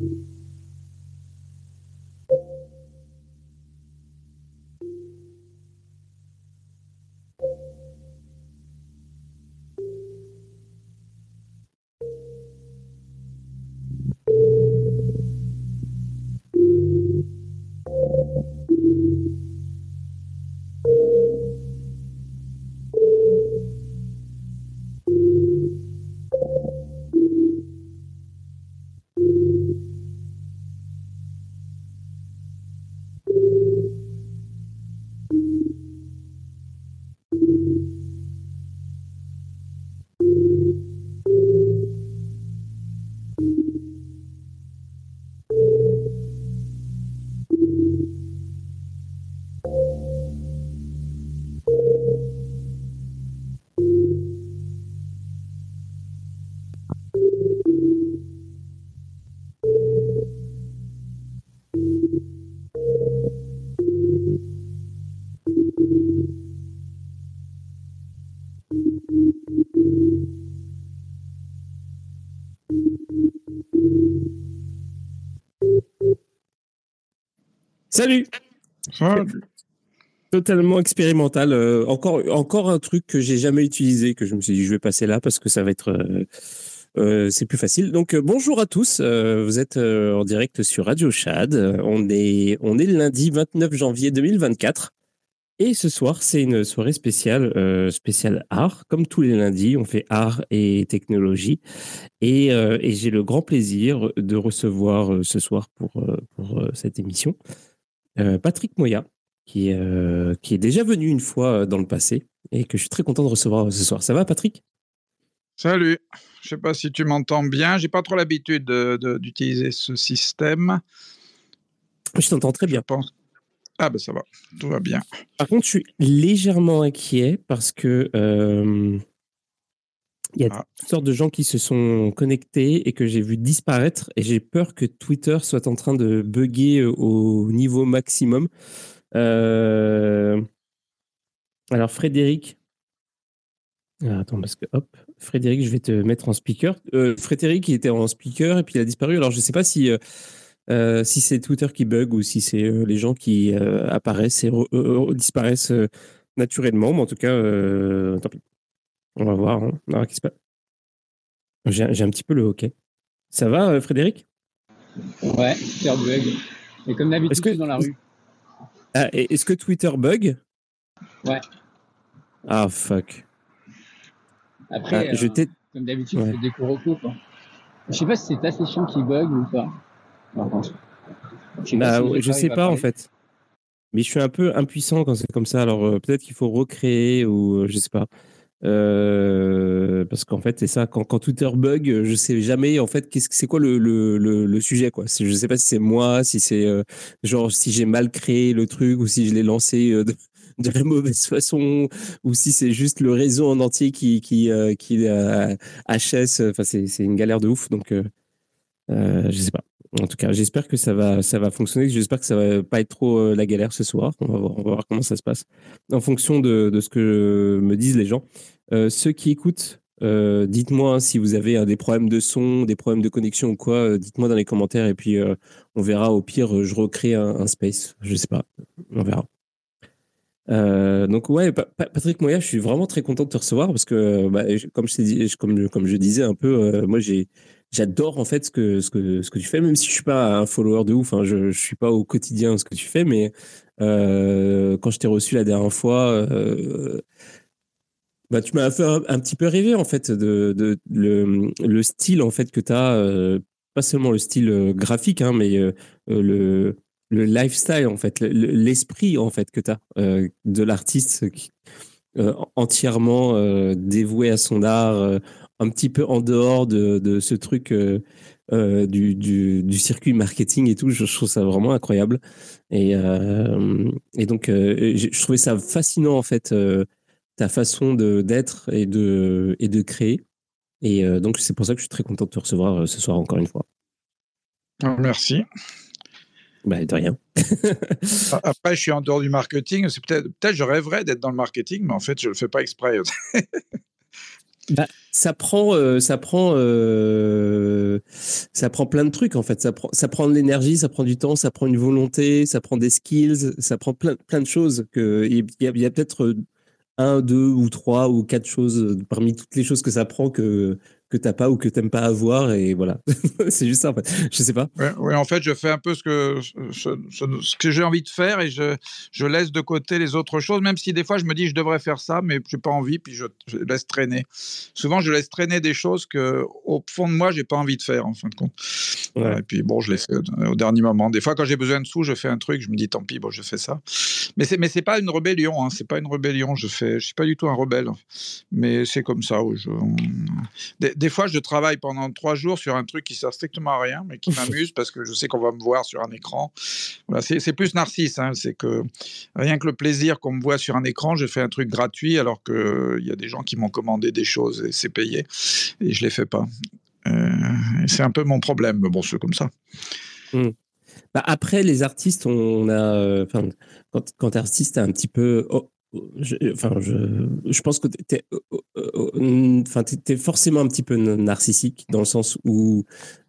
you. Salut. Totalement expérimental. Euh, encore, encore un truc que j'ai jamais utilisé, que je me suis dit je vais passer là parce que ça va être, euh, euh, c'est plus facile. Donc bonjour à tous. vous êtes en direct sur Radio Chad. On est, on est le lundi 29 janvier 2024. Et ce soir, c'est une soirée spéciale, spéciale art. Comme tous les lundis, on fait art et technologie. Et, et j'ai le grand plaisir de recevoir ce soir pour, pour cette émission Patrick Moya, qui, euh, qui est déjà venu une fois euh, dans le passé et que je suis très content de recevoir ce soir. Ça va, Patrick? Salut. Je sais pas si tu m'entends bien. J'ai pas trop l'habitude d'utiliser ce système. Je t'entends très bien. pense... Ah ben ça va, tout va bien. Par contre, je suis légèrement inquiet parce que il y a ah. toutes sortes de gens qui se sont connectés et que j'ai vu disparaître et j'ai peur que Twitter soit en train de bugger euh, au niveau maximum. Euh, alors Frédéric, ah, attends parce que hop, Frédéric, je vais te mettre en speaker. Euh, Frédéric, il était en speaker et puis il a disparu. Alors je ne sais pas si si c'est Twitter qui bug ou si c'est les gens qui apparaissent et disparaissent naturellement. Mais en tout cas, tant pis. On va voir. Hein. J'ai un petit peu le hockey. Ça va, euh, Frédéric? Ouais, Twitter bug. Et comme d'habitude, que... dans la rue. Ah, est-ce que Twitter bug? Ouais. Ah, fuck. Après, ah, je euh, comme d'habitude, ouais. je des cours au Je sais pas si c'est ta session qui bug ou pas. je sais pas, bah, je sais pas en fait. Mais je suis un peu impuissant quand c'est comme ça. Alors euh, peut-être qu'il faut recréer ou je sais pas. Euh, parce qu'en fait, c'est ça, quand, quand, Twitter bug, je sais jamais, en fait, qu'est-ce c'est quoi le, le, le, sujet, quoi. Je sais pas si c'est moi, si c'est euh, genre, si j'ai mal créé le truc ou si je l'ai lancé euh, de, la mauvaise façon ou si c'est juste le réseau en entier qui, qui, qui HS. Enfin, c'est une galère de ouf. Donc, je sais pas. En tout cas, j'espère que ça va, ça va fonctionner. J'espère que ça va pas être trop la galère ce soir. On va voir, comment ça se passe en fonction de, ce que me disent les gens. Euh, ceux qui écoutent, euh, dites-moi si vous avez des problèmes de son, des problèmes de connexion ou quoi. Euh, dites-moi dans les commentaires et puis on verra. Au pire, je recrée un, space. Je sais pas. On verra. donc ouais, Patrick Moya, je suis vraiment très content de te recevoir parce que bah, comme je disais un peu, moi j'ai j'adore en fait ce que ce que ce que tu fais, même si je suis pas un follower de ouf. Hein, je je suis pas au quotidien ce que tu fais, mais quand je t'ai reçu la dernière fois bah, tu m'as fait un, petit peu rêver en fait de, de le, le, style en fait que tu as, euh, pas seulement le style euh, graphique, hein, mais euh, le, le lifestyle en fait, l'esprit en fait que tu as de l'artiste entièrement dévoué à son art, un petit peu en dehors de, de ce truc du, du, du, circuit marketing et tout. Je, trouve ça vraiment incroyable. Et, et donc, je trouvais ça fascinant en fait ta façon d'être et de, et de créer. Et euh, donc, c'est pour ça que je suis très content de te recevoir euh, ce soir encore une fois. Ah, merci. Bah, de rien. Après, je suis en dehors du marketing. Peut-être, peut-être, je rêverais d'être dans le marketing, mais en fait, je le fais pas exprès. bah, ça prend, euh, ça prend, euh, ça prend plein de trucs en fait. Ça prend, ça prend de l'énergie, ça prend du temps, ça prend une volonté, ça prend des skills, ça prend plein, plein de choses. Que il y a, peut-être un, deux ou trois ou quatre choses parmi toutes les choses que ça prend que que t'as pas ou que t'aimes pas avoir et voilà. C'est juste ça en fait. Je sais pas. Oui en fait je fais un peu ce que ce, que j'ai envie de faire et je, je laisse de côté les autres choses même si des fois je me dis je devrais faire ça mais j'ai pas envie puis je, laisse traîner. Souvent je laisse traîner des choses que au fond de moi j'ai pas envie de faire en fin de compte. Et puis bon je les fais au, dernier moment. Des fois quand j'ai besoin de sous je fais un truc je me dis tant pis bon je fais ça. Mais c'est mais c'est pas une rébellion hein, c'est pas une rébellion. Je fais je suis pas du tout un rebelle. Mais c'est comme ça où je des fois, je travaille pendant trois jours sur un truc qui sert strictement à rien, mais qui m'amuse parce que je sais qu'on va me voir sur un écran. Voilà, c'est plus narcisse. Hein, c'est que rien que le plaisir qu'on me voit sur un écran, je fais un truc gratuit alors qu'il y a des gens qui m'ont commandé des choses et c'est payé et je les fais pas. Euh, c'est un peu mon problème, mais bon, c'est comme ça. Mmh. Bah, après, les artistes, on a, euh, quand, quand artiste, un petit peu je, enfin, je, pense que tu es, enfin, es, forcément un petit peu narcissique dans le sens où,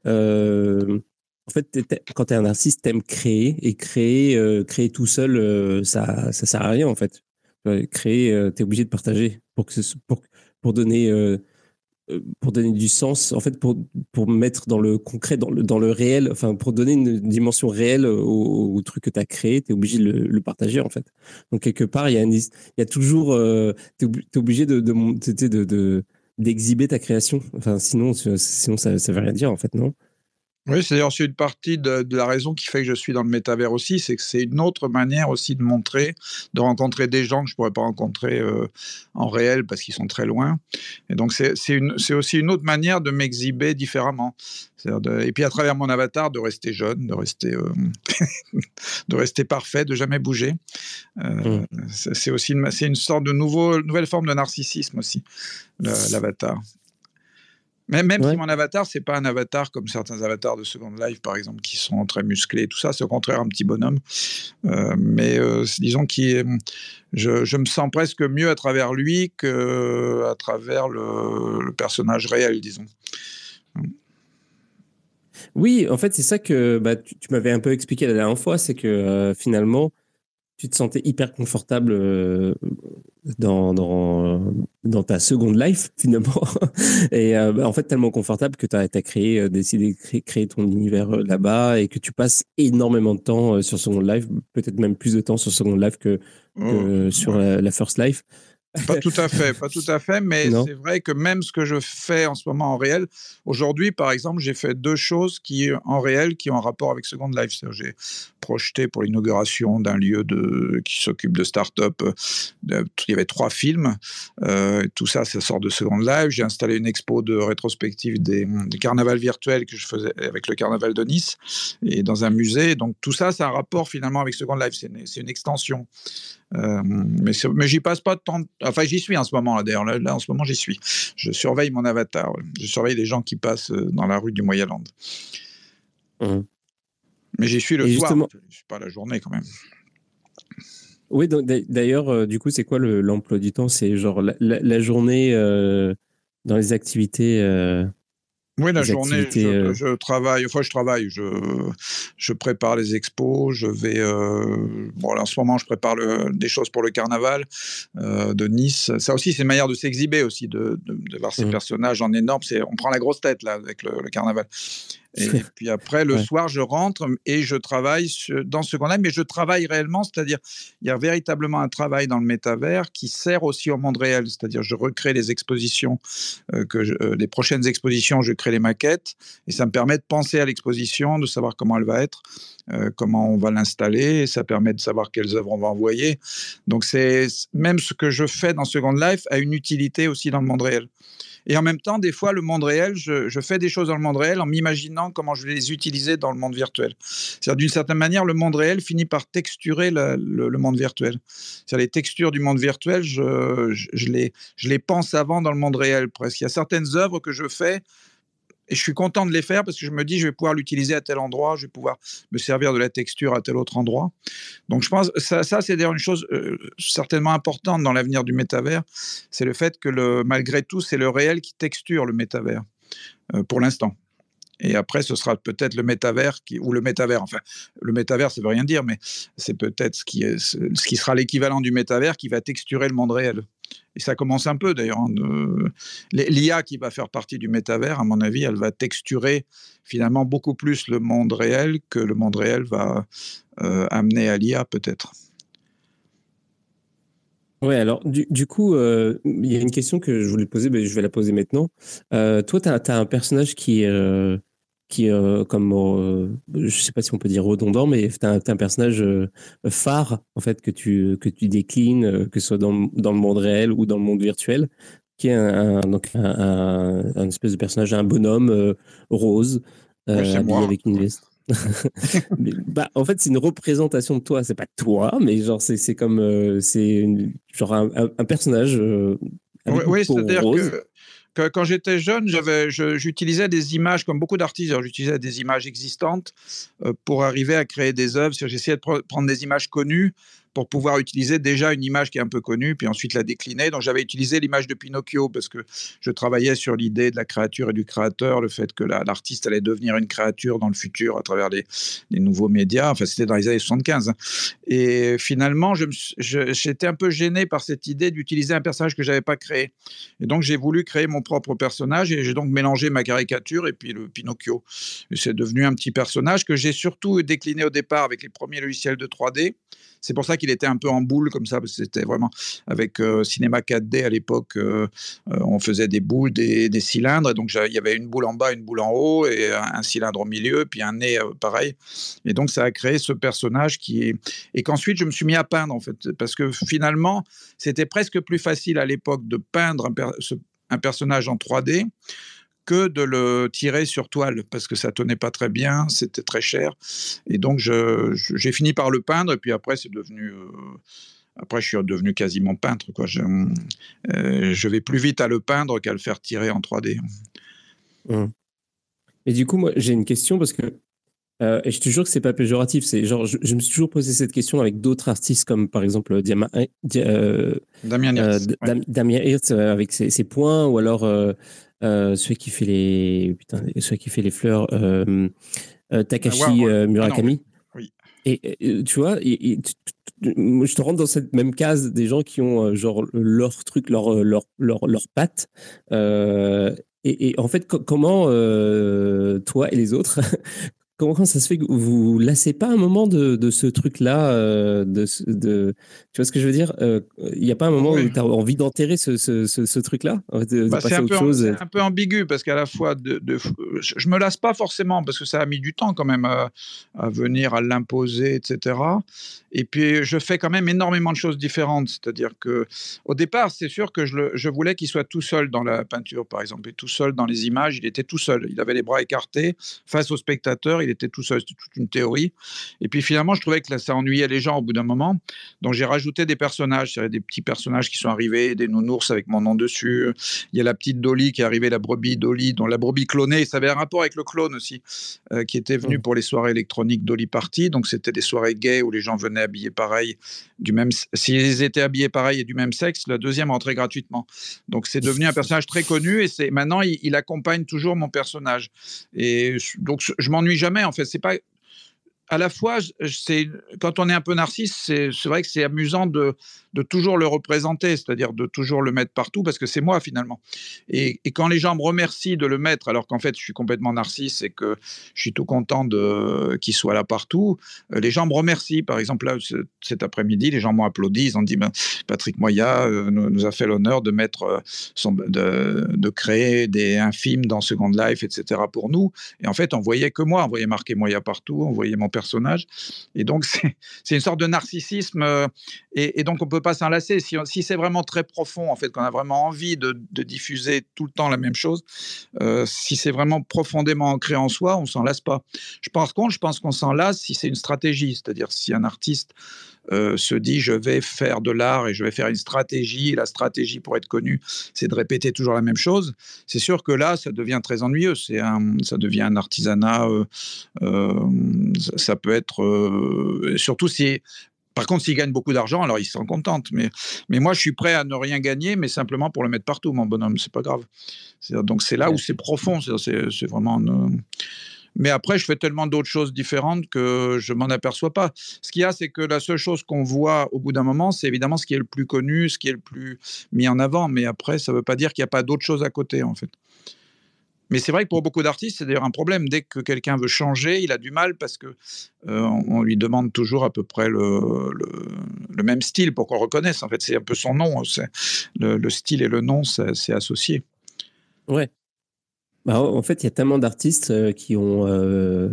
euh, en fait, quand tu es un narcissiste, tu aimes créer et créer, euh, créer tout seul, euh, ça ça sert à rien en fait. Créer, tu es obligé de partager pour, que pour, pour donner euh, pour donner du sens, en fait, pour, pour mettre dans le concret, dans le, dans le réel, enfin, pour donner une dimension réelle au, truc que tu as créé, tu es obligé de le, partager, en fait. Donc, quelque part, il y a, y a toujours, euh, tu es, obligé de, de, d'exhiber ta création. Enfin, sinon, sinon ça ne veut rien dire, en fait, non? Oui, c'est d'ailleurs une partie de, la raison qui fait que je suis dans le métavers aussi, c'est que c'est une autre manière aussi de montrer, de rencontrer des gens que je ne pourrais pas rencontrer euh, en réel parce qu'ils sont très loin. Et donc c'est aussi une autre manière de m'exhiber différemment. et puis à travers mon avatar, de rester jeune, de rester, euh, de rester parfait, de jamais bouger. Euh, mmh. C'est aussi une, une sorte de nouveau, nouvelle forme de narcissisme aussi, l'avatar. Même, même si mon avatar, c'est pas un avatar comme certains avatars de Second Life, par exemple, qui sont très musclés et tout ça, c'est au contraire un petit bonhomme. Euh, mais euh, disons que je, je, me sens presque mieux à travers lui qu'à travers le, personnage réel, disons. Oui, en fait, c'est ça que bah, tu, m'avais un peu expliqué la dernière fois, c'est que euh, finalement, tu te sentais hyper confortable euh, dans, dans, dans, ta seconde life, finalement. Et euh, bah, en fait, tellement confortable que tu as, créé, euh, décidé de créer, ton univers là-bas et que tu passes énormément de temps sur Second Life, peut-être même plus de temps sur Second Life que, oh, sur la, First Life. Pas tout à fait, pas tout à fait, mais c'est vrai que même ce que je fais en ce moment en réel, aujourd'hui par exemple, j'ai fait deux choses qui en réel qui ont un rapport avec Second Life. J'ai projeté pour l'inauguration d'un lieu de, qui s'occupe de start-up. il y avait trois films, euh, tout ça, ça sort de Second Life. J'ai installé une expo de rétrospective des, des carnavals virtuels que je faisais avec le carnaval de Nice et dans un musée. Donc tout ça, ça a un rapport finalement avec Second Life. C'est une, extension. Euh, mais, mais j'y passe pas de temps. Enfin, j'y suis en ce moment, là, d'ailleurs. Là, en ce moment, j'y suis. Je surveille mon avatar. Je surveille les gens qui passent euh, dans la rue du Moyen-Land. Mmh. Mais j'y suis le soir. Je ne suis pas la journée, quand même. Oui, d'ailleurs, euh, du coup, c'est quoi l'emploi du temps? C'est genre la, journée dans les activités oui, la journée, euh, je, travaille, enfin je travaille, je, je prépare les expos, je vais, euh, bon en ce moment je prépare le, des choses pour le carnaval euh, de Nice. Ça aussi c'est une manière de s'exhiber aussi, de, de, voir ces mmh. personnages en énorme. On prend la grosse tête là avec le, le carnaval. Et puis après, le soir, je rentre et je travaille dans ce qu'on a, mais je travaille réellement, c'est-à-dire il y a véritablement un travail dans le métavers qui sert aussi au monde réel, c'est-à-dire je recrée les expositions, euh, que les prochaines expositions, je crée les maquettes et ça me permet de penser à l'exposition, de savoir comment elle va être, euh, comment on va l'installer, ça permet de savoir quelles œuvres on va envoyer. Donc c'est même ce que je fais dans Second Life a une utilité aussi dans le monde réel. Et en même temps, des fois, le monde réel, je, fais des choses dans le monde réel en m'imaginant comment je vais les utiliser dans le monde virtuel. C'est-à-dire, d'une certaine manière, le monde réel finit par texturer le, monde virtuel. C'est-à-dire, les textures du monde virtuel, je, les, je les pense avant dans le monde réel presque. Il y a certaines œuvres que je fais et je suis content de les faire parce que je me dis, je vais pouvoir l'utiliser à tel endroit, je vais pouvoir me servir de la texture à tel autre endroit. Donc, je pense, ça, ça c'est d'ailleurs une chose euh, certainement importante dans l'avenir du métavers, c'est le fait que le, malgré tout, c'est le réel qui texture le métavers, euh, pour l'instant. Et après, ce sera peut-être le métavers ou le métavers. Enfin, le métavers, ça veut rien dire, mais c'est peut-être ce qui, est, ce qui sera l'équivalent du métavers qui va texturer le monde réel. Et ça commence un peu d'ailleurs. Hein, L'IA qui va faire partie du métavers, à mon avis, elle va texturer finalement beaucoup plus le monde réel que le monde réel va euh, amener à l'IA peut-être. Ouais, alors du, coup, euh, il y a une question que je voulais poser, mais je vais la poser maintenant. Euh, toi, tu as, un personnage qui, qui euh, comme euh, je sais pas si on peut dire redondant mais tu as, un personnage euh, phare en fait que tu que tu déclines que ce soit dans, dans, le monde réel ou dans le monde virtuel qui est un, donc un, un, espèce de personnage un bonhomme rose avec une veste bah, en fait, c'est une représentation de toi. C'est pas toi, mais genre c'est comme c'est genre un, personnage. oui, c'est-à-dire que quand j'étais jeune, j'utilisais des images, comme beaucoup d'artistes, j'utilisais des images existantes euh, pour arriver à créer des œuvres. J'essayais de prendre des images connues pour pouvoir utiliser déjà une image qui est un peu connue, puis ensuite la décliner. Donc j'avais utilisé l'image de Pinocchio parce que je travaillais sur l'idée de la créature et du créateur, le fait que l'artiste allait devenir une créature dans le futur à travers les, nouveaux médias. Enfin, c'était dans les années 75. Hein. Et finalement, j'étais un peu gêné par cette idée d'utiliser un personnage que j'avais pas créé. Et donc j'ai voulu créer mon propre personnage et j'ai donc mélangé ma caricature et puis le Pinocchio. C'est devenu un petit personnage que j'ai surtout décliné au départ avec les premiers logiciels de 3D. C'est pour ça qu'il était un peu en boule comme ça, parce que c'était vraiment avec euh, Cinéma 4D à l'époque, euh, euh, on faisait des boules, des, cylindres, et donc il y avait une boule en bas, une boule en haut, et un, cylindre au milieu, puis un nez pareil. Et donc ça a créé ce personnage qui est... Et qu'ensuite je me suis mis à peindre, en fait, parce que finalement, c'était presque plus facile à l'époque de peindre un personnage en 3D que de le tirer sur toile parce que ça tenait pas très bien, c'était très cher. Et donc j'ai fini par le peindre et puis après c'est devenu euh, après, je suis devenu quasiment peintre. Quoi. Je, euh, je, vais plus vite à le peindre qu'à le faire tirer en 3D. Mmh. Et du coup, moi, j'ai une question parce que, euh, et je te jure que c'est pas péjoratif. C'est genre, je, me suis toujours posé cette question avec d'autres artistes comme par exemple Damien Hirst, avec ses, ses, points, ou alors euh, celui qui fait les putain, celui qui fait les fleurs, euh, euh, Takashi Murakami. oui. Et, tu vois, je te rentre dans cette même case des gens qui ont genre leur truc, leur leur leur, leur patte. Et, et, en fait, comment toi et les autres, comment, ça se fait que vous vous lassez pas un moment de, de ce truc-là euh, de, de, Tu vois ce que je veux dire euh, Il n'y a pas un moment où tu as envie d'enterrer ce, ce, ce, truc-là bah, C'est un, un, peu ambigu parce qu'à la fois, de, de, je me lasse pas forcément parce que ça a mis du temps quand même à, à venir, à l'imposer, etc. Et puis, je fais quand même énormément de choses différentes. C'est-à-dire que au départ, c'est sûr que je, le, je voulais qu'il soit tout seul dans la peinture, par exemple, et tout seul dans les images. Il était tout seul. Il avait les bras écartés face au spectateur il était tout seul, c'était toute une théorie. Et puis finalement, je trouvais que ça ennuyait les gens au bout d'un moment. Donc j'ai rajouté des personnages, des petits personnages qui sont arrivés, des nounours avec mon nom dessus. Il y a la petite Dolly qui est arrivée, la brebis Dolly, dont la brebis clonée, ça avait un rapport avec le clone aussi, euh, qui était venu mmh. pour les soirées électroniques Dolly Party. Donc c'était des soirées gays où les gens venaient habillés pareil, du même, s'ils étaient habillés pareil et du même sexe, la deuxième rentrait gratuitement. Donc c'est devenu un personnage très connu et c'est maintenant il, il accompagne toujours mon personnage. Et donc je m'ennuie jamais en fait. C'est pas à la fois, c'est quand on est un peu narcisse, c'est vrai que c'est amusant de, de, toujours le représenter, c'est-à-dire de toujours le mettre partout, parce que c'est moi finalement. Et, quand les gens me remercient de le mettre, alors qu'en fait je suis complètement narcisse et que je suis tout content qu'il soit là partout, euh, les gens me remercient. Par exemple, là, cet après-midi, les gens m'ont applaudi, ils ont dit ben, Patrick Moya euh, nous, a fait l'honneur de mettre euh, de, de, créer des, un film dans Second Life, etc. pour nous. Et en fait, on voyait que moi, on voyait marqué Moya partout, on voyait mon personnage. Et donc, c'est une sorte de narcissisme. Et, donc, on ne peut pas s'en lasser. Si, si c'est vraiment très profond, en fait, qu'on a vraiment envie de, diffuser tout le temps la même chose, euh, si c'est vraiment profondément ancré en soi, on s'en lasse pas. Je pense qu'on je pense qu'on s'en lasse si c'est une stratégie. C'est-à-dire, si un artiste se dit je vais faire de l'art et je vais faire une stratégie. La stratégie pour être connu, c'est de répéter toujours la même chose. C'est sûr que là, ça devient très ennuyeux. C'est un, ça devient un artisanat. ça peut être surtout si par contre, s'il gagne beaucoup d'argent, alors il s'en contente. Mais, mais moi, je suis prêt à ne rien gagner, mais simplement pour le mettre partout, mon bonhomme. C'est pas grave. Donc c'est là où c'est profond. C'est vraiment. Mais après, je fais tellement d'autres choses différentes que je m'en aperçois pas. Ce qu'il y a, c'est que la seule chose qu'on voit au bout d'un moment, c'est évidemment ce qui est le plus connu, ce qui est le plus mis en avant. Mais après, ça ne veut pas dire qu'il n'y a pas d'autres choses à côté, en fait. Mais c'est vrai que pour beaucoup d'artistes, c'est d'ailleurs un problème. Dès que quelqu'un veut changer, il a du mal parce que euh, on lui demande toujours à peu près le, le, même style pour qu'on le reconnaisse. En fait, c'est un peu son nom. Le, le, style et le nom, c'est associé. Ouais. Bah, en fait, il y a tellement d'artistes euh, qui ont, euh,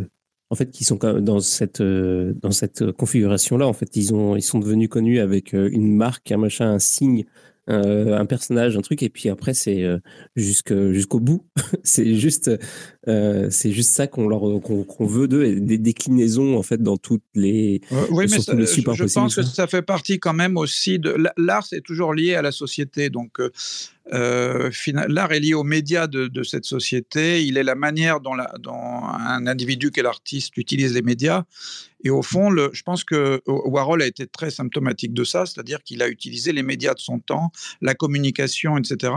en fait, qui sont dans cette dans cette configuration-là. En fait, ils ont, ils sont devenus connus avec une marque, un machin, un signe euh, un personnage, un truc, et puis après c'est euh, jusqu'au bout. c'est juste, euh, c'est juste ça qu'on leur qu'on veut d'eux, des déclinaisons en fait dans toutes les. oui, mais je, pense que ça fait partie quand même aussi de l'art, c'est toujours lié à la société, donc. l'art est lié aux médias de, de, cette société. Il est la manière dont, la, dont un individu qu'est l'artiste utilise les médias. Et au fond, le, je pense que Warhol a été très symptomatique de ça, c'est-à-dire qu'il a utilisé les médias de son temps, la communication, etc.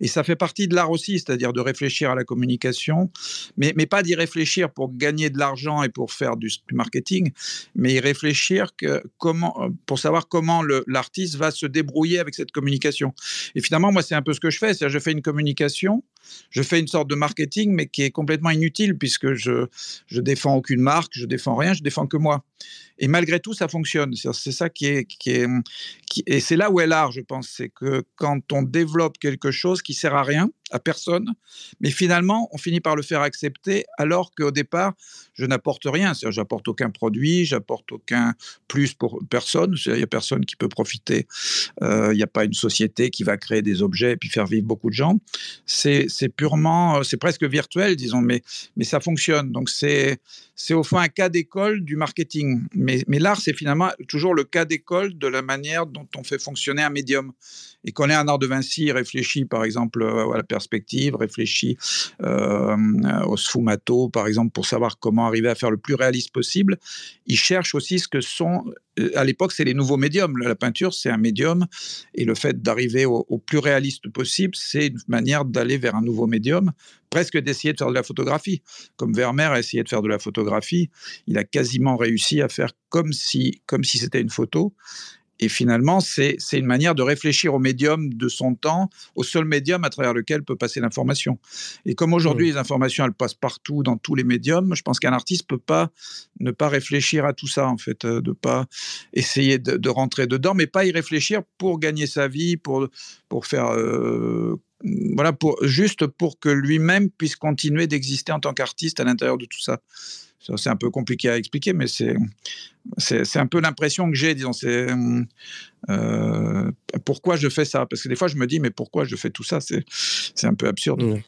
Et ça fait partie de l'art aussi, c'est-à-dire de réfléchir à la communication, mais, pas d'y réfléchir pour gagner de l'argent et pour faire du, marketing, mais y réfléchir que, comment, pour savoir comment l'artiste va se débrouiller avec cette communication. Et finalement, moi, c'est un peu ce que je fais, c'est-à-dire je fais une communication, je fais une sorte de marketing, mais qui est complètement inutile puisque je, je défends aucune marque, je défends rien, je défends que moi. Et malgré tout, ça fonctionne. C'est ça qui est, qui est, et c'est là où est l'art, je pense, c'est que quand on développe quelque chose qui sert à rien, à personne, mais finalement, on finit par le faire accepter, alors qu'au départ, je n'apporte rien. C'est-à-dire, j'apporte aucun produit, j'apporte aucun plus pour personne. Il n'y a personne qui peut profiter. Euh, il n'y a pas une société qui va créer des objets et puis faire vivre beaucoup de gens. C'est purement, c'est presque virtuel, disons, mais, mais ça fonctionne. Donc, c'est au fond un cas d'école du marketing. Mais mais, l'art, c'est finalement toujours le cas d'école de la manière dont on fait fonctionner un médium. Et quand est un art de Vinci réfléchit, par exemple, euh, à la perspective, réfléchit euh, au sfumato, par exemple, pour savoir comment arriver à faire le plus réaliste possible, il cherche aussi ce que sont euh, à l'époque, c'est les nouveaux médiums. La peinture, c'est un médium. Et le fait d'arriver au, plus réaliste possible, c'est une manière d'aller vers un nouveau médium, presque d'essayer de faire de la photographie. Comme Vermeer a essayé de faire de la photographie, il a quasiment réussi à faire comme si, comme si c'était une photo. Et finalement, c'est une manière de réfléchir au médium de son temps, au seul médium à travers lequel peut passer l'information. Et comme aujourd'hui, les informations, elles passent partout, dans tous les médiums, je pense qu'un artiste peut pas ne pas réfléchir à tout ça, en fait, euh, de pas essayer de, rentrer dedans, mais pas y réfléchir pour gagner sa vie, pour, pour faire... Euh, voilà, pour, juste pour que lui-même puisse continuer d'exister en tant qu'artiste à l'intérieur de tout ça. C'est un peu compliqué à expliquer, mais c'est c'est un peu l'impression que j'ai, disons. C'est euh, pourquoi je fais ça? Parce que des fois, je me dis, mais pourquoi je fais tout ça? C'est un peu absurde.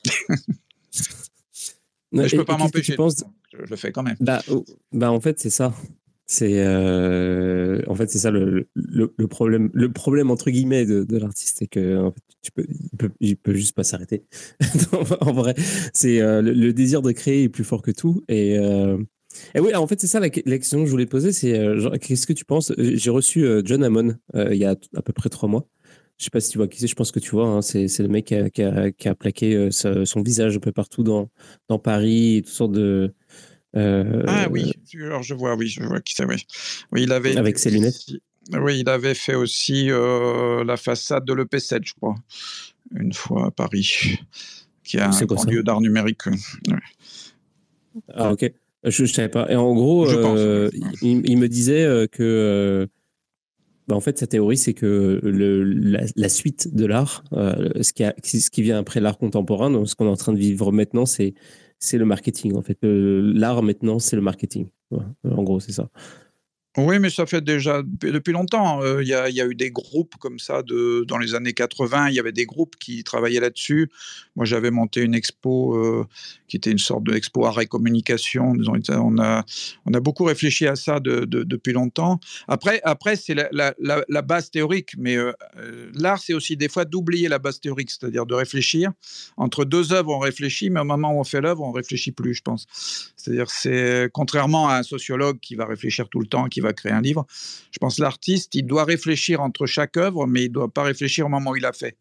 mais je peux pas m'empêcher. Je, le fais quand même. Bah, bah en fait, c'est ça. C'est euh, en fait c'est ça le, le, problème le problème entre guillemets de, l'artiste c'est que en il peut, juste pas s'arrêter. En vrai c'est euh, le, désir de créer est plus fort que tout et, euh, et oui en fait c'est ça la, question que je voulais poser c'est qu'est-ce que tu penses? J'ai reçu John Hammond il y a à peu près trois mois. Je sais pas si tu vois qui c'est je pense que tu vois hein, c'est le mec qui a, qui a, plaqué son visage un peu partout dans dans Paris toutes sortes de euh, ah oui, alors je vois, oui, je vois qui c'est, oui. oui. il avait Avec ses lunettes Oui, il avait fait aussi euh, la façade de l'EP7, je crois, une fois à Paris, qui a un grand lieu d'art numérique. Ah, ok. Je ne savais pas. Et en gros, euh, il, me disait que. Bah, en fait, sa théorie, c'est que le, la, suite de l'art, ce, qui ce qui vient après l'art contemporain, donc ce qu'on est en train de vivre maintenant, c'est c'est le marketing en fait. L'art maintenant, c'est le marketing. en gros, c'est ça. Oui, mais ça fait déjà depuis longtemps. Euh, il y, a, eu des groupes comme ça de, dans les années 80. Il y avait des groupes qui travaillaient là-dessus. Moi, j'avais monté une expo euh, qui était une sorte d'expo art et communication. On a, on a beaucoup réfléchi à ça depuis longtemps. Après, après c'est la, base théorique, mais euh, l'art, c'est aussi des fois d'oublier la base théorique, c'est-à-dire de réfléchir. Entre deux œuvres, on réfléchit, mais au moment où on fait l'œuvre, on réfléchit plus, je pense. C'est-à-dire, c'est contrairement à un sociologue qui va réfléchir tout le temps, qui va créer un livre. Je pense l'artiste, il doit réfléchir entre chaque œuvre, mais il ne doit pas réfléchir au moment où il a fait.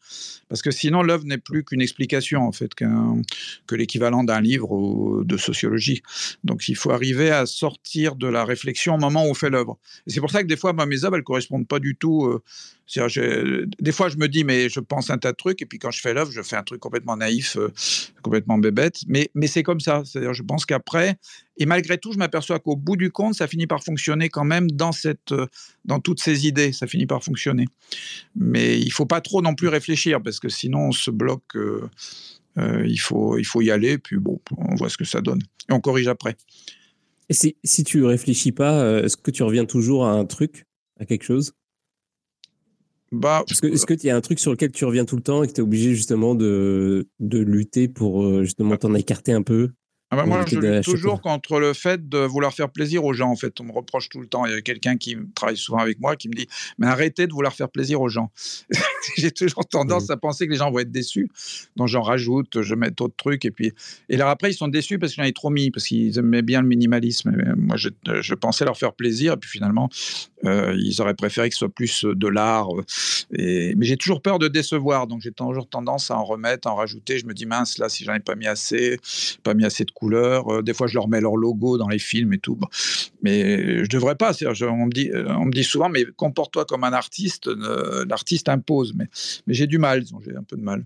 Parce que sinon, l'œuvre n'est plus qu'une explication, en fait, que l'équivalent d'un livre de sociologie. Donc, il faut arriver à sortir de la réflexion au moment où on fait l'œuvre. C'est pour ça que des fois, mes œuvres, elles ne correspondent pas du tout. Euh, des fois, je me dis, mais je pense un tas de trucs, et puis quand je fais l'œuvre, je fais un truc complètement naïf, euh, complètement bébête. Mais, mais c'est comme ça. C'est-à-dire, je pense qu'après, et malgré tout, je m'aperçois qu'au bout du compte, ça finit par fonctionner quand même dans, cette, euh, dans toutes ces idées. Ça finit par fonctionner. Mais il faut pas trop non plus réfléchir, parce que sinon, on se bloque. Euh, il, faut, il faut y aller, puis bon, on voit ce que ça donne. Et on corrige après. Et si, si tu réfléchis pas, est-ce que tu reviens toujours à un truc, à quelque chose? Bah, est-ce qu'il y a un truc sur lequel tu reviens tout le temps et que tu es obligé justement de, de lutter pour euh, justement t'en écarter un peu? Ah bah, moi, je lutte toujours contre le fait de vouloir faire plaisir aux gens. En fait, on me reproche tout le temps. Il y a quelqu'un qui travaille souvent avec moi qui me dit Mais arrêtez de vouloir faire plaisir aux gens. J'ai toujours tendance à penser que les gens vont être déçus. Donc, j'en rajoute, je mets d'autres trucs. Et puis, et là, après, ils sont déçus parce que j'en ai trop mis, parce qu'ils aimaient bien le minimalisme. moi, je, je, pensais leur faire plaisir. Et puis, finalement, euh, ils auraient préféré que ce soit plus de l'art. Et... Mais j'ai toujours peur de décevoir. Donc, j'ai toujours tendance à en remettre, à en rajouter. Je me dis Mince, là, si j'en ai pas mis assez, pas mis assez de couleurs. Euh, des fois, je leur mets leur logo dans les films et tout. Mais je devrais pas. on, me dit, on me dit souvent, mais comporte-toi comme un artiste. L'artiste impose. Mais, mais j'ai du mal. J'ai un peu de mal.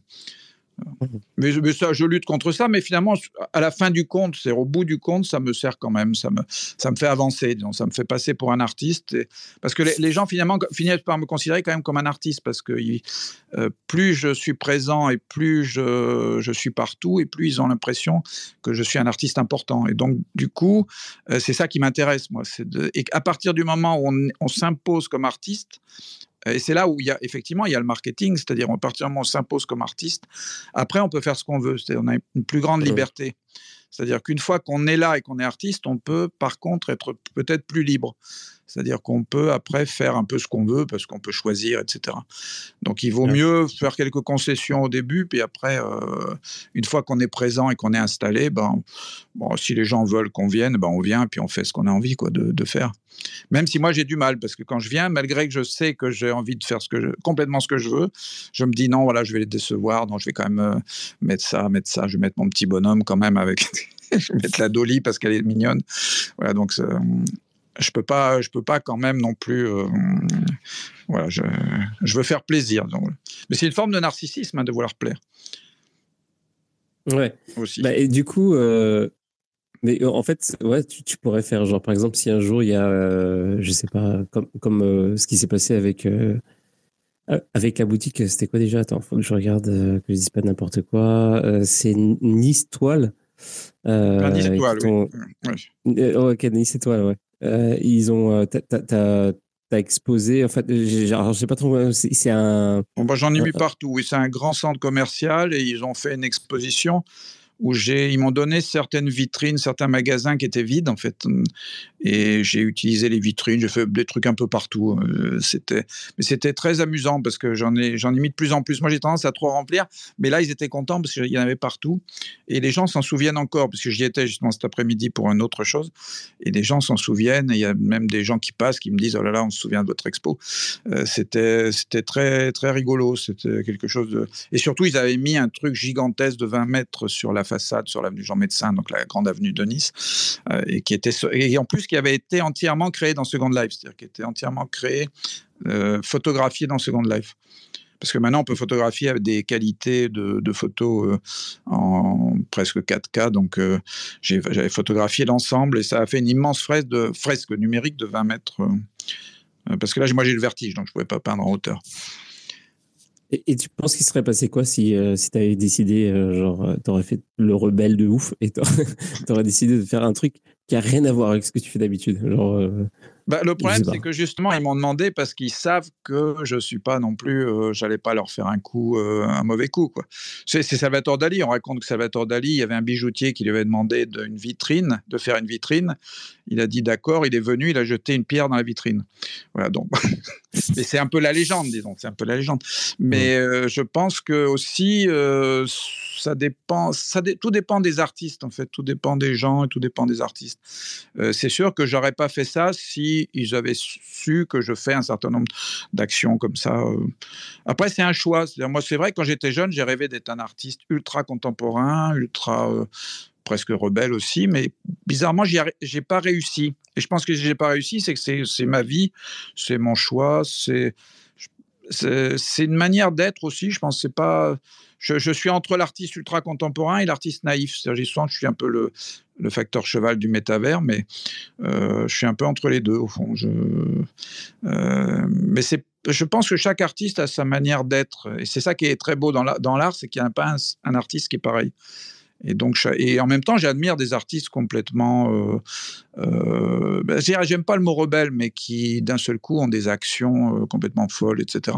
Mais, ça, je lutte contre ça, mais finalement, à la fin du compte, c'est au bout du compte, ça me sert quand même, ça me, ça me fait avancer, ça me fait passer pour un artiste. parce que les, gens, finalement, finissent par me considérer quand même comme un artiste, parce que euh, plus je suis présent et plus je, je, suis partout, et plus ils ont l'impression que je suis un artiste important. Et donc, du coup, euh, c'est ça qui m'intéresse, moi. De, et à partir du moment où on s'impose comme artiste, et c'est là où il y a effectivement il y a le marketing, c'est-à-dire à partir du moment où on s'impose comme artiste, après on peut faire ce qu'on veut, c'est-à-dire on a une plus grande liberté. C'est-à-dire qu'une fois qu'on est là et qu'on est artiste, on peut par contre être peut-être plus libre. C'est-à-dire qu'on peut après faire un peu ce qu'on veut parce qu'on peut choisir, etc. Donc il vaut mieux faire quelques concessions au début, puis après, euh, une fois qu'on est présent et qu'on est installé, ben, bon, si les gens veulent qu'on vienne, ben, on vient, puis on fait ce qu'on a envie quoi, de, faire. Même si moi j'ai du mal, parce que quand je viens, malgré que je sais que j'ai envie de faire ce que complètement ce que je veux, je me dis non, voilà, je vais les décevoir, donc je vais quand même euh, mettre ça, mettre ça, je vais mettre mon petit bonhomme quand même avec je vais mettre la Dolly parce qu'elle est mignonne. Voilà, donc je peux pas, je peux pas quand même non plus. Euh, voilà, je, je, veux faire plaisir. Donc, mais c'est une forme de narcissisme hein, de vouloir plaire. Ouais. Aussi. Bah, et du coup, euh, mais en fait, ouais, tu, pourrais faire genre par exemple si un jour il y a, euh, je sais pas, comme comme ce qui s'est passé avec. avec la boutique, c'était quoi déjà? Attends, faut que je regarde, que je dise pas n'importe quoi. c'est Nice Toile. Nice Étoile, oui. Oh, ok, Nice Étoile, ouais. Euh, ils ont, euh, t'as, exposé, en fait, je sais pas trop, c'est un. Bon, bah, j'en ai mis partout. Oui, c'est un grand centre commercial et ils ont fait une exposition où j'ai, ils m'ont donné certaines vitrines, certains magasins qui étaient vides en fait, et j'ai utilisé les vitrines, j'ai fait des trucs un peu partout. Euh, c'était, mais c'était très amusant parce que j'en ai, j'en ai mis de plus en plus. Moi, j'ai tendance à trop remplir, mais là, ils étaient contents parce qu'il y en avait partout, et les gens s'en souviennent encore parce que j'y étais justement cet après-midi pour une autre chose, et les gens s'en souviennent. il y a même des gens qui passent qui me disent oh là là, on se souvient de votre expo. Euh, c'était, c'était très très rigolo. C'était quelque chose de, et surtout, ils avaient mis un truc gigantesque de 20 mètres sur la façade sur l'avenue Jean Médecin, donc la grande avenue de Nice, euh, et qui était et en plus qui avait été entièrement créé dans Second Life, c'est-à-dire qui était entièrement créé, euh, photographié dans Second Life. Parce que maintenant, on peut photographier avec des qualités de, de photos euh, en presque 4K. Donc, j'avais photographié l'ensemble et ça a fait une immense fresque, numérique de 20 mètres. parce que là, moi, j'ai le vertige, donc je ne pouvais pas peindre en hauteur. Et, tu penses qu'il serait passé quoi si, euh, si décidé, euh, genre, euh, tu aurais fait le rebelle de ouf et tu aurais, décidé de faire un truc qui a rien à voir avec ce que tu fais d'habitude. Genre, bah, le problème, c'est que justement, ils m'ont demandé parce qu'ils savent que je suis pas non plus, euh, j'allais pas leur faire un coup, euh, un mauvais coup. Quoi. C'est, Salvatore Dali. On raconte que Salvatore Dali, il y avait un bijoutier qui lui avait demandé de, une vitrine, de faire une vitrine. Il a dit d'accord, il est venu, il a jeté une pierre dans la vitrine. Voilà, donc. Mais c'est un peu la légende, disons. C'est un peu la légende. Mais euh, je pense que aussi ça dépend, ça tout dépend des artistes en fait, tout dépend des gens et tout dépend des artistes. Euh, c'est sûr que j'aurais pas fait ça si ils avaient su que je fais un certain nombre d'actions comme ça. Euh. Après, c'est un choix. moi, c'est vrai que quand j'étais jeune, j'ai rêvé d'être un artiste ultra contemporain, ultra euh, presque rebelle aussi, mais bizarrement, j'ai pas réussi. Et je pense que j'ai pas réussi, c'est que c'est ma vie, c'est mon choix, c'est c'est une manière d'être aussi. Je pense c'est pas je, suis entre l'artiste ultra contemporain et l'artiste naïf. cest je suis un peu le, facteur cheval du métavers, mais euh, je suis un peu entre les deux au fond. Euh, mais c'est, je pense que chaque artiste a sa manière d'être, et c'est ça qui est très beau dans, l'art, c'est qu'il n'y a pas un, artiste qui est pareil. Et donc, et en même temps, j'admire des artistes complètement. Euh, euh ben, j'aime pas le mot rebelle, mais qui d'un seul coup ont des actions euh, complètement folles, etc.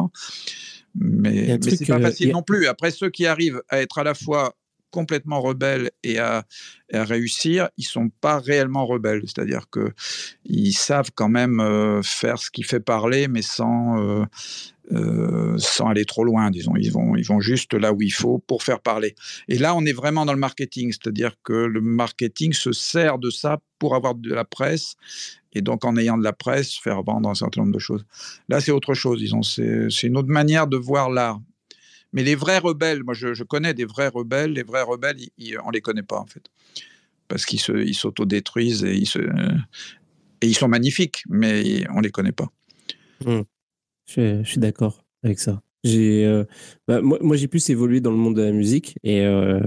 Mais, mais c'est pas facile non plus. Après, ceux qui arrivent à être à la fois complètement rebelles et à, à, réussir, ils sont pas réellement rebelles. C'est-à-dire que ils savent quand même euh, faire ce qui fait parler, mais sans euh, sans aller trop loin, disons. Ils vont, ils vont juste là où il faut pour faire parler. Et là, on est vraiment dans le marketing, c'est-à-dire que le marketing se sert de ça pour avoir de la presse et donc en ayant de la presse, faire vendre un certain nombre de choses. Là, c'est autre chose, disons. C'est une autre manière de voir l'art. Mais les vrais rebelles, moi je, connais des vrais rebelles, les vrais rebelles, on ne les connaît pas en fait. Parce qu'ils s'autodétruisent et, ils et ils sont magnifiques, mais on ne les connaît pas. Mmh. Je, suis d'accord avec ça. J'ai, euh, bah, moi, j'ai plus évolué dans le monde de la musique et euh,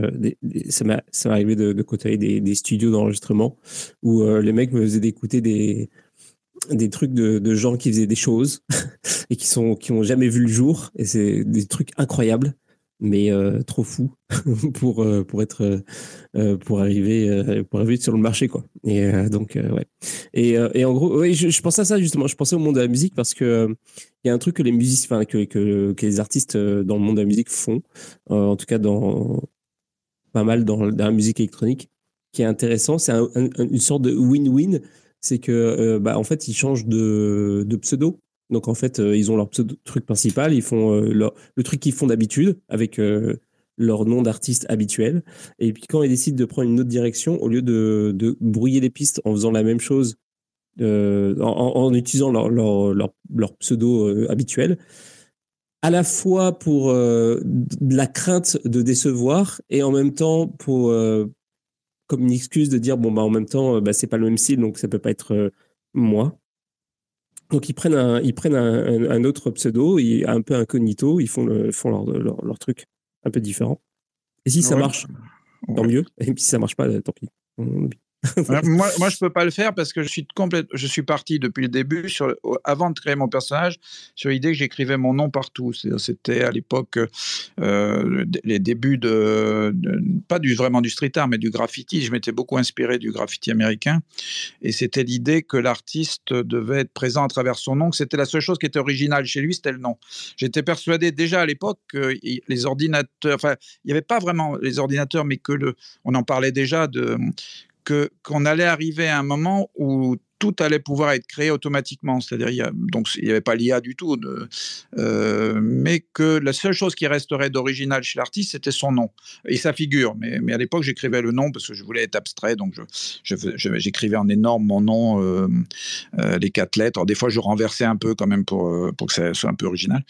ça m'est arrivé de, côtoyer des, studios d'enregistrement où euh, les mecs me faisaient écouter des, des trucs de, de, gens qui faisaient des choses et qui sont qui jamais vu le jour et c'est des trucs incroyables mais euh, trop fou pour euh, pour être euh, pour arriver pour arriver sur le marché quoi. Et donc ouais. Et, et en gros oui je, je, pensais à ça justement. Je pensais au monde de la musique parce que il y a un truc que les musiciens enfin que, que, que les artistes dans le monde de la musique font en tout cas dans pas mal dans, la musique électronique qui est intéressant. C'est une sorte de win-win. C'est que bah, en fait ils changent de, de pseudo donc en fait, euh, ils ont leur truc principal, ils font euh, le truc qu'ils font d'habitude avec euh, leur nom d'artiste habituel. Et puis quand ils décident de prendre une autre direction, au lieu de, brouiller les pistes en faisant la même chose, en, utilisant leur, pseudo habituel, à la fois pour la crainte de décevoir et en même temps pour comme une excuse de dire bon bah en même temps bah, c'est pas le même style donc ça peut pas être moi donc ils prennent un, ils prennent un, autre pseudo, un peu incognito, ils font, le, font leur, leur, truc un peu différent. Et si ça marche, tant mieux. Et puis si ça marche pas, tant pis moi, moi, je peux pas le faire parce que je suis complète, je suis parti depuis le début, avant de créer mon personnage, sur l'idée que j'écrivais mon nom partout. C'était à l'époque euh, les débuts de, pas vraiment du street art, mais du graffiti. Je m'étais beaucoup inspiré du graffiti américain, et c'était l'idée que l'artiste devait être présent à travers son nom. C'était la seule chose qui était originale chez lui, c'était le nom. J'étais persuadé déjà à l'époque que les ordinateurs, enfin, il n'y avait pas vraiment les ordinateurs, mais que le, on en parlait déjà de qu'on allait arriver à un moment où tout allait pouvoir être créé automatiquement. C'est-à-dire, donc il n'y avait pas l'IA du tout, euh, mais que la seule chose qui resterait d'original chez l'artiste, c'était son nom et sa figure. Mais, à l'époque, j'écrivais le nom parce que je voulais être abstrait, donc j'écrivais en énorme mon nom, euh, euh, les quatre lettres. des fois, je renversais un peu quand même pour, pour que ça soit un peu original.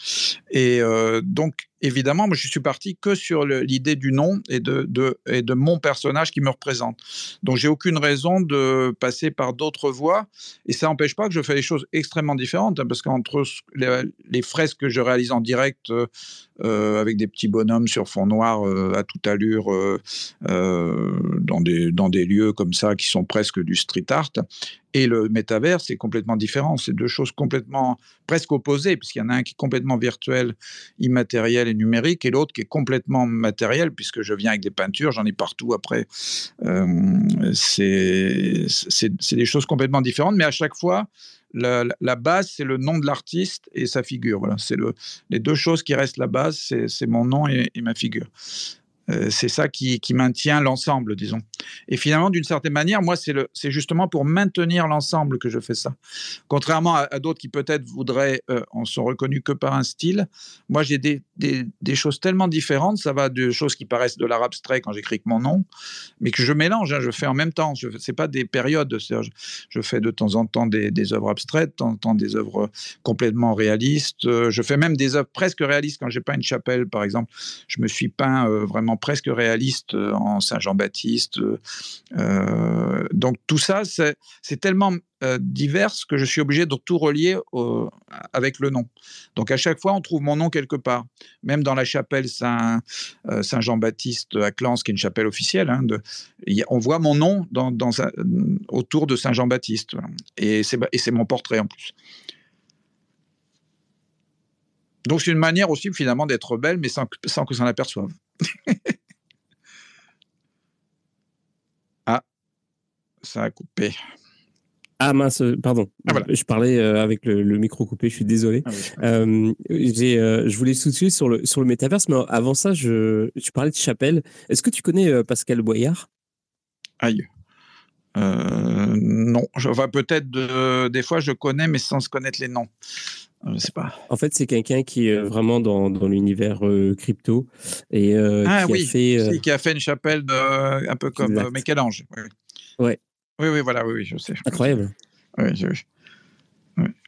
Et donc, évidemment, moi, je suis parti que sur l'idée du nom et de, mon personnage qui me représente. Donc, j'ai aucune raison de passer par d'autres voies. Et ça n'empêche pas que je fais des choses extrêmement différentes, hein, parce qu'entre les, fresques que je réalise en direct, euh, avec des petits bonhommes sur fond noir à toute allure dans, des, dans des lieux comme ça qui sont presque du street art. Et le métavers, c'est complètement différent. C'est deux choses complètement presque opposées, puisqu'il y en a un qui est complètement virtuel, immatériel et numérique, et l'autre qui est complètement matériel, puisque je viens avec des peintures, j'en ai partout après. Euh, c'est des choses complètement différentes, mais à chaque fois, la, base, c'est le nom de l'artiste et sa figure. Voilà, c'est le, les deux choses qui restent la base, c'est mon nom et ma figure. Euh, c'est ça qui, maintient l'ensemble, disons. Et finalement, d'une certaine manière, moi, c'est justement pour maintenir l'ensemble que je fais ça. Contrairement à, d'autres qui peut-être voudraient, euh, on sont reconnus que par un style, moi, j'ai des, choses tellement différentes. Ça va de choses qui paraissent de l'art abstrait quand j'écris que mon nom, mais que je mélange, hein, je fais en même temps. Ce n'est pas des périodes. Je, fais de temps en temps des, œuvres abstraites, de temps en temps des œuvres complètement réalistes. Euh, je fais même des œuvres presque réalistes quand j'ai peint une chapelle, par exemple. Je me suis peint vraiment presque réaliste euh, en Saint-Jean-Baptiste. Euh, euh, donc tout ça, c'est tellement divers que je suis obligé de tout relier avec le nom. Donc à chaque fois, on trouve mon nom quelque part. Même dans la chapelle Saint, Saint-Jean-Baptiste à Clans, qui est une chapelle officielle, hein, de, on voit mon nom dans, autour de Saint-Jean-Baptiste. Et c'est mon portrait en plus. Donc c'est une manière aussi finalement d'être belle, mais sans, sans que ça en aperçoive. ça a coupé. Ah mince, pardon. Ah, je parlais euh, avec le, micro coupé, je suis désolé. Ah euh, euh, je voulais soutenir sur le, sur le métaverse, mais avant ça, je, tu parlais de Chapelle. Est-ce que tu connais Pascal Boyard? Aïe. non, je vois peut-être des fois je connais, mais sans se connaître les noms. Je sais pas. En fait, c'est quelqu'un qui est vraiment dans, dans l'univers crypto et ah, qui, oui, a fait, qui a fait une chapelle de, un peu comme Michel-Ange. Oui. Ouais. Oui, oui, voilà, oui, je sais. Incroyable. Oui, je,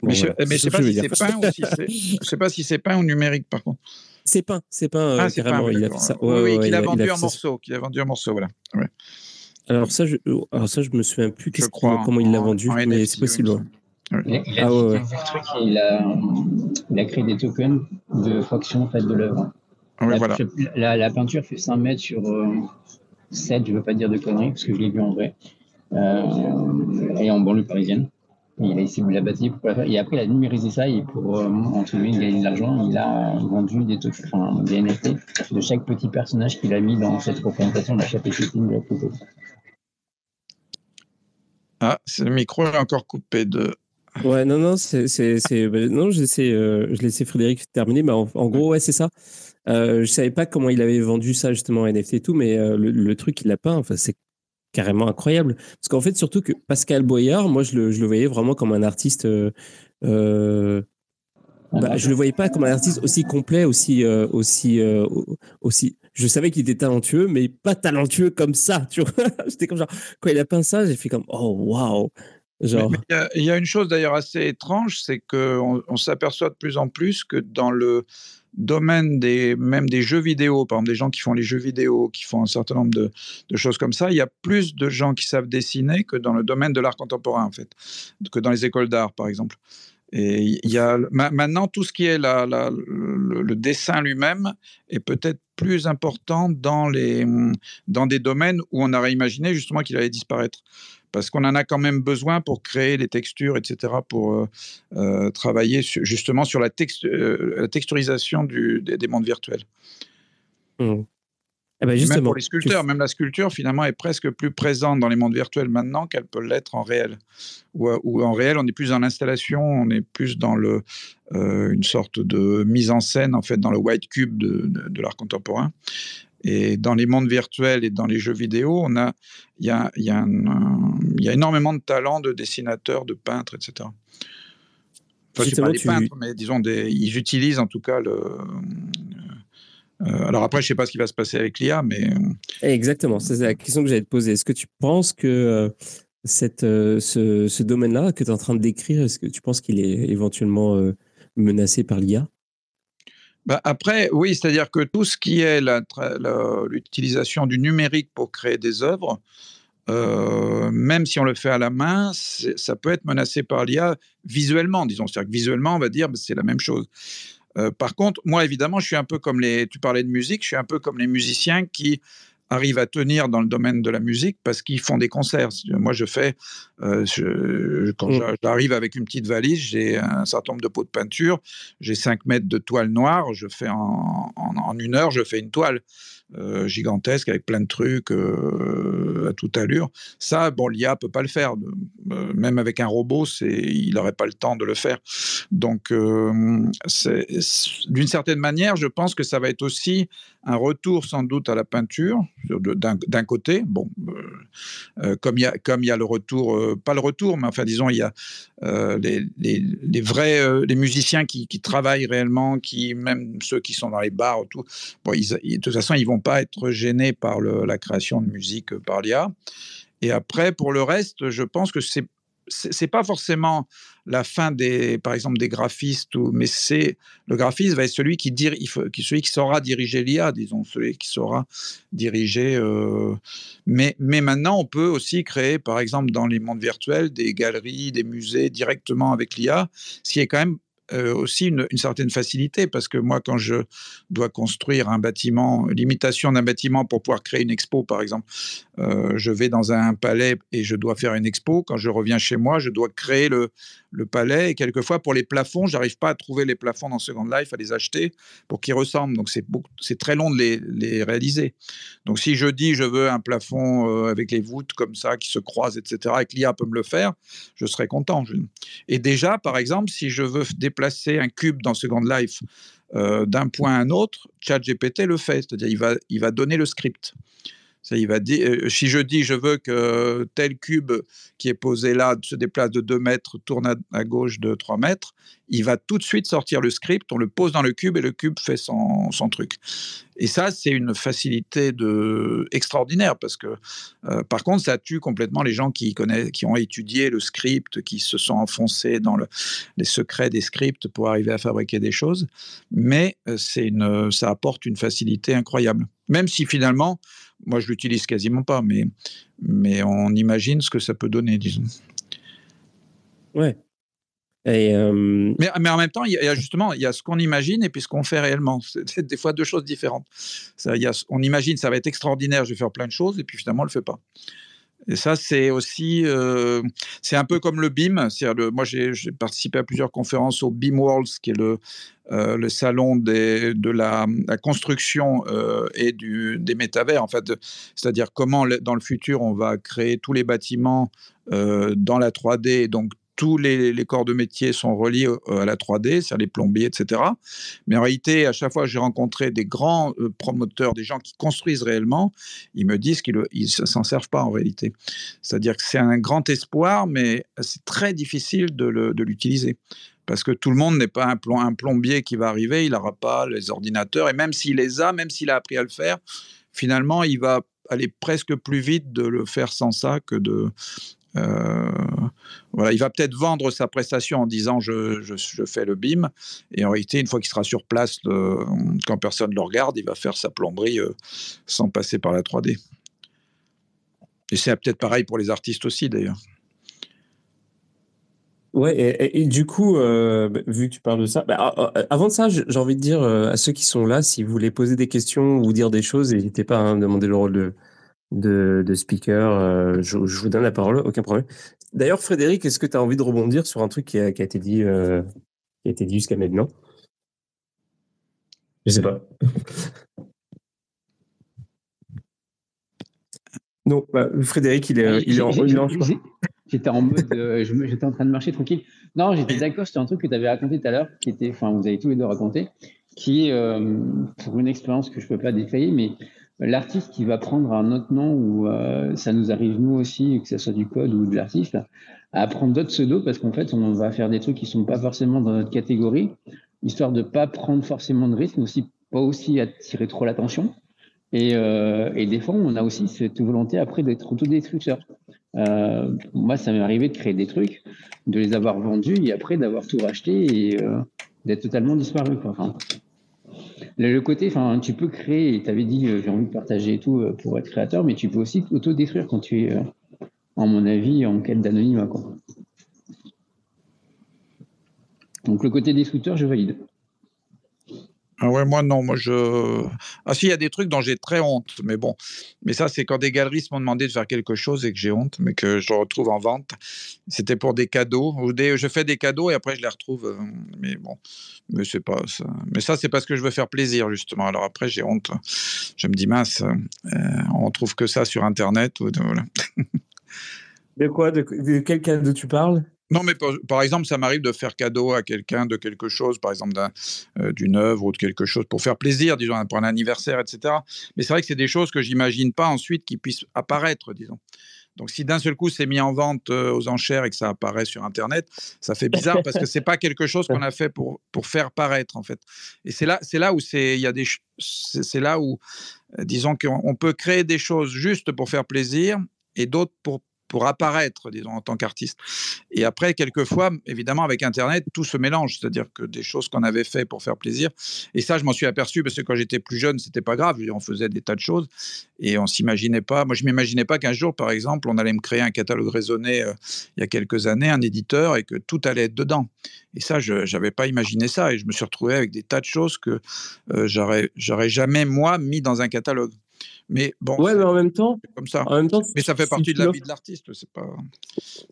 mais, je, ne sais pas si c'est peint ou si c'est. Je sais pas si c'est peint ou numérique, par contre. C'est peint, c'est peint. Ah, c'est peint. Il a fait ça. oui, oui, qu'il a, vendu un morceau, qu'il a vendu un morceau, voilà. Alors ça, je, alors ça, je me souviens plus crois, comment il l'a vendu, mais c'est possible. Il, a, ah, ouais, il, a, il a créé des tokens de fraction en fait, de l'œuvre. Voilà. la, la, peinture fait 5 mètres sur, euh, 7, je ne veux pas dire de conneries, parce que je l'ai vu en vrai, euh, et en banlieue parisienne. il a essayé de la bâtir pour la faire. Et après, il a numérisé ça et pour, euh, entre guillemets, gagner de l'argent, il a vendu des, enfin, des NFT de chaque petit personnage qu'il a mis dans cette représentation de la chape de la photo. Ah, c'est le micro est encore coupé de. Ouais, non, non, c'est, bah, non, j'essaie, euh, je laissais Frédéric terminer, mais en, en gros, ouais, c'est ça. Euh, je savais pas comment il avait vendu ça justement NFT et tout, mais euh, le, truc qu'il a peint, enfin, c'est carrément incroyable. Parce qu'en fait, surtout que Pascal Boyard, moi, je le, je le voyais vraiment comme un artiste. Euh, bah, je le voyais pas comme un artiste aussi complet, aussi, aussi, aussi. Je savais qu'il était talentueux, mais pas talentueux comme ça. Tu vois, j'étais comme genre quand il a peint ça, j'ai fait comme oh waouh. Il y, a une chose d'ailleurs assez étrange, c'est qu'on on, s'aperçoit de plus en plus que dans le domaine des, même des jeux vidéo, par exemple des gens qui font les jeux vidéo, qui font un certain nombre de, choses comme ça, il y a plus de gens qui savent dessiner que dans le domaine de l'art contemporain, en fait, que dans les écoles d'art, par exemple. Et il y a maintenant tout ce qui est la, le, dessin lui-même est peut-être plus important dans, les, dans des domaines où on aurait imaginé justement qu'il allait disparaître parce qu'on en a quand même besoin pour créer les textures, etc., pour euh, euh, travailler justement sur la, euh, la texturisation du, des, mondes virtuels. Mmh. Eh ben même pour les sculpteurs, même la sculpture finalement est presque plus présente dans les mondes virtuels maintenant qu'elle peut l'être en réel. Ou, en réel, on est plus dans l'installation, on est plus dans le, une sorte de mise en scène en fait dans le white cube de, de l'art contemporain. Et dans les mondes virtuels et dans les jeux vidéo, on a, il y a, y, a y a énormément de talents de dessinateurs, de peintres, etc. Enfin, je pas des peintres, mais disons, des, ils utilisent en tout cas le. Euh, alors après, je ne sais pas ce qui va se passer avec l'IA, mais. Exactement, c'est la question que j'allais te poser. Est-ce que tu penses que euh, cette, euh, ce, ce domaine-là que tu es en train de décrire, est-ce que tu penses qu'il est éventuellement menacé par l'IA bah, après, oui, c'est-à-dire que tout ce qui est l'utilisation du numérique pour créer des œuvres, euh, même si on le fait à la main, ça peut être menacé par l'IA visuellement, disons. C'est-à-dire que visuellement, on va dire bah, c'est la même chose. par contre, moi, évidemment, je suis un peu comme les. Tu parlais de musique, je suis un peu comme les musiciens qui arrivent à tenir dans le domaine de la musique parce qu'ils font des concerts. Moi, je fais, euh, quand mmh. j'arrive avec une petite valise, j'ai un certain nombre de pots de peinture, j'ai 5 mètres de toile noire, je fais en, en, une heure, je fais une toile. Euh, gigantesque avec plein de trucs euh, à toute allure. Ça, bon, l'IA peut pas le faire. Euh, même avec un robot, c'est, il n'aurait pas le temps de le faire. Donc, d'une certaine manière, je pense que ça va être aussi un retour sans doute à la peinture d'un côté. Bon, comme il y comme il y a le retour, pas le retour, mais enfin disons il y a les, les, vrais les musiciens qui, travaillent réellement, qui même ceux qui sont dans les bars tout. Bon, ils, de toute façon, ils vont pas être gênés par la création de musique par l'IA. Et après, pour le reste, je pense que c'est c'est pas forcément la fin des, par exemple, des graphistes, ou, mais c'est le graphiste va être celui qui, saura diriger l'IA, disons, celui qui saura diriger. Euh, mais, mais maintenant, on peut aussi créer, par exemple, dans les mondes virtuels, des galeries, des musées directement avec l'IA, ce qui est quand même euh, aussi une, certaine facilité parce que moi, quand je dois construire un bâtiment, l'imitation d'un bâtiment pour pouvoir créer une expo, par exemple, euh, je vais dans un palais et je dois faire une expo. Quand je reviens chez moi, je dois créer le, le palais. Et quelquefois, pour les plafonds, j'arrive pas à trouver les plafonds dans Second Life, à les acheter pour qu'ils ressemblent. Donc, c'est, c'est très long de les, les, réaliser. Donc, si je dis je veux un plafond euh, avec les voûtes comme ça, qui se croisent, etc., et que l'IA peut me le faire, je serais content. Et déjà, par exemple, si je veux déplacer un cube dans Second Life euh, d'un point à un autre, ChatGPT le fait. C'est-à-dire, il va, il va donner le script. Euh, si je dis je veux que tel cube qui est posé là se déplace de 2 mètres, tourne à, gauche de 3 mètres, il va tout de suite sortir le script, on le pose dans le cube et le cube fait son, truc. Et ça, c'est une facilité extraordinaire parce que, euh, par contre, ça tue complètement les gens qui, connaissent, qui ont étudié le script, qui se sont enfoncés dans le, les secrets des scripts pour arriver à fabriquer des choses. Mais euh, c'est une, ça apporte une facilité incroyable. Même si finalement, moi, je l'utilise quasiment pas, mais, mais on imagine ce que ça peut donner, disons. Ouais. Et euh, mais, mais, en même temps, il y a justement il y a ce qu'on imagine et puis ce qu'on fait réellement. C'est des fois deux choses différentes. Ça, il y a, on imagine ça va être extraordinaire, je vais faire plein de choses, et puis finalement on le fait pas. Et ça, c'est aussi, euh, c'est un peu comme le BIM. Moi, j'ai participé à plusieurs conférences au BIM Worlds, qui est le, euh, le salon des, de la, la construction euh, et du, des métavers, en fait, c'est-à-dire comment dans le futur on va créer tous les bâtiments dans la 3D, donc tous les, corps de métier sont reliés euh, à la 3D, c'est-à-dire les plombiers, etc. Mais en réalité, à chaque fois que j'ai rencontré des grands euh, promoteurs, des gens qui construisent réellement, ils me disent qu'ils ne s'en servent pas en réalité. C'est-à-dire que c'est un grand espoir, mais c'est très difficile de l'utiliser. Parce que tout le monde n'est pas un, un plombier qui va arriver, il n'aura pas les ordinateurs, et même s'il les a, même s'il a appris à le faire, finalement, il va aller presque plus vite de le faire sans ça que de, euh, voilà, il va peut-être vendre sa prestation en disant je, je, fais le BIM, et en réalité, une fois qu'il sera sur place, quand personne ne le regarde, il va faire sa plomberie euh, sans passer par la 3D. Et c'est peut-être pareil pour les artistes aussi, d'ailleurs. Ouais, et, du coup, euh, bah, vu que tu parles de ça, bah, avant de ça, j'ai envie de dire à ceux qui sont là, si vous voulez poser des questions ou dire des choses, n'hésitez pas à demander le rôle de, de, speaker. Euh, je, vous donne la parole, aucun problème. D'ailleurs, Frédéric, est-ce que tu as envie de rebondir sur un truc qui a, été dit, euh, qui a été dit jusqu'à maintenant? Je sais pas. non, bah, Frédéric, il est, il est en, J'étais en mode, euh, j'étais en train de marcher tranquille. Non, j'étais d'accord, c'était un truc que tu avais raconté tout à l'heure, qui était, enfin, vous avez tous les deux raconté, qui est, pour une expérience que je peux pas détailler, mais l'artiste qui va prendre un autre nom ou euh, ça nous arrive nous aussi, que ce soit du code ou de l'artiste, à prendre d'autres pseudos parce qu'en fait on va faire des trucs qui sont pas forcément dans notre catégorie, histoire de pas prendre forcément de risques, mais aussi pas aussi attirer trop l'attention. Et, euh, et, des fois, on a aussi cette volonté après d'être autodestructeur. Euh, moi, ça m'est arrivé de créer des trucs, de les avoir vendus et après d'avoir tout racheté et euh, d'être totalement disparu. Quoi. Le côté, enfin, tu peux créer, tu avais dit, euh, j'ai envie de partager tout euh, pour être créateur, mais tu peux aussi auto-détruire quand tu es, euh, en mon avis, en quête d'anonymat. Donc le côté destructeur, je valide. Ah ouais, moi non, moi je. Ah si, il y a des trucs dont j'ai très honte, mais bon. Mais ça, c'est quand des galeristes m'ont demandé de faire quelque chose et que j'ai honte, mais que je retrouve en vente. C'était pour des cadeaux. Je fais des cadeaux et après je les retrouve. Euh, mais bon, mais c'est pas ça. Mais ça, c'est parce que je veux faire plaisir justement. Alors après, j'ai honte. Je me dis mince, euh, on trouve que ça sur Internet de quoi? De, de quel cadeau tu parles? Non, mais par, exemple, ça m'arrive de faire cadeau à quelqu'un de quelque chose, par exemple euh, d'une œuvre ou de quelque chose pour faire plaisir, disons, pour un anniversaire, etc. Mais c'est vrai que c'est des choses que j'imagine pas ensuite qui puissent apparaître, disons. Donc, si d'un seul coup c'est mis en vente euh, aux enchères et que ça apparaît sur Internet, ça fait bizarre parce que c'est pas quelque chose qu'on a fait pour, pour faire paraître en fait. Et c'est là, c'est là où c'est, il y a des, c'est là où, euh, disons qu'on peut créer des choses juste pour faire plaisir et d'autres pour pour apparaître, disons, en tant qu'artiste. Et après, quelquefois, évidemment, avec Internet, tout se mélange, c'est-à-dire que des choses qu'on avait fait pour faire plaisir. Et ça, je m'en suis aperçu parce que quand j'étais plus jeune, c'était pas grave. On faisait des tas de choses et on s'imaginait pas. Moi, je m'imaginais pas qu'un jour, par exemple, on allait me créer un catalogue raisonné euh, il y a quelques années, un éditeur, et que tout allait être dedans. Et ça, je n'avais pas imaginé ça. Et je me suis retrouvé avec des tas de choses que euh, j'aurais, j'aurais jamais, moi, mis dans un catalogue. Mais bon, ouais, mais en même temps, comme ça. En même temps, mais ça fait partie de la vie de l'artiste, c'est pas.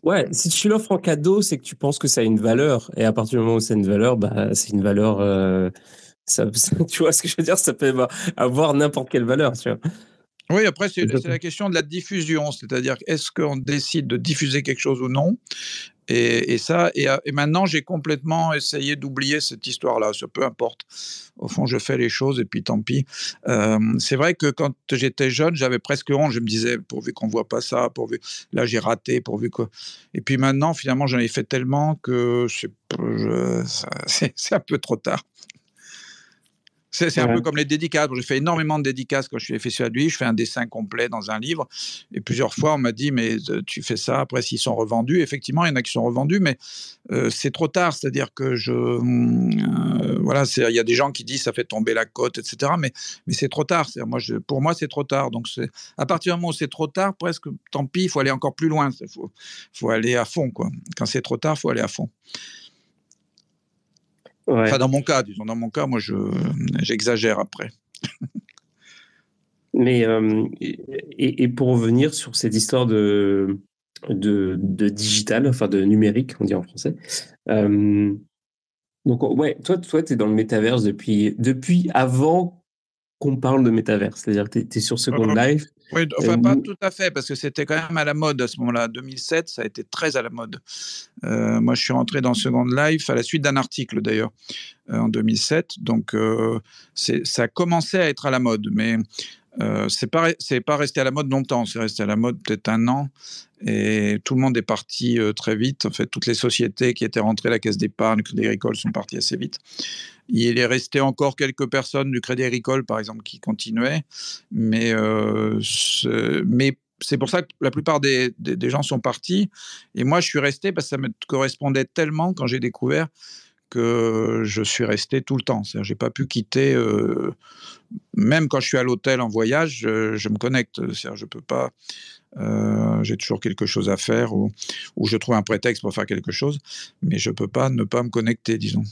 Ouais, si tu l'offres en cadeau, c'est que tu penses que ça a une valeur, et à partir du moment où c'est une valeur, bah, c'est une valeur. Euh, ça, tu vois ce que je veux dire? Ça peut avoir n'importe quelle valeur, tu vois. Oui, après, c'est la question de la diffusion, c'est-à-dire est-ce qu'on décide de diffuser quelque chose ou non? Et, ça, et, maintenant, j'ai complètement essayé d'oublier cette histoire-là. Peu importe. Au fond, je fais les choses et puis tant pis. Euh, c'est vrai que quand j'étais jeune, j'avais presque honte. Je me disais, pourvu qu'on voit pas ça, pourvu. Là, j'ai raté, pourvu que. Et puis maintenant, finalement, j'en ai fait tellement que c'est un peu trop tard. C'est un peu comme les dédicaces. J'ai fait énormément de dédicaces quand je suis fait à lui. Je fais un dessin complet dans un livre. Et plusieurs fois, on m'a dit, mais euh, tu fais ça, après, s'ils sont revendus. Effectivement, il y en a qui sont revendus, mais euh, c'est trop tard. C'est-à-dire que je. Euh, voilà, il y a des gens qui disent ça fait tomber la cote, etc. Mais, mais c'est trop tard. Moi, je, pour moi, c'est trop tard. Donc, à partir du moment où c'est trop tard, presque, tant pis, il faut aller encore plus loin. Il faut, faut aller à fond. Quoi. Quand c'est trop tard, il faut aller à fond. Enfin, dans mon cas, disons, dans mon cas, moi, je, j'exagère après. Mais, euh, et, et, pour revenir sur cette histoire de, de, de, digital, enfin de numérique, on dit en français. Euh, donc, ouais, toi, toi tu es dans le métaverse depuis, depuis avant qu'on parle de métaverse. C'est-à-dire que tu es, sur Second Life. Oui, enfin, pas tout à fait, parce que c'était quand même à la mode à ce moment-là. 2007, ça a été très à la mode. Euh, moi, je suis rentré dans Second Life à la suite d'un article, d'ailleurs, euh, en 2007. Donc, euh, ça a commencé à être à la mode, mais c'est pas pas resté à la mode longtemps, c'est resté à la mode peut-être un an et tout le monde est parti très vite. En fait, toutes les sociétés qui étaient rentrées à la caisse d'épargne, le Crédit Agricole sont parties assez vite. Il est resté encore quelques personnes du Crédit Agricole, par exemple, qui continuaient, mais, c'est pour ça que la plupart des, gens sont partis. Et moi, je suis resté parce que ça me correspondait tellement quand j'ai découvert que je suis resté tout le temps. Je n'ai pas pu quitter, même quand je suis à l'hôtel en voyage, je, me connecte. Je peux pas. J'ai toujours quelque chose à faire ou, ou, je trouve un prétexte pour faire quelque chose, mais je peux pas ne pas me connecter, disons.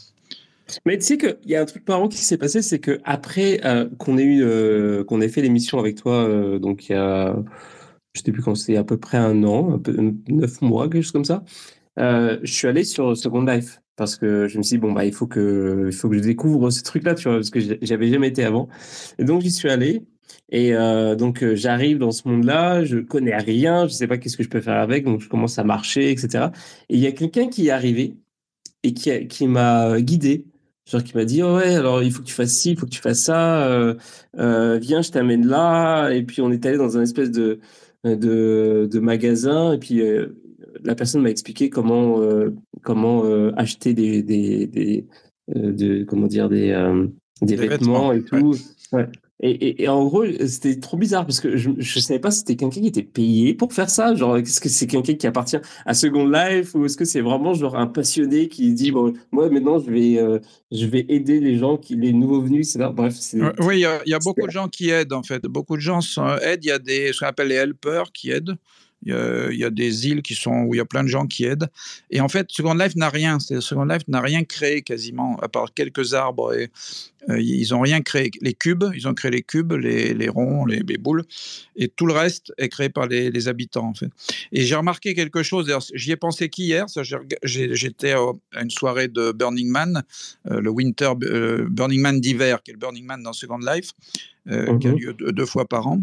Mais tu sais qu'il y a un truc marrant qui s'est passé, c'est que après euh, qu'on ait eu, euh, qu'on ait fait l'émission avec toi, euh, donc il y a, je sais plus quand c'est à peu près un an, neuf mois, quelque chose comme ça. je suis allé sur Second Life parce que je me suis dit bon bah il faut que, il faut que je découvre ce truc-là, parce que j'avais jamais été avant. Et donc j'y suis allé. Et donc j'arrive dans ce monde-là, je connais rien, je sais pas qu'est-ce que je peux faire avec, donc je commence à marcher, etc. Et il y a quelqu'un qui est arrivé et qui, qui m'a guidé Genre qui m'a dit ouais alors il faut que tu fasses ci, il faut que tu fasses ça, euh, euh, viens je t'amène là et puis on est allé dans un espèce de de, de magasin et puis euh, la personne m'a expliqué comment comment acheter des des, des de, comment dire des des, vêtements, et tout. Ouais. Et, et, en gros, c'était trop bizarre parce que je ne savais pas si c'était quelqu'un qui était payé pour faire ça. Genre, est-ce que c'est quelqu'un qui appartient à Second Life ou est-ce que c'est vraiment genre un passionné qui dit bon, moi maintenant je vais euh, je vais aider les gens qui les nouveaux venus. C'est bref. Oui, il y, a, beaucoup de gens qui aident en fait. Beaucoup de gens sont, aident. Il y a des ce qu'on appelle les helpers qui aident. Il y, a, des îles qui sont où il y a plein de gens qui aident. Et en fait, Second Life n'a rien. Second Life n'a rien créé quasiment, à part quelques arbres. Et, euh, ils n'ont rien créé. Les cubes, ils ont créé les cubes, les, ronds, les, boules. Et tout le reste est créé par les, habitants, en fait. Et j'ai remarqué quelque chose. J'y ai pensé qu'hier. J'étais à une soirée de Burning Man, euh, le Winter euh, Burning Man d'hiver, qui est le Burning Man dans Second Life, qui a mmh lieu deux fois par an.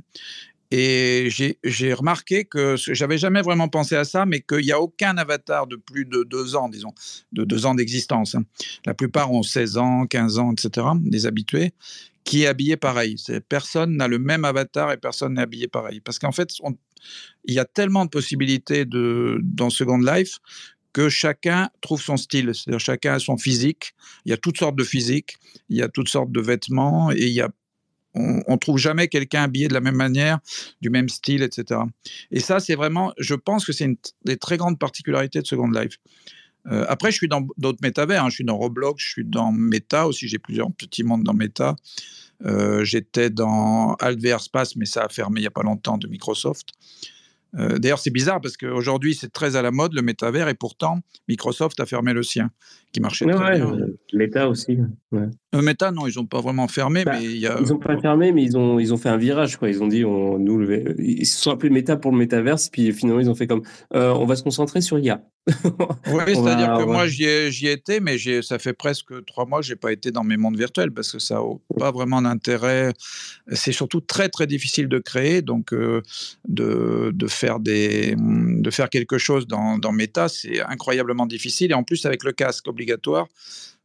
Et j'ai remarqué que j'avais jamais vraiment pensé à ça, mais qu'il n'y a aucun avatar de plus de deux ans, disons, de deux ans d'existence. Hein. La plupart ont 16 ans, 15 ans, etc., des habitués, qui est habillé pareil. Personne n'a le même avatar et personne n'est habillé pareil. Parce qu'en fait, il y a tellement de possibilités de, dans Second Life que chacun trouve son style, c'est-à-dire chacun a son physique. Il y a toutes sortes de physiques, il y a toutes sortes de vêtements et il y a on, ne trouve jamais quelqu'un habillé de la même manière, du même style, etc. Et ça, c'est vraiment, je pense que c'est une des très grandes particularités de Second Life. Euh, après, je suis dans d'autres métavers. Hein. Je suis dans Roblox, je suis dans Meta aussi. J'ai plusieurs petits mondes dans Meta. Euh, j'étais dans Altvr Space, mais ça a fermé il n'y a pas longtemps de Microsoft. Euh, d'ailleurs, c'est bizarre parce qu'aujourd'hui, c'est très à la mode le métavers et pourtant, Microsoft a fermé le sien, qui marchait très bien. Meta aussi. Euh, Meta, non, ils n'ont pas vraiment fermé, bah, mais il y a... Ils n'ont pas fermé, mais ils ont, ils ont fait un virage. Quoi. Ils ont dit, on, nous, ils se sont appelés Meta pour le métaverse, puis finalement, ils ont fait comme, euh, on va se concentrer sur l'IA. oui, c'est-à-dire que moi, j'y ai, ai, été, mais ça fait presque trois mois que je n'ai pas été dans mes mondes virtuels parce que ça n'a pas vraiment d'intérêt. C'est surtout très, très difficile de créer, donc de, de, faire des, de faire quelque chose dans, dans Meta, c'est incroyablement difficile. Et en plus, avec le casque obligatoire,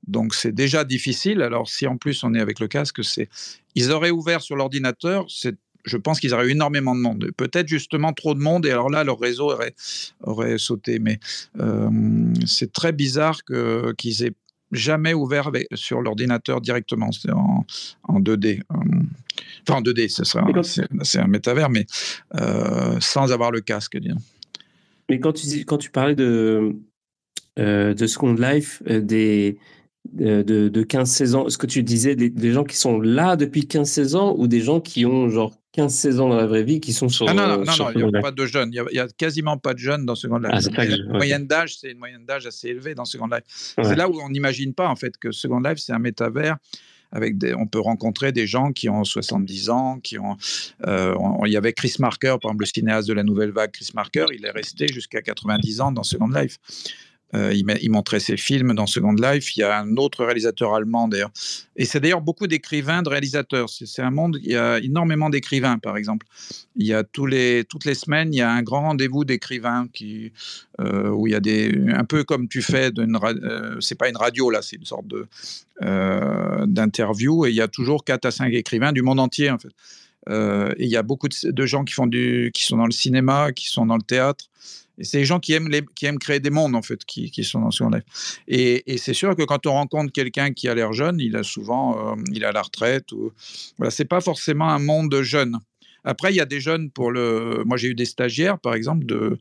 donc c'est déjà difficile. Alors si en plus on est avec le casque, c'est ils auraient ouvert sur l'ordinateur, c'est je pense qu'ils auraient eu énormément de monde. Peut-être justement trop de monde, et alors là, leur réseau aurait, aurait sauté. Mais euh, c'est très bizarre qu'ils aient jamais ouvert sur l'ordinateur directement, c'est en, en, 2D. Euh, enfin, en 2D, c'est un métavers, mais euh, sans avoir le casque. Mais quand tu, quand tu parlais de, de Second Life, des, de, de 15-16 ans, est-ce que tu disais des, gens qui sont là depuis 15-16 ans ou des gens qui ont genre 15-16 ans dans la vraie vie qui sont sur. Ah non, non, non, il n'y a pas de jeunes. Il n'y a, quasiment pas de jeunes dans Second Life. Ah, la moyenne d'âge, c'est une moyenne d'âge assez élevée dans Second Life. C'est là où on n'imagine pas en fait que Second Life, c'est un métavers. Avec des, on peut rencontrer des gens qui ont 70 ans, qui ont. Euh, il y avait Chris Marker, par exemple, le cinéaste de la nouvelle vague, Chris Marker, il est resté jusqu'à 90 ans dans Second Life. Euh, il, montrait ses films dans Second Life. Il y a un autre réalisateur allemand d'ailleurs. Et c'est d'ailleurs beaucoup d'écrivains, de réalisateurs. C'est un monde, il y a énormément d'écrivains par exemple. Il y a tous les, toutes les semaines, il y a un grand rendez-vous d'écrivains qui, euh, où il y a des, un peu comme tu fais, euh, c'est pas une radio là, c'est une sorte de, d'interview. Et il y a toujours 4 à 5 écrivains du monde entier et il y a beaucoup de, de gens qui, font du, qui sont dans le cinéma, qui sont dans le théâtre. C'est les gens qui aiment, créer des mondes, en fait, qui, sont dans ce live. Et, et c'est sûr que quand on rencontre quelqu'un qui a l'air jeune, il a souvent, euh, il a la retraite. Ou... Voilà, c'est pas forcément un monde jeune. Après, il y a des jeunes pour le. Moi, j'ai eu des stagiaires, par exemple, de,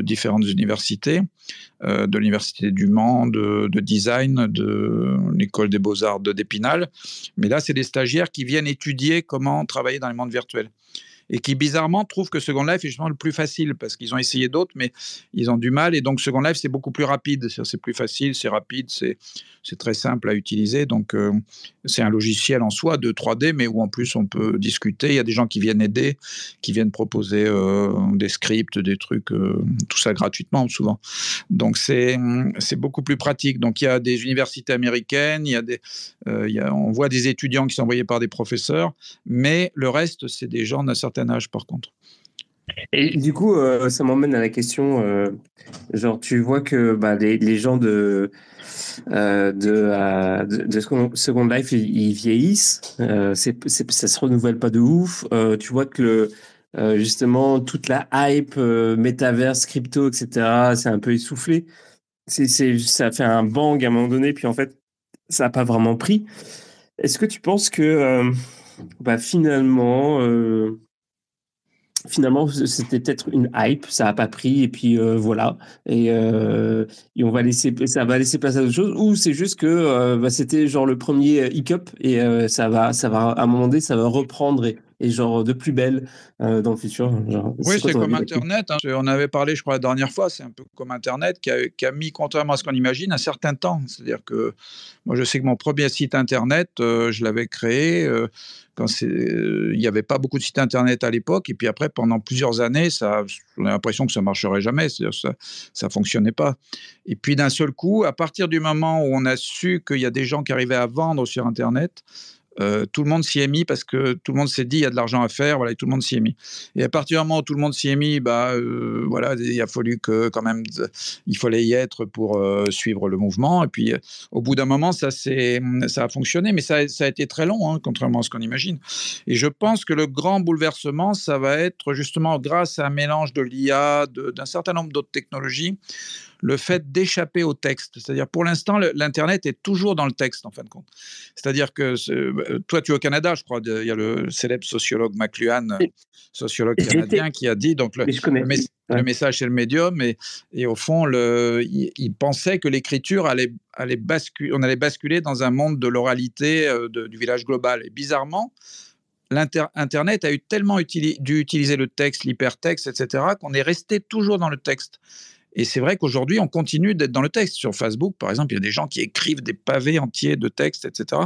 différentes universités, euh, de l'université du Mans, de, de design, de l'école des beaux-arts de d'Épinal. Mais là, c'est des stagiaires qui viennent étudier comment travailler dans les mondes virtuels et qui bizarrement trouvent que Second Life est justement le plus facile parce qu'ils ont essayé d'autres, mais ils ont du mal. Et donc Second Life, c'est beaucoup plus rapide. C'est plus facile, c'est rapide, c'est très simple à utiliser. Donc euh, c'est un logiciel en soi de 3D, mais où en plus on peut discuter. Il y a des gens qui viennent aider, qui viennent proposer euh, des scripts, des trucs, euh, tout ça gratuitement souvent. Donc c'est beaucoup plus pratique. Donc il y a des universités américaines, il y a des, on voit des étudiants qui sont envoyés par des professeurs, mais le reste, c'est des gens d'un certain âge, par contre. Et du coup, euh, ça m'emmène à la question, euh, genre, tu vois que bah, les, gens de, euh, de, de, Second Life, ils, vieillissent, c'est, ça se renouvelle pas de ouf. tu vois que justement, toute la hype, métaverse, crypto, etc., c'est un peu essoufflé. C'est, c'est, ça fait un bang à un moment donné, puis en fait, ça n'a pas vraiment pris. Est-ce que tu penses que bah, finalement, finalement, c'était peut-être une hype, ça n'a pas pris, et puis euh, voilà. Et, euh, et, on va laisser, ça va laisser place à d'autres choses, ou c'est juste que euh, bah, c'était genre le premier hiccup, et ça va, ça va, à un moment donné, ça va reprendre, et, et genre de plus belle dans le futur. oui, c'est comme Internet. Hein. On avait parlé, je crois, la dernière fois, c'est un peu comme Internet qui a, qui a mis, contrairement à ce qu'on imagine, un certain temps. C'est-à-dire que moi, je sais que mon premier site Internet, je l'avais créé quand il n'y avait pas beaucoup de sites Internet à l'époque. Et puis après, pendant plusieurs années, ça, on a l'impression que ça marcherait jamais. C'est-à-dire ça, ça fonctionnait pas. Et puis d'un seul coup, à partir du moment où on a su qu'il y a des gens qui arrivaient à vendre sur Internet, euh, tout le monde s'y est mis parce que tout le monde s'est dit il y a de l'argent à faire, voilà, et tout le monde s'y est mis. Et à partir du moment où tout le monde s'y est mis, bah euh, voilà, il a fallu que quand même il fallait y être pour euh, suivre le mouvement. Et puis au bout d'un moment, ça ça a fonctionné, mais ça, ça a été très long, hein, contrairement à ce qu'on imagine. Et je pense que le grand bouleversement, ça va être justement grâce à un mélange de l'IA, d'un certain nombre d'autres technologies le fait d'échapper au texte. C'est-à-dire, pour l'instant, l'Internet est toujours dans le texte, en fin de compte. C'est-à-dire que euh, toi, tu es au Canada, je crois, il y a le célèbre sociologue McLuhan, sociologue canadien, qui a dit donc le, message c'est le médium, et, et au fond, le, il, pensait que l'écriture allait, allait basculer, on allait basculer dans un monde de l'oralité euh, du village global. Et bizarrement, l'Internet a eu tellement dû utiliser le texte, l'hypertexte, etc., qu'on est resté toujours dans le texte. Et c'est vrai qu'aujourd'hui, on continue d'être dans le texte. Sur Facebook, par exemple, il y a des gens qui écrivent des pavés entiers de texte, etc.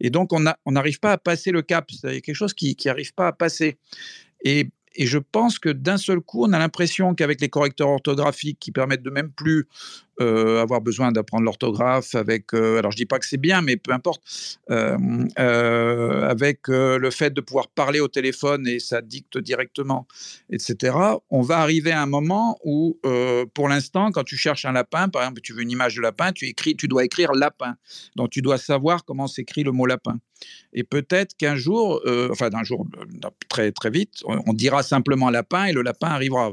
Et donc, on n'arrive pas à passer le cap. Il y a quelque chose qui n'arrive pas à passer. Et et je pense que d'un seul coup, on a l'impression qu'avec les correcteurs orthographiques qui permettent de même plus euh, avoir besoin d'apprendre l'orthographe, avec, euh, alors je dis pas que c'est bien, mais peu importe, euh, avec le fait de pouvoir parler au téléphone et ça dicte directement, etc. On va arriver à un moment où, pour l'instant, quand tu cherches un lapin, par exemple, tu veux une image de lapin, tu écris, tu dois écrire lapin, donc tu dois savoir comment s'écrit le mot lapin. Et peut-être qu'un jour, enfin d'un jour très très vite, on, dira simplement lapin et le lapin arrivera.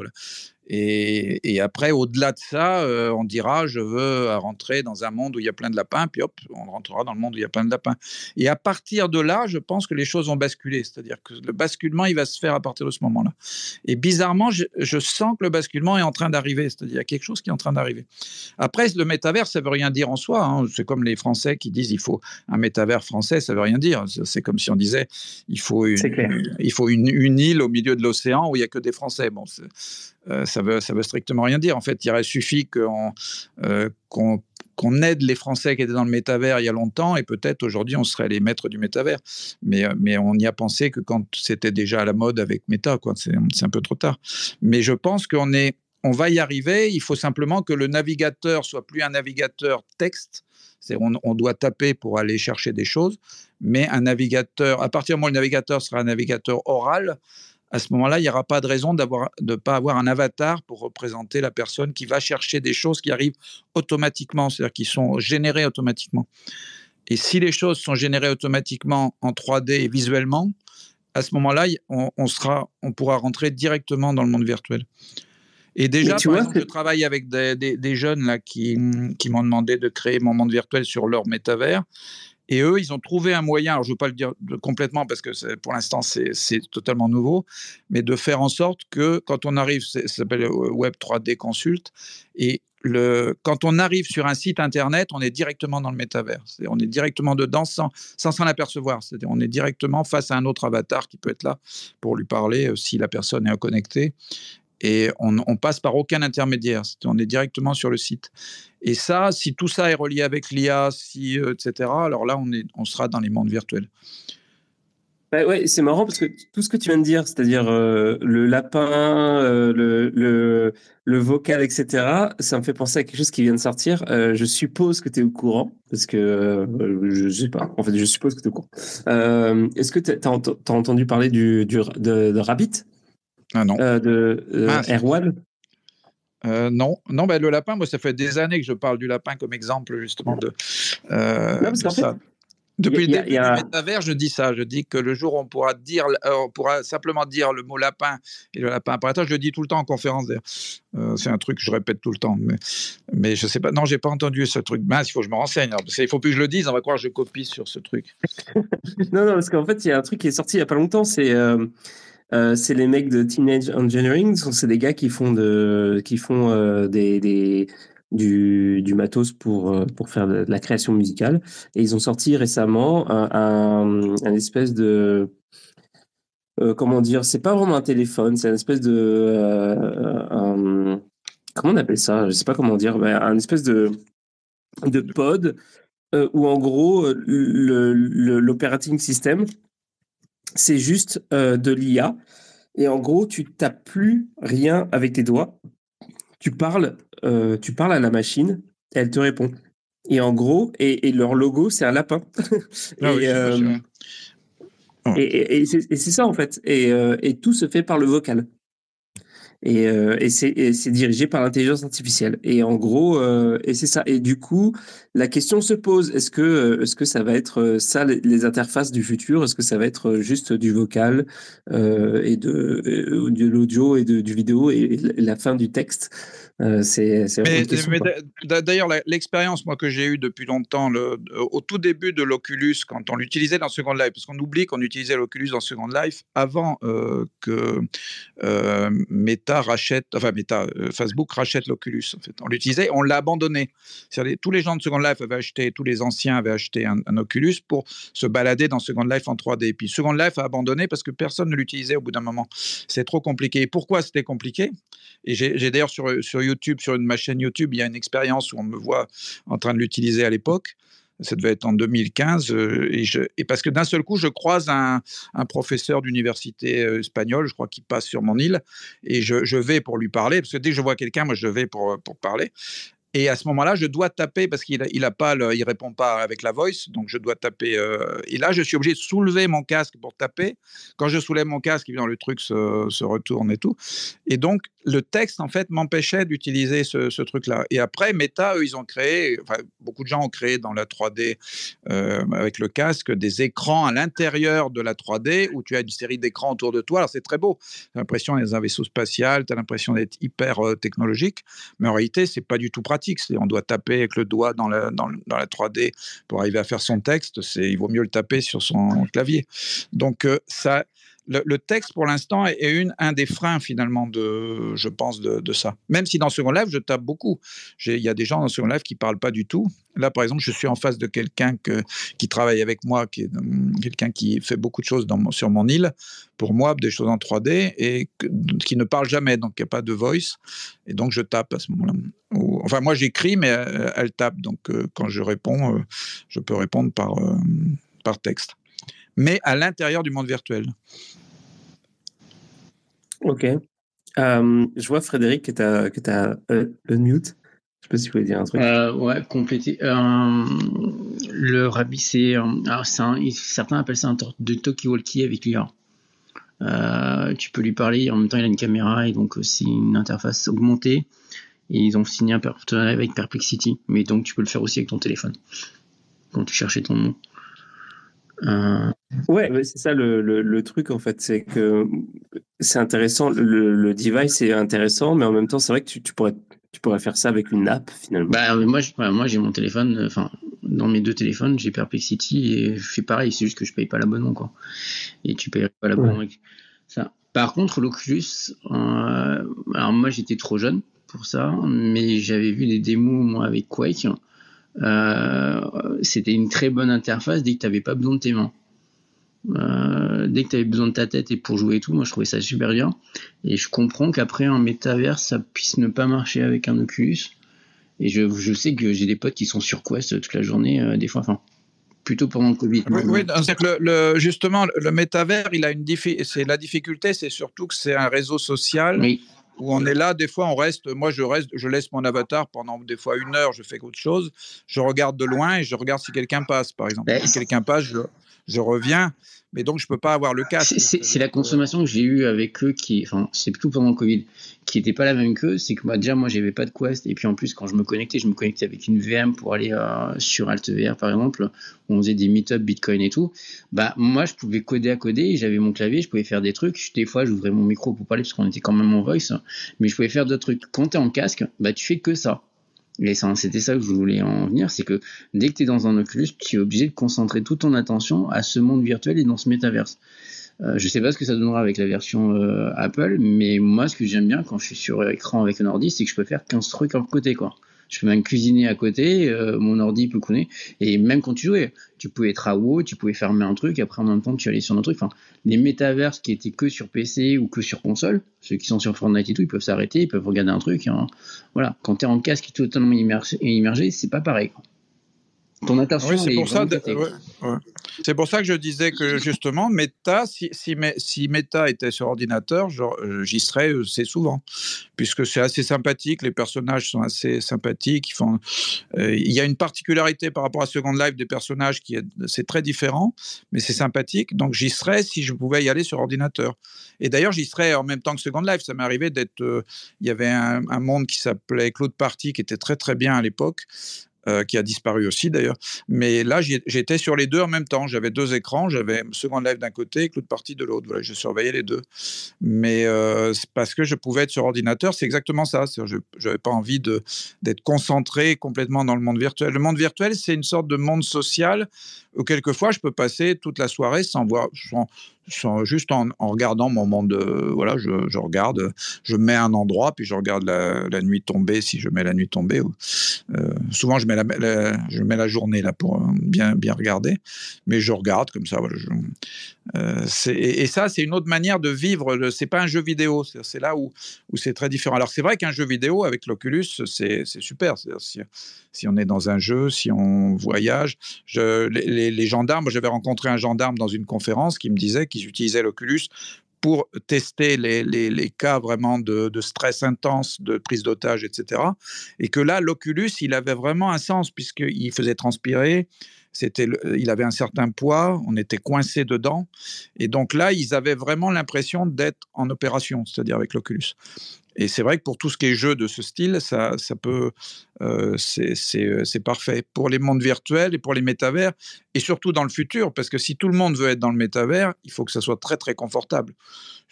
Et, après, au-delà de ça, euh, on dira je veux rentrer dans un monde où il y a plein de lapins, puis hop, on rentrera dans le monde où il y a plein de lapins. Et à partir de là, je pense que les choses vont basculer. C'est-à-dire que le basculement, il va se faire à partir de ce moment-là. Et bizarrement, je, sens que le basculement est en train d'arriver. C'est-à-dire qu'il y a quelque chose qui est en train d'arriver. Après, le métavers, ça veut rien dire en soi. Hein. C'est comme les Français qui disent il faut un métavers français, ça veut rien dire. C'est comme si on disait il faut une, il faut une, une île au milieu de l'océan où il y a que des Français. Bon, ça veut, ça veut strictement rien dire. En fait, il aurait suffi euh, qu'on aide les Français qui étaient dans le métavers il y a longtemps et peut-être aujourd'hui on serait les maîtres du métavers. Mais, euh, mais on y a pensé que quand c'était déjà à la mode avec Meta. C'est, un peu trop tard. Mais je pense qu'on est, on va y arriver. Il faut simplement que le navigateur soit plus un navigateur texte. C'est on, on, doit taper pour aller chercher des choses, mais un navigateur, à partir du moment où le navigateur sera un navigateur oral, à ce moment-là, il n'y aura pas de raison de ne pas avoir un avatar pour représenter la personne qui va chercher des choses qui arrivent automatiquement, c'est-à-dire qui sont générées automatiquement. Et si les choses sont générées automatiquement en 3D et visuellement, à ce moment-là, on, sera, on pourra rentrer directement dans le monde virtuel. Et déjà, par exemple, je travaille avec des, jeunes là, qui, qui m'ont demandé de créer mon monde virtuel sur leur métavers. Et eux, ils ont trouvé un moyen, je ne veux pas le dire complètement parce que pour l'instant c'est totalement nouveau, mais de faire en sorte que quand on arrive, ça s'appelle euh, Web 3D Consult, et le, quand on arrive sur un site internet, on est directement dans le métavers. on est directement dedans sans s'en sans, l'apercevoir. C'est-à-dire on est directement face à un autre avatar qui peut être là pour lui parler euh, si la personne est connectée et on, passe par aucun intermédiaire. On est directement sur le site. Et ça, si tout ça est relié avec l'IA, si, euh, etc., alors là, on, est, on sera dans les mondes virtuels. Bah ouais, c'est marrant parce que tout ce que tu viens de dire, c'est-à-dire euh, le lapin, euh, le, le, vocal, etc., ça me fait penser à quelque chose qui vient de sortir. je suppose que tu es au courant, parce que je sais pas, en fait, je suppose que tu es au courant. Est-ce que tu as, entendu parler du, du de Rabbit? Ah non. Euh, de euh, Erwan euh, non, non ben, le lapin, moi, ça fait des années que je parle du lapin comme exemple justement de, ça. Depuis le début du métavers, je dis ça. Je dis que le jour où on pourra dire, on pourra simplement dire le mot lapin et le lapin apparaîtra. Je le dis tout le temps en conférence. c'est un truc que je répète tout le temps. Mais, mais je sais pas. Non, j'ai pas entendu ce truc. Mince, il faut que je me renseigne. il faut plus que je le dise. On va croire que je copie sur ce truc. non, non, parce qu'en fait, il y a un truc qui est sorti il y a pas longtemps. C'est euh, c'est les mecs de Teenage Engineering. C'est des gars qui font, euh, des, du, du, matos pour, euh, pour faire de la création musicale. Et ils ont sorti récemment un, espèce de comment dire, c'est pas vraiment un téléphone, c'est une espèce de. comment on appelle ça? Je sais pas comment dire, un espèce de, de pod où en gros, l'operating system, c'est juste de l'IA. Et en gros, tu tapes plus rien avec tes doigts. Tu parles, tu parles à la machine, et elle te répond. Et en gros, et, leur logo, c'est un lapin. Ah euh, et, et, et c'est ça en fait. Euh, et, tout se fait par le vocal. Et, euh, c'est dirigé par l'intelligence artificielle. Et en gros, et c'est ça. Et du coup, la question se pose est-ce que, est -ce que ça va être ça les, interfaces du futur? Est-ce que ça va être juste du vocal et de, de l'audio et du vidéo et la fin du texte? Euh, c'est D'ailleurs, l'expérience moi que j'ai eue depuis longtemps, le, au tout début de l'Oculus, quand on l'utilisait dans Second Life, parce qu'on oublie qu'on utilisait l'Oculus dans Second Life avant euh, que euh, Meta rachète, enfin Meta, Facebook rachète l'Oculus. En fait, on l'utilisait, on l'a abandonné. Tous les gens de Second Life avaient acheté, tous les anciens avaient acheté un, un, Oculus pour se balader dans Second Life en 3D. Puis Second Life a abandonné parce que personne ne l'utilisait au bout d'un moment. C'est trop compliqué. pourquoi c'était compliqué? Et j'ai d'ailleurs sur, sur YouTube, sur une, ma chaîne YouTube, il y a une expérience où on me voit en train de l'utiliser à l'époque. Ça devait être en 2015. Euh, et, parce que d'un seul coup, je croise un, professeur d'université euh, espagnole, je crois, qui passe sur mon île. Et je, vais pour lui parler. Parce que dès que je vois quelqu'un, moi, je vais pour, pour parler. Et à ce moment-là, je dois taper parce qu'il il a pas, il répond pas avec la voice, donc je dois taper. Euh, et là, je suis obligé de soulever mon casque pour taper. Quand je soulève mon casque, évidemment, le truc se, se retourne et tout. Et donc, le texte, en fait, m'empêchait d'utiliser ce, truc-là. Et après, Meta, eux, ils ont créé, beaucoup de gens ont créé dans la 3D euh, avec le casque des écrans à l'intérieur de la 3D où tu as une série d'écrans autour de toi. Alors, c'est très beau. Tu as l'impression d'être un vaisseau spatial, tu as l'impression d'être hyper euh, technologique, mais en réalité, c'est pas du tout pratique. On doit taper avec le doigt dans la, dans, la 3D pour arriver à faire son texte. Il vaut mieux le taper sur son clavier. Donc, euh, ça le, texte, pour l'instant, est, un des freins, finalement, de, je pense, de, ça. Même si dans Second Life, je tape beaucoup. Il y a des gens dans Second Life qui ne parlent pas du tout. Là, par exemple, je suis en face de quelqu'un qui travaille avec moi, qui est quelqu'un qui fait beaucoup de choses sur mon île, pour moi, des choses en 3D, et qui ne parle jamais, donc il n'y a pas de voice. Et donc, je tape à ce moment-là. Enfin, moi, j'écris, mais euh, elle, tape. Donc, euh, quand je réponds, euh, je peux répondre par, par texte mais à l'intérieur du monde virtuel. Ok. Euh, je vois Frédéric que tu as, que as euh, mute. Je sais pas si vous voulez dire un truc. Euh, ouais, compléter. Euh, le Rabi, c'est. certains appellent ça un de talkie-walkie avec l'IA. tu peux lui parler, en même temps il a une caméra et donc c'est une interface augmentée. Et ils ont signé un partenariat avec Perplexity, mais donc tu peux le faire aussi avec ton téléphone quand tu cherchais ton nom. Ouais, c'est ça le, le, truc en fait, c'est que c'est intéressant, le, le, device est intéressant, mais en même temps, c'est vrai que tu, tu, pourrais, tu pourrais faire ça avec une app finalement. Bah, moi, moi j'ai mon téléphone, enfin, dans mes deux téléphones, j'ai Perplexity et je fais pareil, c'est juste que je paye pas l'abonnement quoi. Et tu payes pas l'abonnement avec ça. Par contre, l'Oculus, euh, alors moi j'étais trop jeune pour ça, mais j'avais vu des démos moi avec Quake. Euh, c'était une très bonne interface dès que tu n'avais pas besoin de tes mains. Euh, dès que tu avais besoin de ta tête et pour jouer et tout, moi je trouvais ça super bien. Et je comprends qu'après un métavers, ça puisse ne pas marcher avec un Oculus. Et je, je sais que j'ai des potes qui sont sur Quest toute la journée, euh, des fois, enfin, plutôt pendant le Covid. Oui, que le, justement, le métavers, il a une c'est la difficulté, c'est surtout que c'est un réseau social. Oui où on est là, des fois on reste, moi je reste, je laisse mon avatar pendant des fois une heure, je fais autre chose, je regarde de loin et je regarde si quelqu'un passe, par exemple. Ben, si quelqu'un passe, je, je reviens, mais donc je peux pas avoir le casque. C'est la consommation que j'ai eue avec eux qui, enfin, c'est plutôt pendant le Covid, qui n'était pas la même qu'eux. C'est que moi, déjà, moi, j'avais pas de Quest, et puis en plus, quand je me connectais, je me connectais avec une VM pour aller euh, sur AltVR, par exemple, où on faisait des meet-up Bitcoin et tout. Bah, moi, je pouvais coder à coder, j'avais mon clavier, je pouvais faire des trucs. Des fois, j'ouvrais mon micro pour parler parce qu'on était quand même en voice, mais je pouvais faire d'autres trucs. Quand tu es en casque, bah, tu fais que ça. Et c'était ça que je voulais en venir, c'est que dès que tu dans un Oculus, tu es obligé de concentrer toute ton attention à ce monde virtuel et dans ce métaverse. Euh, je sais pas ce que ça donnera avec la version euh, Apple, mais moi, ce que j'aime bien quand je suis sur écran avec un ordi, c'est que je peux faire 15 trucs en côté, quoi. Je peux même cuisiner à côté, euh, mon ordi peut couler. Et même quand tu jouais, tu pouvais être à WoW, tu pouvais fermer un truc, après en même temps tu allais sur un truc. Enfin, les métaverses qui étaient que sur PC ou que sur console, ceux qui sont sur Fortnite et tout, ils peuvent s'arrêter, ils peuvent regarder un truc. Hein. Voilà, quand tu es en casque totalement immergé, immergé c'est pas pareil. Ton attention oui, c'est pour ça. C'est pour ça que je disais que justement, Meta, si, si, si Meta était sur ordinateur, euh, j'y serais assez euh, souvent, puisque c'est assez sympathique, les personnages sont assez sympathiques. Font, euh, il y a une particularité par rapport à Second Life des personnages qui est, c'est très différent, mais c'est sympathique. Donc j'y serais si je pouvais y aller sur ordinateur. Et d'ailleurs, j'y serais en même temps que Second Life. Ça m'est arrivé d'être. il y avait un, un monde qui s'appelait Claude Party qui était très très bien à l'époque. Euh, qui a disparu aussi d'ailleurs. Mais là, j'étais sur les deux en même temps. J'avais deux écrans, j'avais Second Life d'un côté et Cloud Party de l'autre. Voilà, je surveillais les deux. Mais euh, parce que je pouvais être sur ordinateur, c'est exactement ça. Je n'avais pas envie d'être concentré complètement dans le monde virtuel. Le monde virtuel, c'est une sorte de monde social où quelquefois je peux passer toute la soirée sans voir, juste en, regardant mon monde. voilà, je, regarde, je mets un endroit, puis je regarde la, nuit tomber, si je mets la nuit tomber. Euh, souvent, je mets la, je mets la journée là pour euh, bien, bien regarder, mais je regarde comme ça. Voilà, euh, et, ça, c'est une autre manière de vivre. C'est pas un jeu vidéo. C'est là où, où c'est très différent. Alors, c'est vrai qu'un jeu vidéo avec l'Oculus, c'est super. Si, on est dans un jeu, si on voyage, les, les gendarmes, j'avais rencontré un gendarme dans une conférence qui me disait qu'ils utilisaient l'Oculus pour tester les, cas vraiment de, de, stress intense, de prise d'otage, etc. Et que là, l'Oculus, il avait vraiment un sens puisqu'il faisait transpirer, c'était, il avait un certain poids, on était coincé dedans. Et donc là, ils avaient vraiment l'impression d'être en opération, c'est-à-dire avec l'Oculus. Et c'est vrai que pour tout ce qui est jeu de ce style, ça, ça peut, euh, euh, c'est parfait pour les mondes virtuels et pour les métavers, et surtout dans le futur, parce que si tout le monde veut être dans le métavers, il faut que ça soit très très confortable.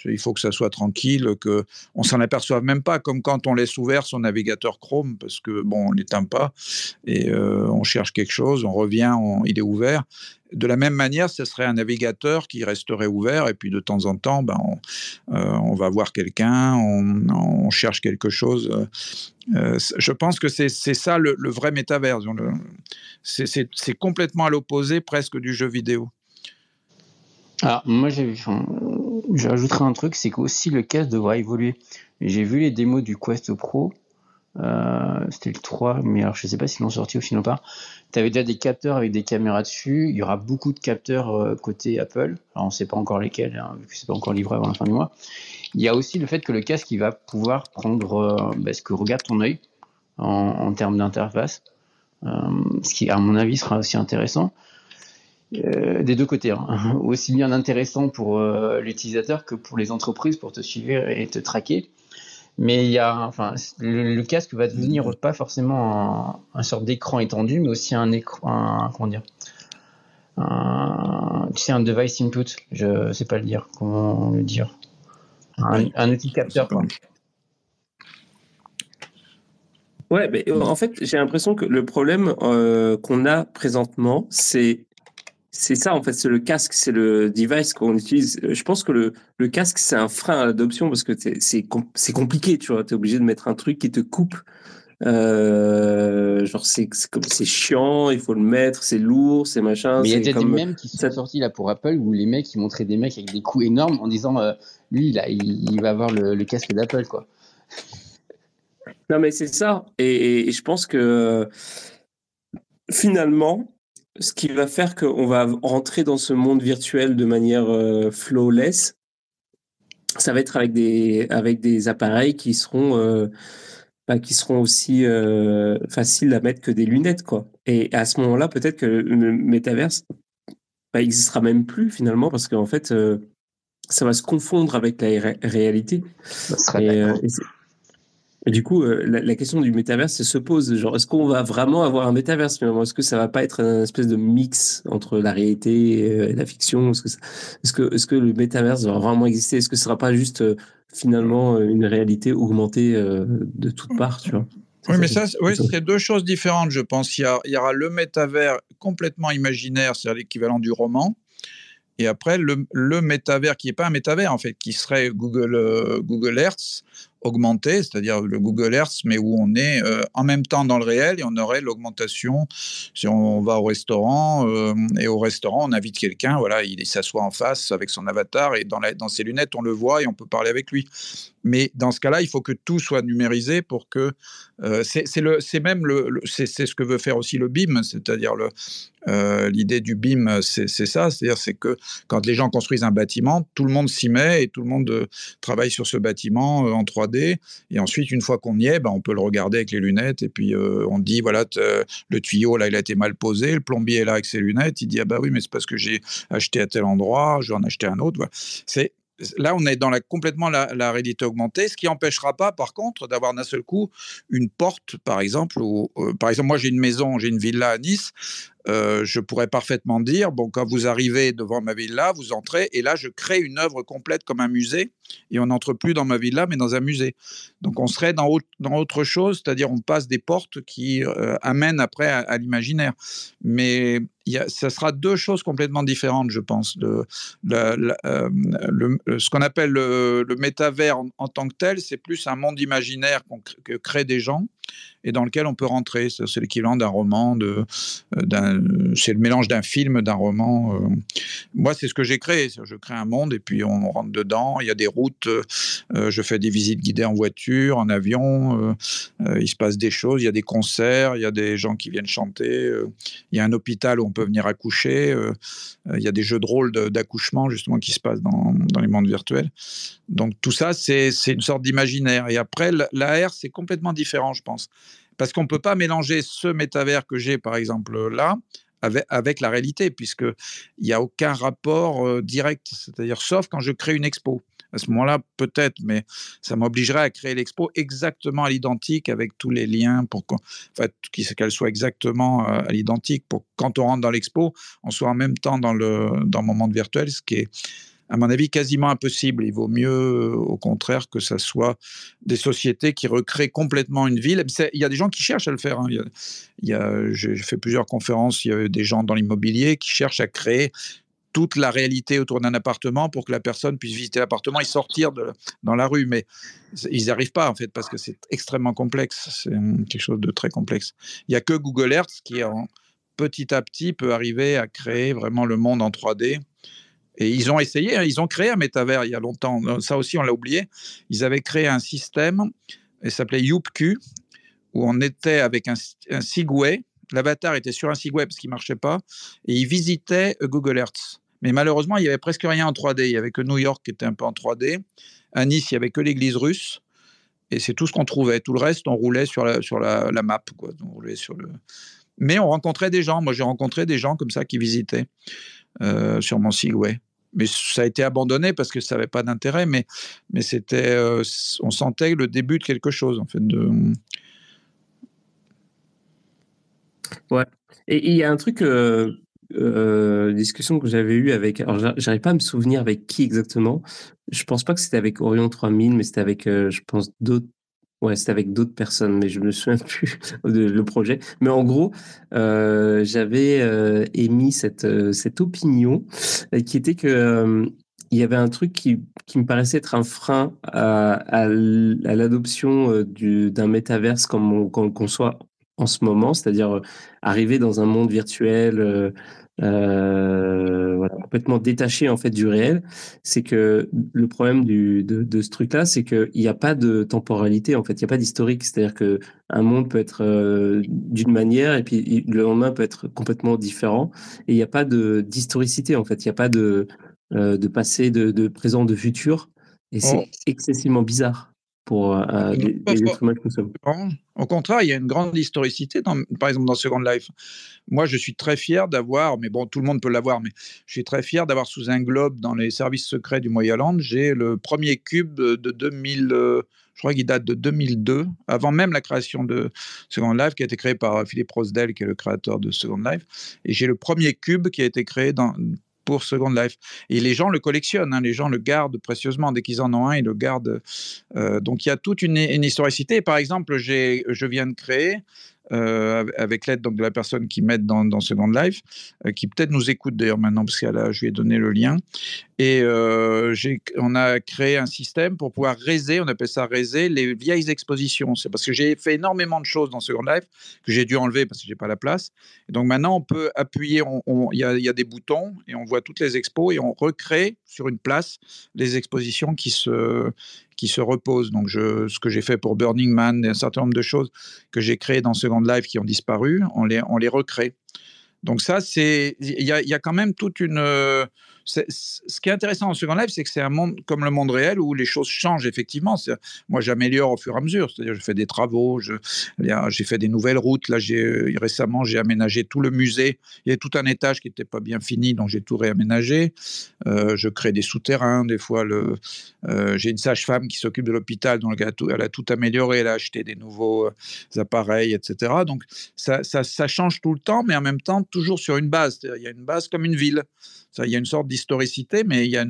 Il faut que ça soit tranquille, que on s'en aperçoive même pas, comme quand on laisse ouvert son navigateur Chrome, parce que bon, on l'éteint pas et euh, on cherche quelque chose, on revient, il est ouvert. De la même manière, ce serait un navigateur qui resterait ouvert et puis de temps en temps, ben, on, va voir quelqu'un, on, cherche quelque chose je pense que c'est ça le, vrai métavers. C'est complètement à l'opposé presque du jeu vidéo. Alors, moi, j'ajouterais un truc, c'est qu'aussi le casque devra évoluer. J'ai vu les démos du Quest Pro, euh, c'était le 3, mais alors je sais pas s'ils l'ont sorti ou sinon pas. Tu avais déjà des capteurs avec des caméras dessus. Il y aura beaucoup de capteurs euh, côté Apple. Alors on ne sait pas encore lesquels, hein, vu que c'est pas encore livré avant la fin du mois. Il y a aussi le fait que le casque va pouvoir prendre euh, bah, ce que regarde ton œil en, termes d'interface, euh, ce qui à mon avis sera aussi intéressant. Euh, des deux côtés, hein. aussi bien intéressant pour l'utilisateur que pour les entreprises pour te suivre et te traquer. Mais il y a, enfin, le, casque va devenir pas forcément un, un sorte d'écran étendu, mais aussi un écran, comment dire, un, tu sais, un device input. Je sais pas le dire, comment le dire un, outil capteur. Quoi. Ouais, mais euh, en fait, j'ai l'impression que le problème euh, qu'on a présentement, c'est c'est ça en fait, c'est le casque, c'est le device qu'on utilise. Je pense que le, le casque, c'est un frein à l'adoption parce que c'est compliqué, tu vois. Tu es obligé de mettre un truc qui te coupe euh, genre c'est comme c'est chiant, il faut le mettre, c'est lourd, c'est machin. Mais il y a des mèmes qui sont sortis là pour Apple où les mecs ils montraient des mecs avec des coups énormes en disant euh, lui là il, va avoir le, casque d'Apple quoi. Non mais c'est ça et, je pense que finalement ce qui va faire qu'on va rentrer dans ce monde virtuel de manière euh, flawless, ça va être avec des avec des appareils qui seront bah, qui seront aussi euh, faciles à mettre que des lunettes, quoi. Et à ce moment-là, peut-être que le métaverse bah, existera même plus finalement, parce qu'en fait, euh, ça va se confondre avec la réalité. Euh, et, du coup, la, question du métaverse se pose. Genre, est-ce qu'on va vraiment avoir un métaverse finalement? Est-ce que ça va pas être un espèce de mix entre la réalité et la fiction? Est-ce que, le métaverse va vraiment exister? Est-ce que ce sera pas juste finalement euh, une réalité augmentée euh, de toutes parts, tu vois? oui, mais ça, oui, c'est deux choses différentes, je pense. Il y, aura le métavers complètement imaginaire, c'est-à-dire l'équivalent du roman, et après le, le métavers qui n'est pas un métavers en fait, qui serait Google, euh, Google Earth augmentée, c'est-à-dire le Google Earth, mais où on est euh, en même temps dans le réel et on aurait l'augmentation si on va au restaurant euh, et au restaurant on invite quelqu'un, voilà, il s'assoit en face avec son avatar et dans, dans ses lunettes on le voit et on peut parler avec lui. Mais dans ce cas-là, il faut que tout soit numérisé pour que euh, c'est même le, c'est ce que veut faire aussi le BIM, c'est-à-dire le euh, l'idée du BIM, c'est ça, c'est-à-dire c'est que quand les gens construisent un bâtiment, tout le monde s'y met et tout le monde euh, travaille sur ce bâtiment en 3D. Et ensuite, une fois qu'on y est, ben, on peut le regarder avec les lunettes et puis on dit voilà le tuyau là il a été mal posé, le plombier est là avec ses lunettes, il dit ah bah oui mais c'est parce que j'ai acheté à tel endroit, je vais en acheter un autre. C'est là, on est dans la, complètement la, réalité augmentée, ce qui n'empêchera pas, par contre, d'avoir d'un seul coup une porte, par exemple. Euh, par exemple, moi, j'ai une maison, j'ai une villa à Nice. Euh, je pourrais parfaitement dire, bon, quand vous arrivez devant ma villa, vous entrez, et là, je crée une œuvre complète comme un musée, et on n'entre plus dans ma villa, mais dans un musée. Donc, on serait dans, dans autre chose, c'est-à-dire on passe des portes qui euh, amènent après à, l'imaginaire. Mais ça sera deux choses complètement différentes, je pense. Le, ce qu'on appelle le, métavers en, tant que tel, c'est plus un monde imaginaire que créent des gens et dans lequel on peut rentrer. C'est l'équivalent d'un roman, euh, c'est le mélange d'un film, d'un roman. Euh. Moi, c'est ce que j'ai créé. Je crée un monde et puis on rentre dedans. Il y a des routes. Euh, je fais des visites guidées en voiture, en avion. il se passe des choses. Il y a des concerts. Il y a des gens qui viennent chanter. il y a un hôpital où on peut venir accoucher. il y a des jeux de rôle d'accouchement justement qui se passent dans, dans les mondes virtuels. Donc tout ça, c'est une sorte d'imaginaire. Et après, l'AR, c'est complètement différent, je pense. Parce qu'on ne peut pas mélanger ce métavers que j'ai, par exemple, là, avec, la réalité, puisqu'il n'y a aucun rapport euh, direct. C'est-à-dire, sauf quand je crée une expo. À ce moment-là, peut-être, mais ça m'obligerait à créer l'expo exactement à l'identique avec tous les liens pour qu'elle soit exactement euh, à l'identique pour quand on rentre dans l'expo, on soit en même temps dans le, dans le moment virtuel, ce qui est à mon avis, quasiment impossible. Il vaut mieux, euh, au contraire, que ce soit des sociétés qui recréent complètement une ville. Il y a des gens qui cherchent à le faire. Hein. J'ai fait plusieurs conférences, il y a des gens dans l'immobilier qui cherchent à créer toute la réalité autour d'un appartement pour que la personne puisse visiter l'appartement et sortir dans la rue. Mais ils n'y arrivent pas, en fait, parce que c'est extrêmement complexe. C'est quelque chose de très complexe. Il n'y a que Google Earth qui, petit à petit, peut arriver à créer vraiment le monde en 3D et ils ont essayé, hein, ils ont créé un métavers il y a longtemps. Euh, ça aussi, on l'a oublié. Ils avaient créé un système, il s'appelait YoupQ, où on était avec un, un. L'avatar était sur un Segway parce qu'il ne marchait pas. Et il visitait euh, Google Earth. Mais malheureusement, il n'y avait presque rien en 3D. Il n'y avait que New York qui était un peu en 3D. À Nice, il n'y avait que l'église russe. Et c'est tout ce qu'on trouvait. Tout le reste, on roulait sur la, sur la, map. On roulait sur le... Mais on rencontrait des gens. Moi, j'ai rencontré des gens comme ça qui visitaient. Euh, sur mon Segway. Mais ça a été abandonné parce que ça n'avait pas d'intérêt, mais, mais c'était, euh, on sentait le début de quelque chose, en fait. De... Ouais. Et il y a un truc, euh, discussion que j'avais eue avec, alors j'arrive pas à me souvenir avec qui exactement. Je pense pas que c'était avec Orion 3000, mais c'était avec, je pense, d'autres Ouais, c'était avec d'autres personnes, mais je me souviens plus de le projet. Mais en gros, euh, j'avais euh, émis cette, euh, cette opinion qui était que il y avait un truc qui, qui me paraissait être un frein à, à, l'adoption d'un métaverse comme on, conçoit en ce moment, c'est-à-dire arriver dans un monde virtuel euh, voilà, complètement détaché en fait du réel, c'est que le problème du, de, de ce truc-là, c'est qu'il n'y a pas de temporalité en fait, il n'y a pas d'historique, c'est-à-dire que un monde peut être euh, d'une manière et puis le lendemain peut être complètement différent. Et il n'y a pas de d'historicité en fait, il n'y a pas de euh, de passé, de, de, présent, de futur. Et c'est oh. excessivement bizarre pour euh, les, que nous sommes. Au contraire, il y a une grande historicité, dans, par exemple dans Second Life. Moi, je suis très fier d'avoir, mais bon, tout le monde peut l'avoir, mais je suis très fier d'avoir sous un globe dans les services secrets du Moyen-Land, j'ai le premier cube de 2000, euh, je crois qu'il date de 2002, avant même la création de Second Life, qui a été créé par Philippe Rosdell, qui est le créateur de Second Life. Et j'ai le premier cube qui a été créé dans, pour Second Life. Et les gens le collectionnent, hein, les gens le gardent précieusement. Dès qu'ils en ont un, ils le gardent. Euh, donc il y a toute une, historicité. Par exemple, je viens de créer euh, avec l'aide de la personne qui m'aide dans, dans Second Life, euh, qui peut-être nous écoute d'ailleurs maintenant parce qu'elle je lui ai donné le lien. Et euh, on a créé un système pour pouvoir réser, on appelle ça réser les vieilles expositions. C'est parce que j'ai fait énormément de choses dans Second Life que j'ai dû enlever parce que j'ai pas la place. Et donc maintenant on peut appuyer, il y, y, a des boutons et on voit toutes les expos et on recrée sur une place les expositions qui se qui se reposent. Donc, je, ce que j'ai fait pour Burning Man, un certain nombre de choses que j'ai créées dans Second Life qui ont disparu, on les, on les recrée. Donc ça, c'est il y y a, quand même toute une ce qui est intéressant en Second Life, c'est que c'est un monde comme le monde réel où les choses changent effectivement. Moi, j'améliore au fur et à mesure. C'est-à-dire, je fais des travaux, j'ai fait des nouvelles routes. Là, j'ai récemment, j'ai aménagé tout le musée. Il y a tout un étage qui n'était pas bien fini, donc j'ai tout réaménagé. Euh, je crée des souterrains. Des fois, euh, j'ai une sage-femme qui s'occupe de l'hôpital, donc elle a, tout, amélioré. Elle a acheté des nouveaux euh, appareils, etc. Donc, ça change tout le temps, mais en même temps, toujours sur une base. Il y a une base comme une ville il y a une sorte d'historicité, mais il y a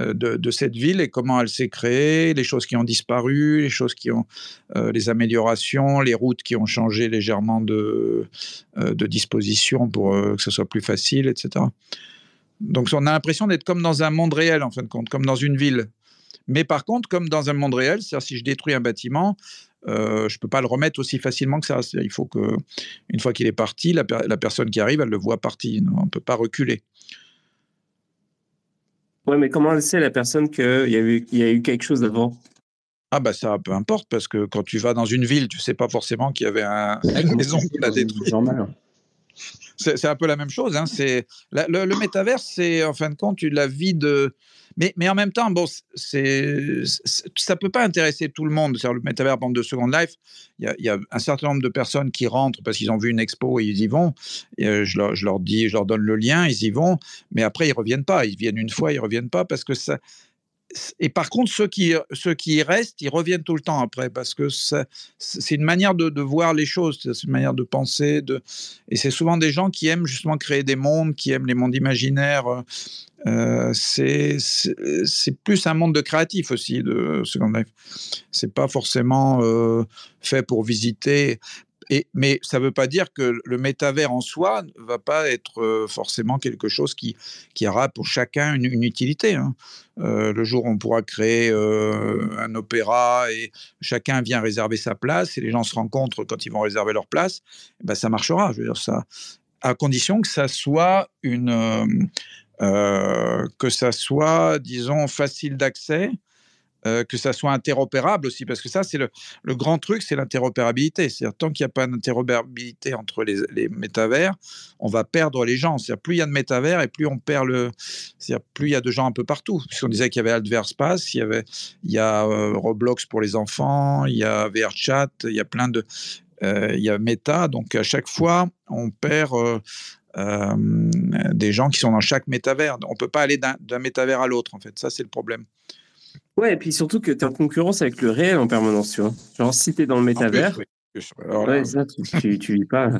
euh, de, cette ville et comment elle s'est créée, les choses qui ont disparu, les choses qui ont, euh, les améliorations, les routes qui ont changé légèrement de, euh, de disposition pour que ce soit plus facile, etc. Donc on a l'impression d'être comme dans un monde réel en fin de compte, comme dans une ville. Mais par contre, comme dans un monde réel, c'est-à-dire si je détruis un bâtiment, je ne peux pas le remettre aussi facilement que ça. Il faut que, une fois qu'il est parti, la, la, personne qui arrive, elle le voit parti. On ne peut pas reculer. Ouais, mais comment elle sait la personne qu'il y, a eu, y a eu quelque chose avant ah bah ça, peu importe, parce que quand tu vas dans une ville, tu sais pas forcément qu'il y avait un, une maison qui l'a détruite. C'est un peu la même chose. Hein. C'est le, le métaverse, c'est en fin de compte la vie de, mais, en même temps, bon, ça ne peut pas intéresser tout le monde. Le métavers de Second Life, il y, a, un certain nombre de personnes qui rentrent parce qu'ils ont vu une expo et ils y vont. Euh, je, leur, je, leur, dis, je leur donne le lien, ils y vont, mais après, ils ne reviennent pas. Ils viennent une fois, ils ne reviennent pas parce que ça, et par contre, ceux qui, ceux qui y restent, ils reviennent tout le temps après, parce que c'est une manière de, de, voir les choses, c'est une manière de penser. De, et c'est souvent des gens qui aiment justement créer des mondes, qui aiment les mondes imaginaires. Euh, c'est plus un monde de créatif aussi, de Second Life. C'est pas forcément euh, fait pour visiter mais ça ne veut pas dire que le métavers en soi ne va pas être euh, forcément quelque chose qui, aura pour chacun une, utilité. Hein. Euh, le jour où on pourra créer euh, un opéra et chacun vient réserver sa place et les gens se rencontrent quand ils vont réserver leur place, eh ben ça marchera. Je veux dire ça, à condition que ça soit, disons, facile d'accès euh, que ça soit interopérable aussi, parce que ça, c'est le, grand truc, c'est l'interopérabilité. C'est-à-dire, tant qu'il n'y a pas d'interopérabilité entre les, les, métavers, on va perdre les gens. C'est-à-dire, plus il y a de métavers et plus on perd le. C'est-à-dire, plus il y a de gens un peu partout. Puisqu'on disait qu'il y avait Adverspace, il y, avait, il y a euh, Roblox pour les enfants, il y a VRChat, il y a plein de. Euh, il y a Meta, donc à chaque fois, on perd des gens qui sont dans chaque métavers. On ne peut pas aller d'un métavers à l'autre, en fait. Ça, c'est le problème. Ouais, et puis surtout que tu es en concurrence avec le réel en permanence, tu vois. Genre, si tu es dans le métavers, ouais, ça, tu, tu vis pas.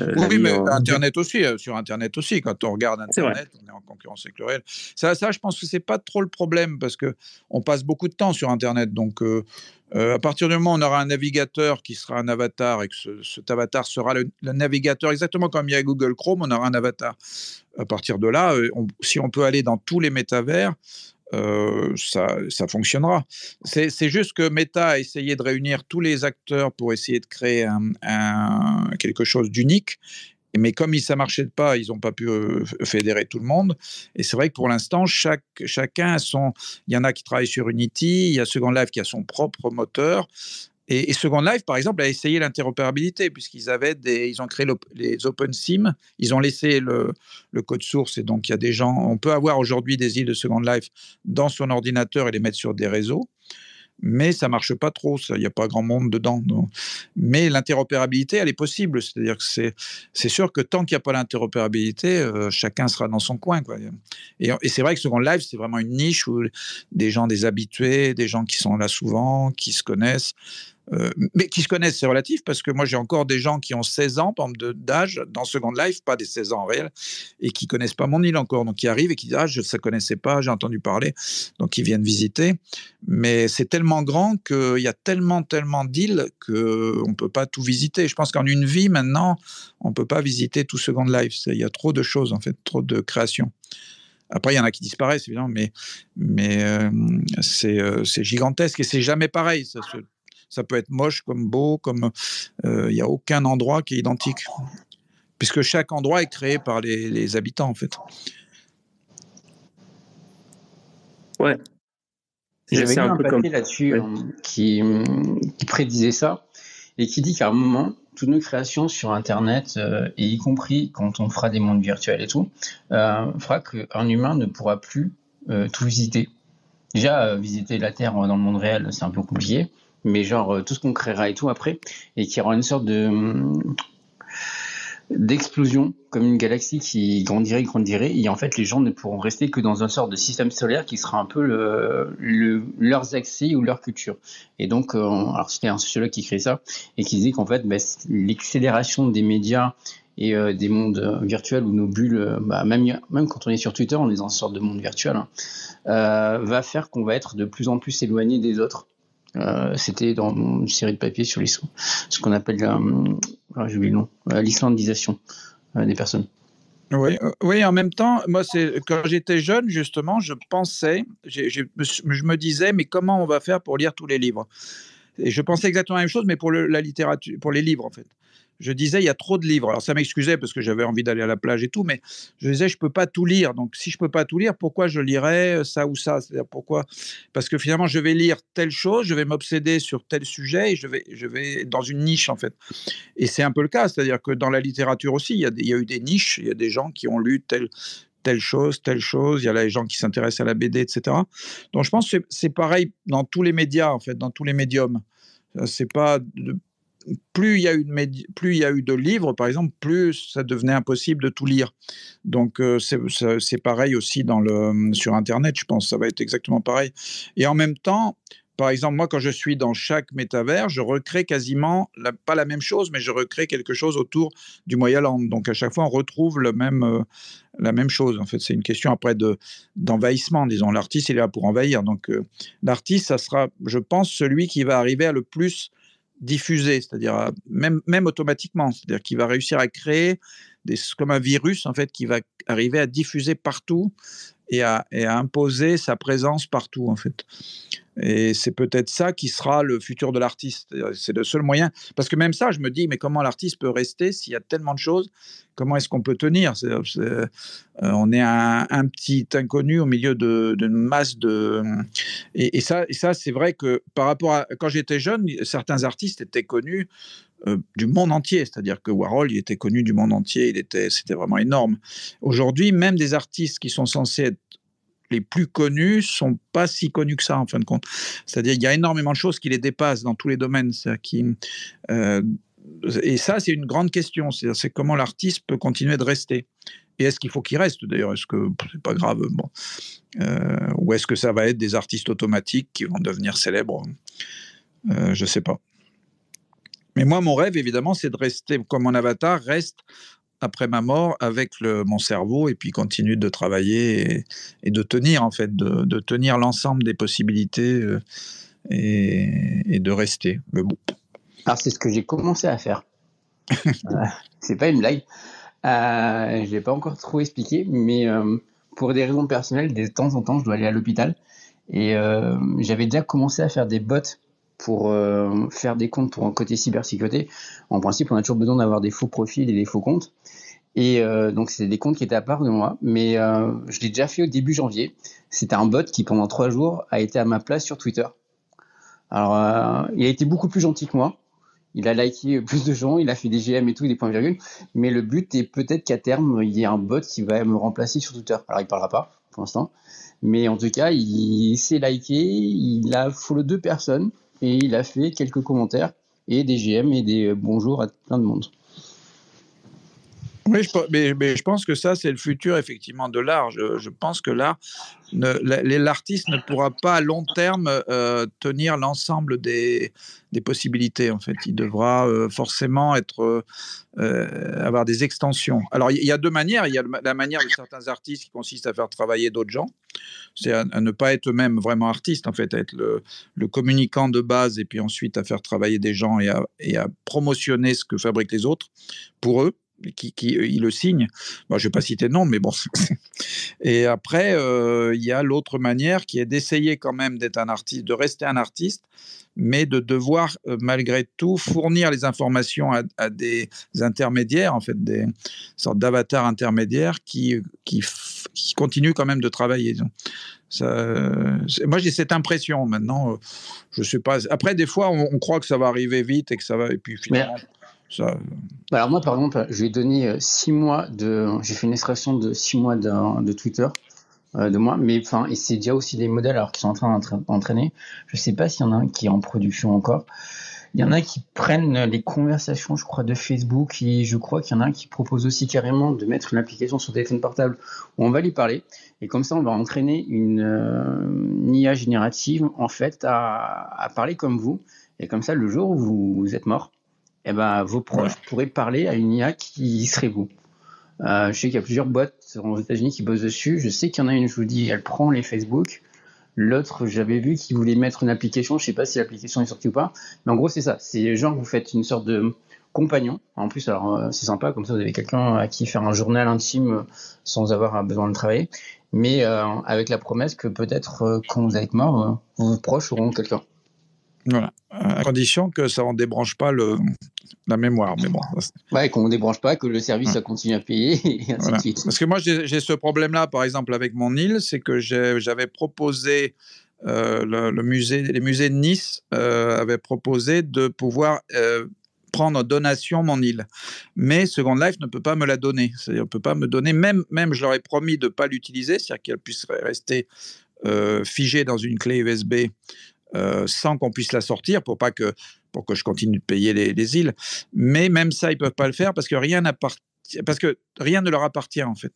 Euh, oui, mais Internet aussi, euh, sur Internet aussi, quand on regarde Internet, on est en concurrence avec le réel. Ça, ça je pense que c'est pas trop le problème parce que on passe beaucoup de temps sur Internet. Donc, euh, à partir du moment où on aura un navigateur qui sera un avatar et que ce, cet avatar sera le, navigateur, exactement comme il y a Google Chrome, on aura un avatar. À partir de là, si on peut aller dans tous les métavers, euh, ça, ça, fonctionnera. C'est juste que Meta a essayé de réunir tous les acteurs pour essayer de créer quelque chose d'unique. Mais comme ça ne marchait pas, ils n'ont pas pu euh, fédérer tout le monde. Et c'est vrai que pour l'instant, chacun a son. Il y en a qui travaillent sur Unity, il y a Second Life qui a son propre moteur. Et, Second Life, par exemple, a essayé l'interopérabilité, puisqu'ils avaient des, ils ont créé les OpenSIM, ils ont laissé le, code source, et donc il y a des gens, on peut avoir aujourd'hui des îles de Second Life dans son ordinateur et les mettre sur des réseaux mais ça marche pas trop, il n'y a pas grand monde dedans. Mais l'interopérabilité, elle est possible. C'est-à-dire que c'est, sûr que tant qu'il n'y a pas l'interopérabilité, euh, chacun sera dans son coin. Et, c'est vrai que Second Live, c'est vraiment une niche où des gens, des habitués, des gens qui sont là souvent, qui se connaissent, euh, mais qui se connaissent, c'est relatif, parce que moi j'ai encore des gens qui ont 16 ans d'âge dans Second Life, pas des 16 ans en réel, et qui connaissent pas mon île encore, donc qui arrivent et qui disent ah je ne connaissais pas, j'ai entendu parler, donc ils viennent visiter. Mais c'est tellement grand qu'il y a tellement tellement d'îles qu'on ne peut pas tout visiter. Je pense qu'en une vie maintenant, on peut pas visiter tout Second Life. Il y a trop de choses en fait, trop de créations. Après, il y en a qui disparaissent, évidemment, mais, mais euh, euh, c'est gigantesque et c'est jamais pareil. Ça peut être moche comme beau, comme euh, il n'y a aucun endroit qui est identique, puisque chaque endroit est créé par les, habitants en fait. Ouais. J'avais lu un, peu papier là-dessus euh, qui, qui, prédisait ça et qui dit qu'à un moment, toutes nos créations sur Internet, euh, et y compris quand on fera des mondes virtuels et tout, fera qu'un humain ne pourra plus tout visiter. Déjà, visiter la Terre dans le monde réel, c'est un peu compliqué mais genre euh, tout ce qu'on créera et tout après, et qui aura une sorte de hum, d'explosion, comme une galaxie qui grandirait, grandirait, et en fait les gens ne pourront rester que dans un sorte de système solaire qui sera un peu le, leurs accès ou leur culture. Et donc, euh, alors c'était un sociologue qui créait ça, et qui disait qu'en fait, bah, l'accélération des médias et euh, des mondes virtuels ou nos bulles, bah, même, même quand on est sur Twitter, on est dans une sorte de monde virtuel, hein, va faire qu'on va être de plus en plus éloigné des autres euh, c'était dans une série de papiers sur ce qu'on appelle euh, ah, euh, l'islandisation des personnes. Oui, oui, en même temps, moi, c'est quand j'étais jeune, justement, je pensais, je me disais, mais comment on va faire pour lire tous les livres? Et je pensais exactement la même chose, mais pour la littérature, pour les livres, en fait je disais, il y a trop de livres. Alors ça m'excusait parce que j'avais envie d'aller à la plage et tout, mais je disais, je peux pas tout lire. Donc si je peux pas tout lire, pourquoi je lirais euh, ça ou ça? C'est-à-dire pourquoi? Parce que finalement, je vais lire telle chose, je vais m'obséder sur tel sujet et je vais, je vais dans une niche en fait. Et c'est un peu le cas, c'est-à-dire que dans la littérature aussi, il y, a y a eu des niches, il y a des gens qui ont lu telle telle chose, telle chose, il y a les gens qui s'intéressent à la BD, etc. Donc je pense que c'est pareil dans tous les médias, en fait, dans tous les médiums. C'est pas plus il, y a eu de plus il y a eu de livres, par exemple, plus ça devenait impossible de tout lire. Donc euh, c'est pareil aussi dans le, sur Internet, je pense, ça va être exactement pareil. Et en même temps, par exemple, moi, quand je suis dans chaque métavers, je recrée quasiment, pas la même chose, mais je recrée quelque chose autour du Moyen-Land. Donc, à chaque fois, on retrouve le même, euh, la même chose. En fait, c'est une question après d'envahissement, disons. L'artiste, il est là pour envahir. Donc, euh, l'artiste, ça sera, je pense, celui qui va arriver à le plus diffuser, c'est-à-dire euh, même, même automatiquement, c'est-à-dire qu'il va réussir à créer des, comme un virus en fait qui va arriver à diffuser partout et à, et à imposer sa présence partout en fait. Et c'est peut-être ça qui sera le futur de l'artiste. C'est le seul moyen. Parce que même ça, je me dis, mais comment l'artiste peut rester s'il y a tellement de choses? Comment est-ce qu'on peut tenir? Euh, On est un, petit inconnu au milieu d'une masse de. Et, ça, ça c'est vrai que par rapport à. Quand j'étais jeune, certains artistes étaient connus euh, du monde entier, c'est-à-dire que Warhol, il était connu du monde entier, il était, c'était vraiment énorme. Aujourd'hui, même des artistes qui sont censés être les plus connus sont pas si connus que ça en fin de compte. C'est-à-dire il y a énormément de choses qui les dépassent dans tous les domaines. Euh, et ça, c'est une grande question. C'est comment l'artiste peut continuer de rester. Et est-ce qu'il faut qu'il reste d'ailleurs? Est-ce que c'est pas grave bon. Euh, Ou est-ce que ça va être des artistes automatiques qui vont devenir célèbres? Euh, Je sais pas. Mais moi, mon rêve, évidemment, c'est de rester comme mon avatar reste après ma mort avec mon cerveau et puis continue de travailler et, de tenir en fait, de, tenir l'ensemble des possibilités euh, et, de rester. Mais bon. Alors c'est ce que j'ai commencé à faire. euh, c'est pas une blague. Euh, je l'ai pas encore trop expliqué, mais euh, pour des raisons personnelles, de temps en temps, je dois aller à l'hôpital et j'avais déjà commencé à faire des bots pour faire des comptes pour un côté cybersécurité. En principe, on a toujours besoin d'avoir des faux profils et des faux comptes. Et euh, donc, c'était des comptes qui étaient à part de moi. Mais euh, je l'ai déjà fait au début janvier. C'était un bot qui, pendant trois jours, a été à ma place sur Twitter. Alors, euh, il a été beaucoup plus gentil que moi. Il a liké plus de gens, il a fait des GM et tout, des points virgules. Mais le but est peut-être qu'à terme, il y ait un bot qui va me remplacer sur Twitter. Alors, il parlera pas pour l'instant. Mais en tout cas, il s'est liké, il a follow deux personnes et il a fait quelques commentaires et des GM et des bonjours à plein de monde. Oui, je, mais, je pense que ça, c'est le futur, effectivement, de l'art. Je, pense que l'art, l'artiste ne pourra pas à long terme euh, tenir l'ensemble des, des, possibilités, en fait. Il devra euh, forcément être, euh, avoir des extensions. Alors, il y, a deux manières. Il y a la manière de certains artistes qui consiste à faire travailler d'autres gens. C'est à, ne pas être eux-mêmes vraiment artiste, en fait, à être le, le, communicant de base et puis ensuite à faire travailler des gens et à, et à promotionner ce que fabriquent les autres pour eux qui, qui euh, il le signe. Moi, je ne vais pas citer de nom, mais bon. et après, euh, il y a l'autre manière qui est d'essayer quand même d'être un artiste, de rester un artiste, mais de devoir euh, malgré tout fournir les informations à, des intermédiaires, en fait, des sortes d'avatars intermédiaires qui, qui, qui, continuent quand même de travailler. Ça, moi, j'ai cette impression maintenant. Je sais pas. Après, des fois, on, croit que ça va arriver vite et que ça va, et puis finalement. Bah, alors moi, par exemple, je lui ai donné euh, six mois de... J'ai fait une extraction de six mois de, Twitter euh, de moi, mais enfin, et c'est déjà aussi des modèles alors qui sont en train d'entraîner. Je sais pas s'il y en a un qui est en production encore. Il y en a qui prennent les conversations, je crois, de Facebook et je crois qu'il y en a un qui propose aussi carrément de mettre une application sur téléphone portable où on va lui parler et comme ça on va entraîner une, euh, IA générative en fait à, parler comme vous et comme ça le jour où vous êtes mort, eh ben, vos proches pourraient parler à une IA qui serait vous. Euh, je sais qu'il y a plusieurs boîtes aux États-Unis qui bossent dessus. Je sais qu'il y en a une, je vous dis, elle prend les Facebook. L'autre, j'avais vu qu'il voulait mettre une application. Je sais pas si l'application est sortie ou pas. Mais en gros, c'est ça. C'est genre, vous faites une sorte de compagnon. En plus, alors, euh, c'est sympa. Comme ça, vous avez quelqu'un à qui faire un journal intime sans avoir besoin de travailler. Mais euh, avec la promesse que peut-être, quand vous êtes mort, vos proches auront quelqu'un. Voilà, à condition que ça ne débranche pas le, la mémoire. Mais bon. Ouais, qu'on ne débranche pas, que le service a continue à payer, et ainsi de suite. Parce que moi, j'ai ce problème-là, par exemple, avec mon île, c'est que j'avais proposé, euh, le, musée, les musées de Nice euh, avaient proposé de pouvoir euh, prendre en donation mon île. Mais Second Life ne peut pas me la donner. C'est-à-dire, ne peut pas me donner, même, même je leur ai promis de ne pas l'utiliser, c'est-à-dire qu'elle puisse rester figée dans une clé USB euh, sans qu'on puisse la sortir pour pas que pour que je continue de payer les, les îles. Mais même ça, ils peuvent pas le faire parce que rien n'appartient parce que rien ne leur appartient en fait.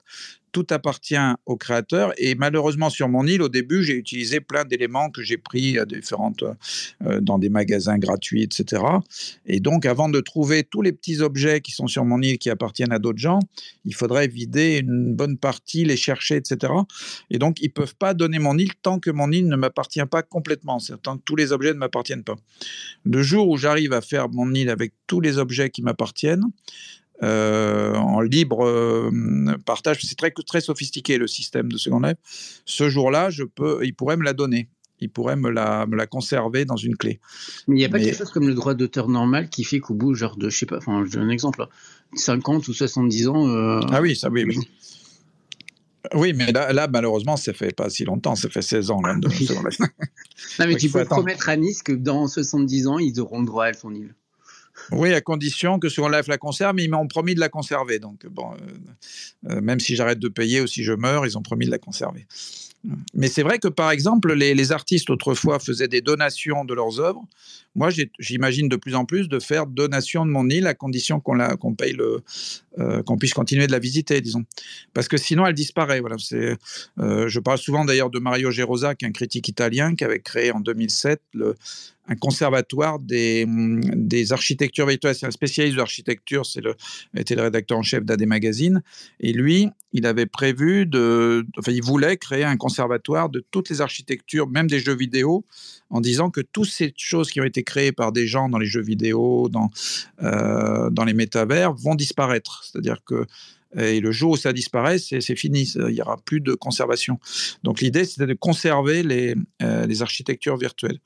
Tout appartient au créateur et malheureusement sur mon île au début j'ai utilisé plein d'éléments que j'ai pris différentes euh, dans des magasins gratuits etc. Et donc avant de trouver tous les petits objets qui sont sur mon île qui appartiennent à d'autres gens, il faudrait vider une bonne partie, les chercher etc. Et donc ils peuvent pas donner mon île tant que mon île ne m'appartient pas complètement, tant que tous les objets ne m'appartiennent pas. Le jour où j'arrive à faire mon île avec tous les objets qui m'appartiennent, euh, en libre euh, partage. C'est très, très sophistiqué le système de Second Life. Ce jour-là, je peux, il pourrait me la donner. Il pourrait me la, me la conserver dans une clé. Mais il n'y a pas quelque chose comme le droit d'auteur normal qui fait qu'au bout, genre de, je sais pas, enfin, je donne un exemple, 50 ou 70 ans. Euh, ah oui, ça, oui, oui. Oui, mais là, là, malheureusement, ça fait pas si longtemps, ça fait 16 ans. Là, de... non, mais tu peux promettre à Nice que dans 70 ans, ils auront le droit à son île. Oui, à condition que Second Life la conserve, mais ils m'ont promis de la conserver. Donc, bon, euh, euh, même si j'arrête de payer ou si je meurs, ils ont promis de la conserver. Mais c'est vrai que, par exemple, les, artistes autrefois faisaient des donations de leurs œuvres. Moi, j'imagine de plus en plus de faire donation de mon île à condition qu'on paye le, euh, qu'on puisse continuer de la visiter, disons. Parce que sinon, elle disparaît. Voilà. je parle souvent d'ailleurs de Mario Gerosa, qui est un critique italien qui avait créé en 2007 le, un conservatoire des, des architectures virtuelles. C'est un spécialiste de l'architecture, c'est le, était le rédacteur en chef d'AD Magazine. Et lui, il avait prévu de, enfin, il voulait créer un conservatoire de toutes les architectures, même des jeux vidéo, en disant que toutes ces choses qui ont été créées par des gens dans les jeux vidéo, dans, euh, dans les métavers, vont disparaître. C'est-à-dire que et le jour où ça disparaît, c'est fini, il n'y aura plus de conservation. Donc l'idée, c'était de conserver les, euh, les architectures virtuelles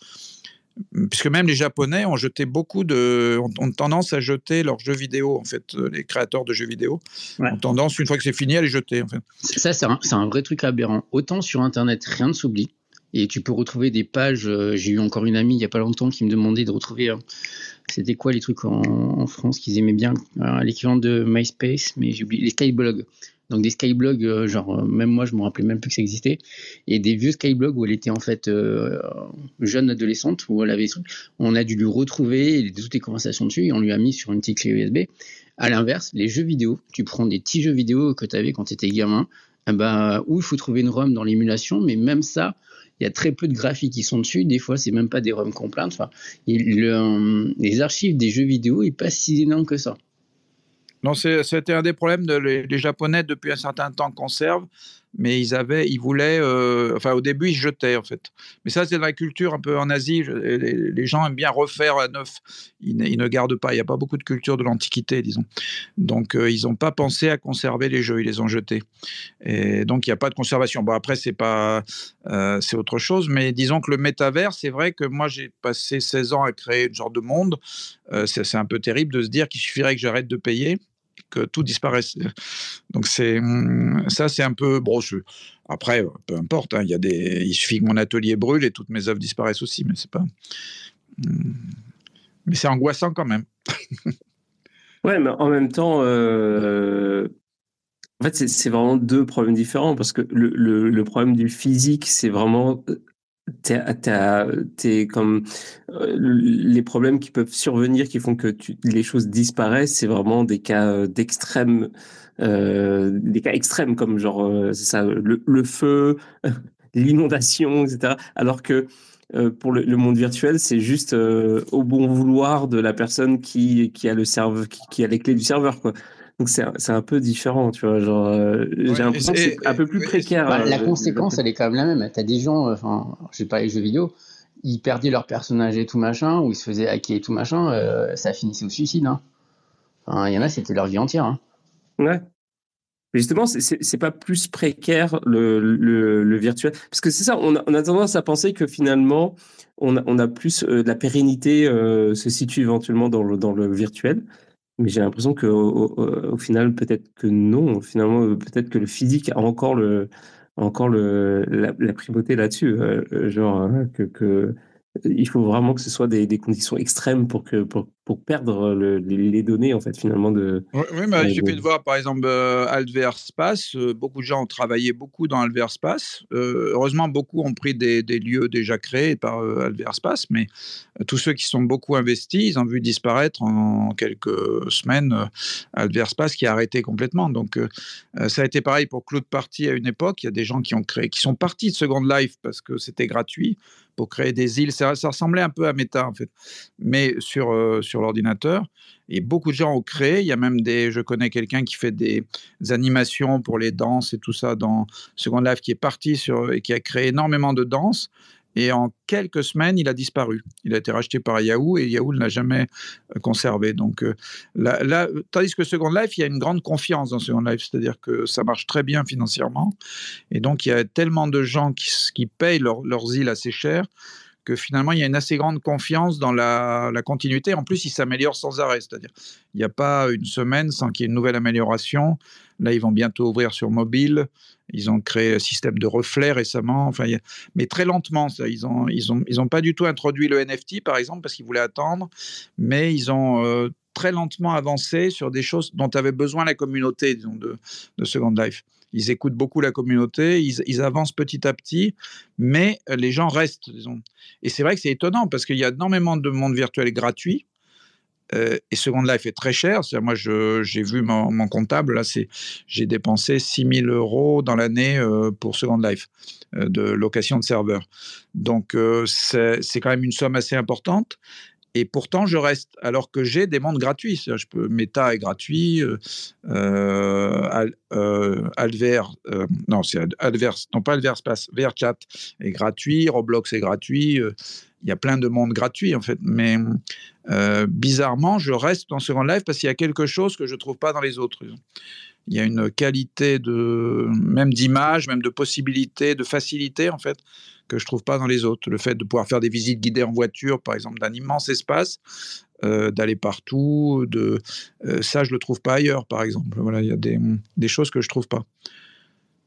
puisque même les Japonais ont jeté beaucoup de, ont, tendance à jeter leurs jeux vidéo, en fait, euh, les créateurs de jeux vidéo ont tendance, une fois que c'est fini, à les jeter. En fait. Ça, c'est un, un, vrai truc aberrant. Autant sur Internet, rien ne s'oublie. Et tu peux retrouver des pages. Euh, j'ai eu encore une amie il n'y a pas longtemps qui me demandait de retrouver. Euh, c'était quoi les trucs en, France qu'ils aimaient bien? L'équivalent de MySpace, mais j'ai oublié. Les skyblogs. Donc des skyblogs, euh, genre même moi je me rappelais même plus que ça existait, et des vieux skyblogs où elle était en fait jeune adolescente, où elle avait, on a dû lui retrouver toutes les conversations dessus et on lui a mis sur une petite clé USB. À l'inverse, les jeux vidéo, tu prends des petits jeux vidéo que tu avais quand tu étais gamin, eh ben, où il faut trouver une ROM dans l'émulation, mais même ça, il y a très peu de graphiques qui sont dessus. Des fois, c'est même pas des ROM complètes. Enfin, les archives des jeux vidéo, n'est pas si énorme que ça. Non, c'était un des problèmes de les, Japonais depuis un certain temps conservent mais ils avaient, ils voulaient, euh, enfin au début ils jetaient en fait. Mais ça c'est dans la culture un peu en Asie, les, gens aiment bien refaire à neuf, ils, ne gardent pas, il n'y a pas beaucoup de culture de l'Antiquité disons. Donc euh, ils n'ont pas pensé à conserver les jeux, ils les ont jetés. Et donc il n'y a pas de conservation. Bon après c'est pas, euh, c'est autre chose, mais disons que le métavers, c'est vrai que moi j'ai passé 16 ans à créer une genre de monde, c'est un peu terrible de se dire qu'il suffirait que j'arrête de payer que tout disparaisse. Donc c'est hum, ça, c'est un peu brocheux. Après, peu importe. Hein, y a des, il suffit que mon atelier brûle et toutes mes œuvres disparaissent aussi, mais c'est pas. Hum, mais c'est angoissant quand même. ouais, mais en même temps, euh, en fait, c'est vraiment deux problèmes différents parce que le, le problème du physique, c'est vraiment euh, t'es comme euh, les problèmes qui peuvent survenir qui font que les choses disparaissent c'est vraiment des cas euh, d'extrême euh, des cas extrêmes comme genre ça le, feu l'inondation etc alors que pour le, monde virtuel c'est juste au bon vouloir de la personne qui qui a le serveur qui, qui, a les clés du serveur quoi donc c'est un peu différent, tu vois. Genre, euh, j'ai l'impression que c'est un peu plus précaire. Bah, la euh, conséquence, elle est quand même la même. T'as des gens, enfin, je sais pas les jeux vidéo, ils perdaient leur personnage et tout machin, ou ils se faisaient hacker et tout machin, euh, ça finissait au suicide. Hein. Enfin, il y en a, c'était leur vie entière. Hein. Ouais. Mais justement, c'est pas plus précaire le, le, le virtuel. Parce que c'est ça, on a, on a, tendance à penser que finalement, on a, on a plus de la pérennité se situe éventuellement dans le, dans le virtuel. Mais j'ai l'impression qu'au au, final, peut-être que non. Finalement, peut-être que le physique a encore le, encore le, la, primauté là-dessus. Euh, genre, hein, que, il faut vraiment que ce soit des, des conditions extrêmes pour, que, pour, pour perdre les, données, en fait, finalement. De, oui, mais il suffit de voir, par exemple, euh, Alver Space. Euh, beaucoup de gens ont travaillé beaucoup dans Alver Space. Euh, heureusement, beaucoup ont pris des, des, lieux déjà créés par Alver Space, mais tous ceux qui sont beaucoup investis, ils ont vu disparaître en, quelques semaines Alver Space qui a arrêté complètement. Donc, ça a été pareil pour Cloud Party à une époque. Il y a des gens qui ont créé, qui sont partis de Second Life parce que c'était gratuit pour créer des îles. Ça, ça, ressemblait un peu à Meta, en fait, mais sur, sur l'ordinateur. Et beaucoup de gens ont créé. Il y a même des. Je connais quelqu'un qui fait des animations pour les danses et tout ça dans Second Life, qui est parti sur et qui a créé énormément de danses. Et en quelques semaines, il a disparu. Il a été racheté par Yahoo et Yahoo ne l'a jamais euh, conservé. Donc, euh, là, tandis que Second Life, il y a une grande confiance dans Second Life, c'est-à-dire que ça marche très bien financièrement. Et donc, il y a tellement de gens qui, qui payent leurs îles assez cher que finalement, il y a une assez grande confiance dans la, continuité. En plus, il s'améliore sans arrêt, c'est-à-dire il n'y a pas une semaine sans qu'il y ait une nouvelle amélioration. Là, ils vont bientôt ouvrir sur mobile. Ils ont créé un système de reflets récemment, enfin, mais très lentement. Ils n'ont ils ont, ils pas du tout introduit le NFT, par exemple, parce qu'ils voulaient attendre, mais ils ont euh, très lentement avancé sur des choses dont avait besoin la communauté de Second Life ils écoutent beaucoup la communauté, ils, avancent petit à petit, mais euh, les gens restent, disons. Et c'est vrai que c'est étonnant parce qu'il y a énormément de monde virtuel gratuit. Euh, et Second Life est très cher. Moi, j'ai vu mon, comptable, là, j'ai dépensé 6 000 euros dans l'année euh, pour Second Life de location de serveur. Donc, c'est quand même une somme assez importante. Et pourtant, je reste, alors que j'ai des mondes gratuits. Je peux, Meta est gratuit, euh, euh, euh, Alver, non, c'est Alver, non pas Alverspace, VRChat est gratuit, Roblox est gratuit. il y a plein de mondes gratuits, en fait. Mais bizarrement, je reste dans Second Life parce qu'il y a quelque chose que je ne trouve pas dans les autres. Il y a une qualité de, même d'image, même de possibilité, de facilité, en fait, que je trouve pas dans les autres. Le fait de pouvoir faire des visites guidées en voiture, par exemple, d'un immense espace, euh, d'aller partout, de euh, ça je le trouve pas ailleurs, par exemple. Voilà, il y a des, des, choses que je trouve pas.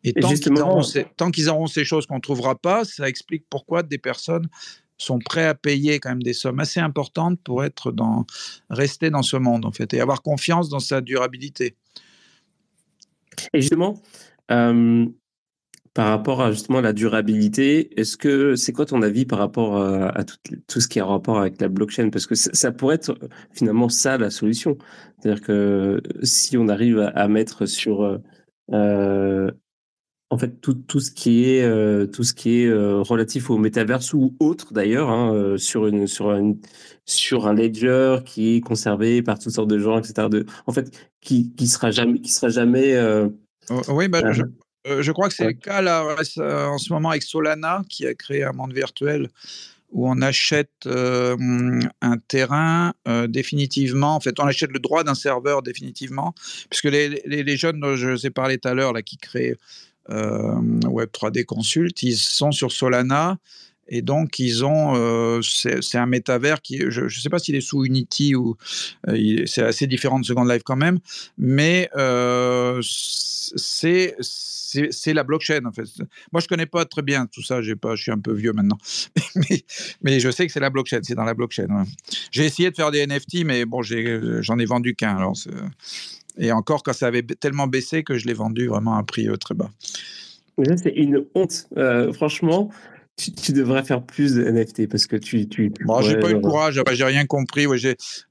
Et, tant qu'ils auront, ces, auront ces choses qu'on trouvera pas, ça explique pourquoi des personnes sont prêts à payer quand même des sommes assez importantes pour être dans, rester dans ce monde en fait et avoir confiance dans sa durabilité. Et justement, par rapport à justement la durabilité, est-ce que c'est quoi ton avis par rapport à, tout, ce qui a rapport avec la blockchain? Parce que ça, pourrait être finalement ça la solution. C'est-à-dire que si on arrive à, mettre sur euh, en fait tout, tout, ce qui est euh, tout ce qui est euh, relatif au métaverse ou autre d'ailleurs hein, sur une sur une sur un ledger qui est conservé par toutes sortes de gens etc de en fait qui qui sera jamais qui sera jamais oh, oui bah, je, crois que c'est le cas là en ce moment avec Solana qui a créé un monde virtuel où on achète un terrain définitivement. En fait, on achète le droit d'un serveur définitivement, puisque les, les, jeunes dont je vous ai parlé tout à l'heure, là, qui créent Web 3D Consult, ils sont sur Solana. Et donc, ils ont, c'est un métavers qui, je ne sais pas s'il est sous Unity ou c'est assez différent de Second Life quand même, mais c'est c'est la blockchain en fait. Moi, je connais pas très bien tout ça. Pas, je suis un peu vieux maintenant, mais, je sais que c'est la blockchain. C'est dans la blockchain. J'ai essayé de faire des NFT, mais bon, j'en ai, vendu qu'un. Et encore quand ça avait tellement baissé que je l'ai vendu vraiment à un prix euh, très bas. c'est une honte. Euh, franchement, tu, devrais faire plus de NFT parce que tu. tu, Moi, j'ai pas eu le courage, j'ai rien compris. Ouais,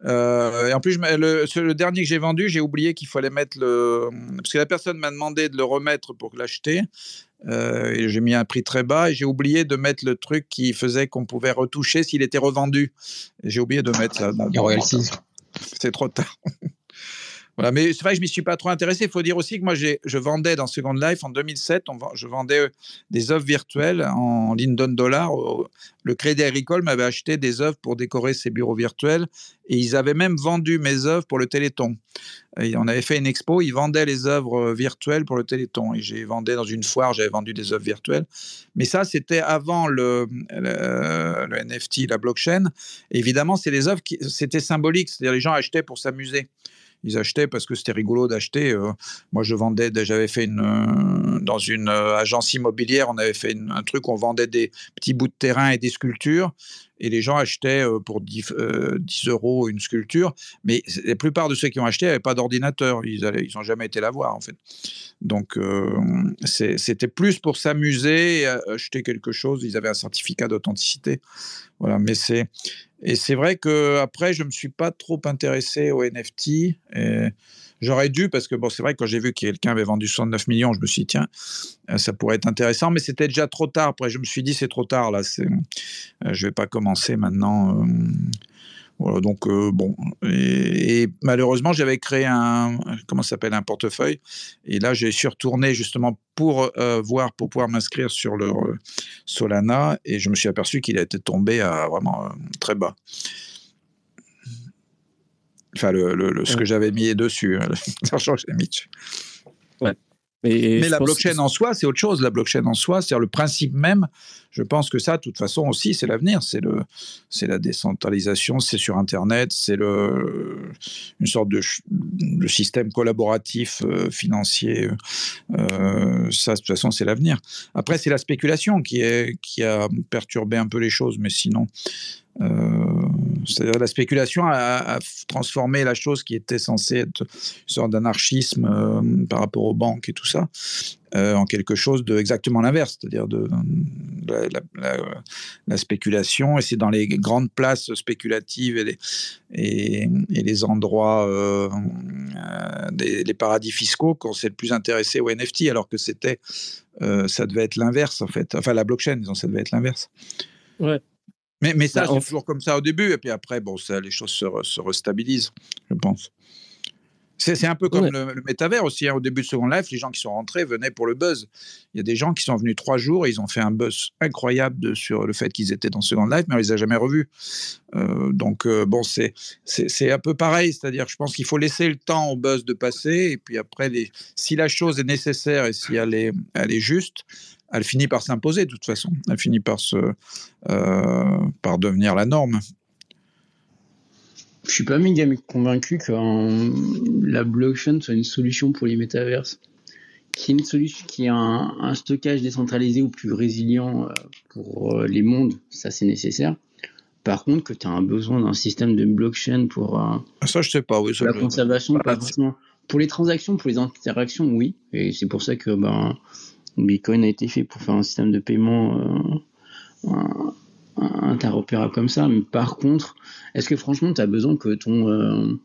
euh, et en plus, le, le dernier que j'ai vendu, j'ai oublié qu'il fallait mettre le. Parce que la personne m'a demandé de le remettre pour l'acheter. Euh, et j'ai mis un prix très bas et j'ai oublié de mettre le truc qui faisait qu'on pouvait retoucher s'il était revendu. J'ai oublié de mettre ça. C'est trop tard mais c'est vrai que je m'y suis pas trop intéressé. Il faut dire aussi que moi, je vendais dans Second Life en 2007, je vendais euh, des œuvres virtuelles en Linden Dollar. Le Crédit Agricole m'avait acheté des œuvres pour décorer ses bureaux virtuels et ils avaient même vendu mes œuvres pour le Téléthon. on avait fait une expo, ils vendaient les œuvres euh, virtuelles pour le Téléthon et j'ai vendu dans une foire, j'avais vendu des œuvres virtuelles. Mais ça, c'était avant le, le, NFT, la blockchain. évidemment, c'est les œuvres qui c'était symbolique, c'est-à-dire les gens achetaient pour s'amuser ils achetaient parce que c'était rigolo d'acheter. Euh. moi, je vendais, j'avais fait une, euh, dans une euh, agence immobilière, on avait fait un truc, on vendait des petits bouts de terrain et des sculptures, et les gens achetaient pour 10, 10 euros une sculpture, mais la plupart de ceux qui ont acheté n'avaient pas d'ordinateur, ils n'ont jamais été la voir en fait. Donc c'était plus pour s'amuser, acheter quelque chose, ils avaient un certificat d'authenticité. Voilà, mais c'est et c'est vrai que après, je me suis pas trop intéressé au NFT. J'aurais dû, parce que bon, c'est vrai que quand j'ai vu que quelqu'un avait vendu 69 millions, je me suis dit, tiens, euh, ça pourrait être intéressant, mais c'était déjà trop tard. Après, je me suis dit, c'est trop tard, là, euh, je vais pas commencer maintenant. Donc euh, bon, et, malheureusement j'avais créé un comment s'appelle un portefeuille et là j'ai suis retourné justement pour euh, voir pour pouvoir m'inscrire sur le euh, Solana et je me suis aperçu qu'il a été tombé à vraiment très bas. Enfin le, ce que j'avais mis dessus, hein, l'argent que j'ai mis dessus. Mais la blockchain en soi, c'est autre chose. La blockchain en soi, c'est le principe même. Je pense que ça, de toute façon aussi, c'est l'avenir. C'est le, c'est la décentralisation. C'est sur Internet. C'est le, une sorte de, système collaboratif euh, financier. Euh, ça, de toute façon, c'est l'avenir. Après, c'est la spéculation qui est, qui a perturbé un peu les choses, mais sinon, euh, c'est-à-dire la spéculation a, transformé la chose qui était censée être une sorte d'anarchisme euh, par rapport aux banques et tout ça euh, en quelque chose de exactement l'inverse, c'est-à-dire de, la, spéculation. Et c'est dans les grandes places spéculatives et les, endroits, des, les paradis fiscaux qu'on s'est le plus intéressé au NFT, alors que c'était, ça devait être l'inverse en fait. Enfin, la blockchain, disons, ça devait être l'inverse. Ouais. Mais, mais ça, bah, c'est toujours comme ça au début, et puis après, bon, ça, les choses se, se restabilisent, je pense. C'est un peu comme le, métavers aussi. Hein. Au début de Second Life, les gens qui sont rentrés venaient pour le buzz. Il y a des gens qui sont venus trois jours et ils ont fait un buzz incroyable sur le fait qu'ils étaient dans Second Life, mais on les a jamais revus. Euh, donc, euh, bon, c'est un peu pareil. C'est-à-dire, je pense qu'il faut laisser le temps au buzz de passer. Et puis après, les, si la chose est nécessaire et si elle est, elle est juste, elle finit par s'imposer de toute façon. Elle finit par, se, euh, par devenir la norme. Je suis pas méga convaincu que la blockchain soit une solution pour les métaverses. Qui est une solution qui a un, stockage décentralisé ou plus résilient euh, pour euh, les mondes, ça c'est nécessaire. Par contre, que tu as un besoin d'un système de blockchain pour ça, je sais pas, oui, la conservation, pas pour les transactions, pour les interactions, oui. Et c'est pour ça que ben, Bitcoin a été fait pour faire un système de paiement euh, interopérable comme ça. Mais par contre, est-ce que franchement, tu as besoin que ton.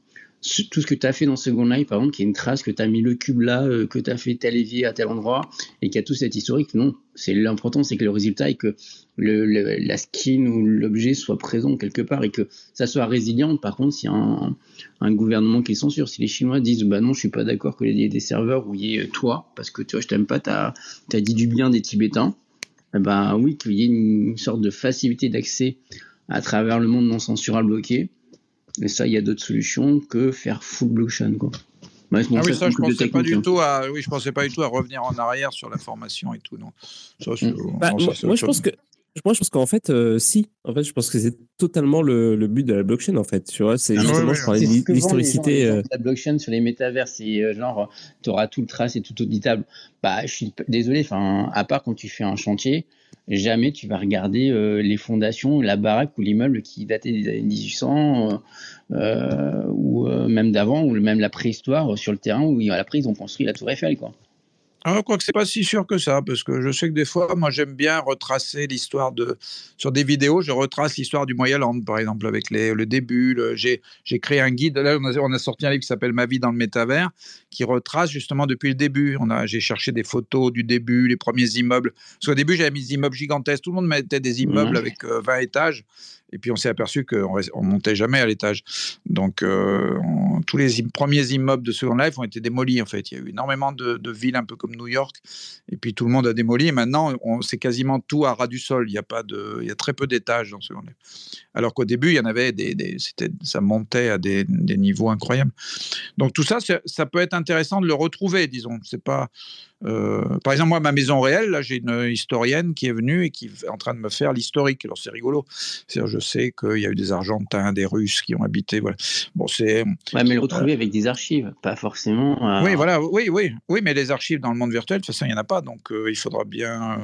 Euh, tout ce que tu as fait dans Second Life, par exemple, qu'il y une trace, que tu as mis le cube là, euh, que tu as fait tel évier à tel endroit, et qu'il y a tout cet historique, non. C'est l'important, c'est que le résultat et que la skin ou l'objet soit présent quelque part et que ça soit résilient. Par contre, s'il un, gouvernement qui censure, si les Chinois disent bah non, je suis pas d'accord qu'il y ait des serveurs où il y ait toi, parce que tu vois, je t'aime pas, tu as, dit du bien des Tibétains, ben oui, qu'il y ait une sorte de facilité d'accès à travers le monde non censurable bloqué. Et ça, il y a d'autres solutions que faire full blockchain, quoi. ah oui, ça, je pensais pas du hein. tout à, oui, je pensais pas du tout à revenir en arrière sur la formation et tout, non. Mm. Bah, moi, je pense que moi, je pense qu'en fait, euh, si. En fait, je pense que c'est totalement le, le, but de la blockchain, en fait. Tu vois, c'est ah justement, je parlais de l'historicité. Euh. La blockchain sur les métavers, c'est euh, genre, tu auras tout le trace et tout auditable. Bah, je suis désolé, enfin, à part quand tu fais un chantier, jamais tu vas regarder les fondations, la baraque ou l'immeuble qui datait des années 1800 ou même d'avant, ou même la préhistoire sur le terrain où après ils ont construit la tour Eiffel. Ah, quoi que c'est pas si sûr que ça, parce que je sais que des fois, moi, j'aime bien retracer l'histoire de. Sur des vidéos, je retrace l'histoire du Moyen-Land, par exemple, avec les, le début. J'ai créé un guide. Là, on a, on a sorti un livre qui s'appelle Ma vie dans le métavers, qui retrace justement depuis le début. J'ai cherché des photos du début, les premiers immeubles. Parce qu'au début, j'avais mis des immeubles gigantesques. Tout le monde mettait des immeubles avec 20 euh, étages. Et puis on s'est aperçu qu'on ne montait jamais à l'étage. Donc euh, tous les premiers immeubles de Second Life ont été démolis en fait. Il y a eu énormément de, villes un peu comme New York. Et puis tout le monde a démoli. Et maintenant, c'est quasiment tout à ras du sol. Il y a, pas de, il y a très peu d'étages dans Second Life. Alors qu'au début, il y en avait des, ça montait à des, niveaux incroyables. Donc tout ça, ça peut être intéressant de le retrouver, disons. C'est pas euh, par exemple, moi, ma maison réelle, là, j'ai une historienne qui est venue et qui est en train de me faire l'historique. Alors, c'est rigolo. je sais qu'il y a eu des Argentins, des Russes qui ont habité. Voilà. Bon, c'est. Ouais, mais le retrouver avec des archives, pas forcément. Euh, oui, voilà. Oui, oui, oui, mais les archives dans le monde virtuel, de toute façon, il n'y en a pas. Donc, euh, il faudra bien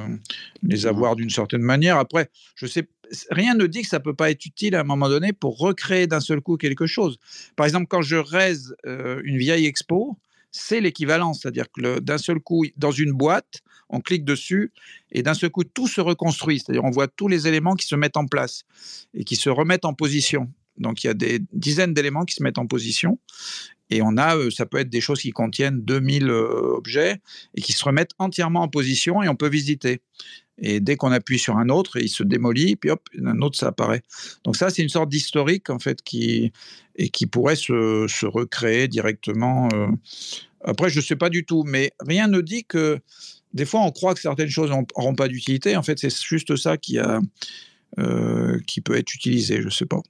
les avoir d'une certaine manière. Après, je sais rien ne dit que ça peut pas être utile à un moment donné pour recréer d'un seul coup quelque chose. Par exemple, quand je raise une vieille expo, c'est l'équivalent. C'est-à-dire que d'un seul coup, dans une boîte, on clique dessus et d'un seul coup, tout se reconstruit. C'est-à-dire on voit tous les éléments qui se mettent en place et qui se remettent en position. Donc il y a des dizaines d'éléments qui se mettent en position et on a, euh, ça peut être des choses qui contiennent 2000 euh, objets et qui se remettent entièrement en position et on peut visiter. Et dès qu'on appuie sur un autre, il se démolit, puis hop, un autre, ça apparaît. Donc ça, c'est une sorte d'historique, en fait, qui, et qui pourrait se, se recréer directement. Euh. Après, je ne sais pas du tout, mais rien ne dit que... Des fois, on croit que certaines choses n'auront pas d'utilité. En fait, c'est juste ça qui, a, qui peut être utilisé, je ne sais pas.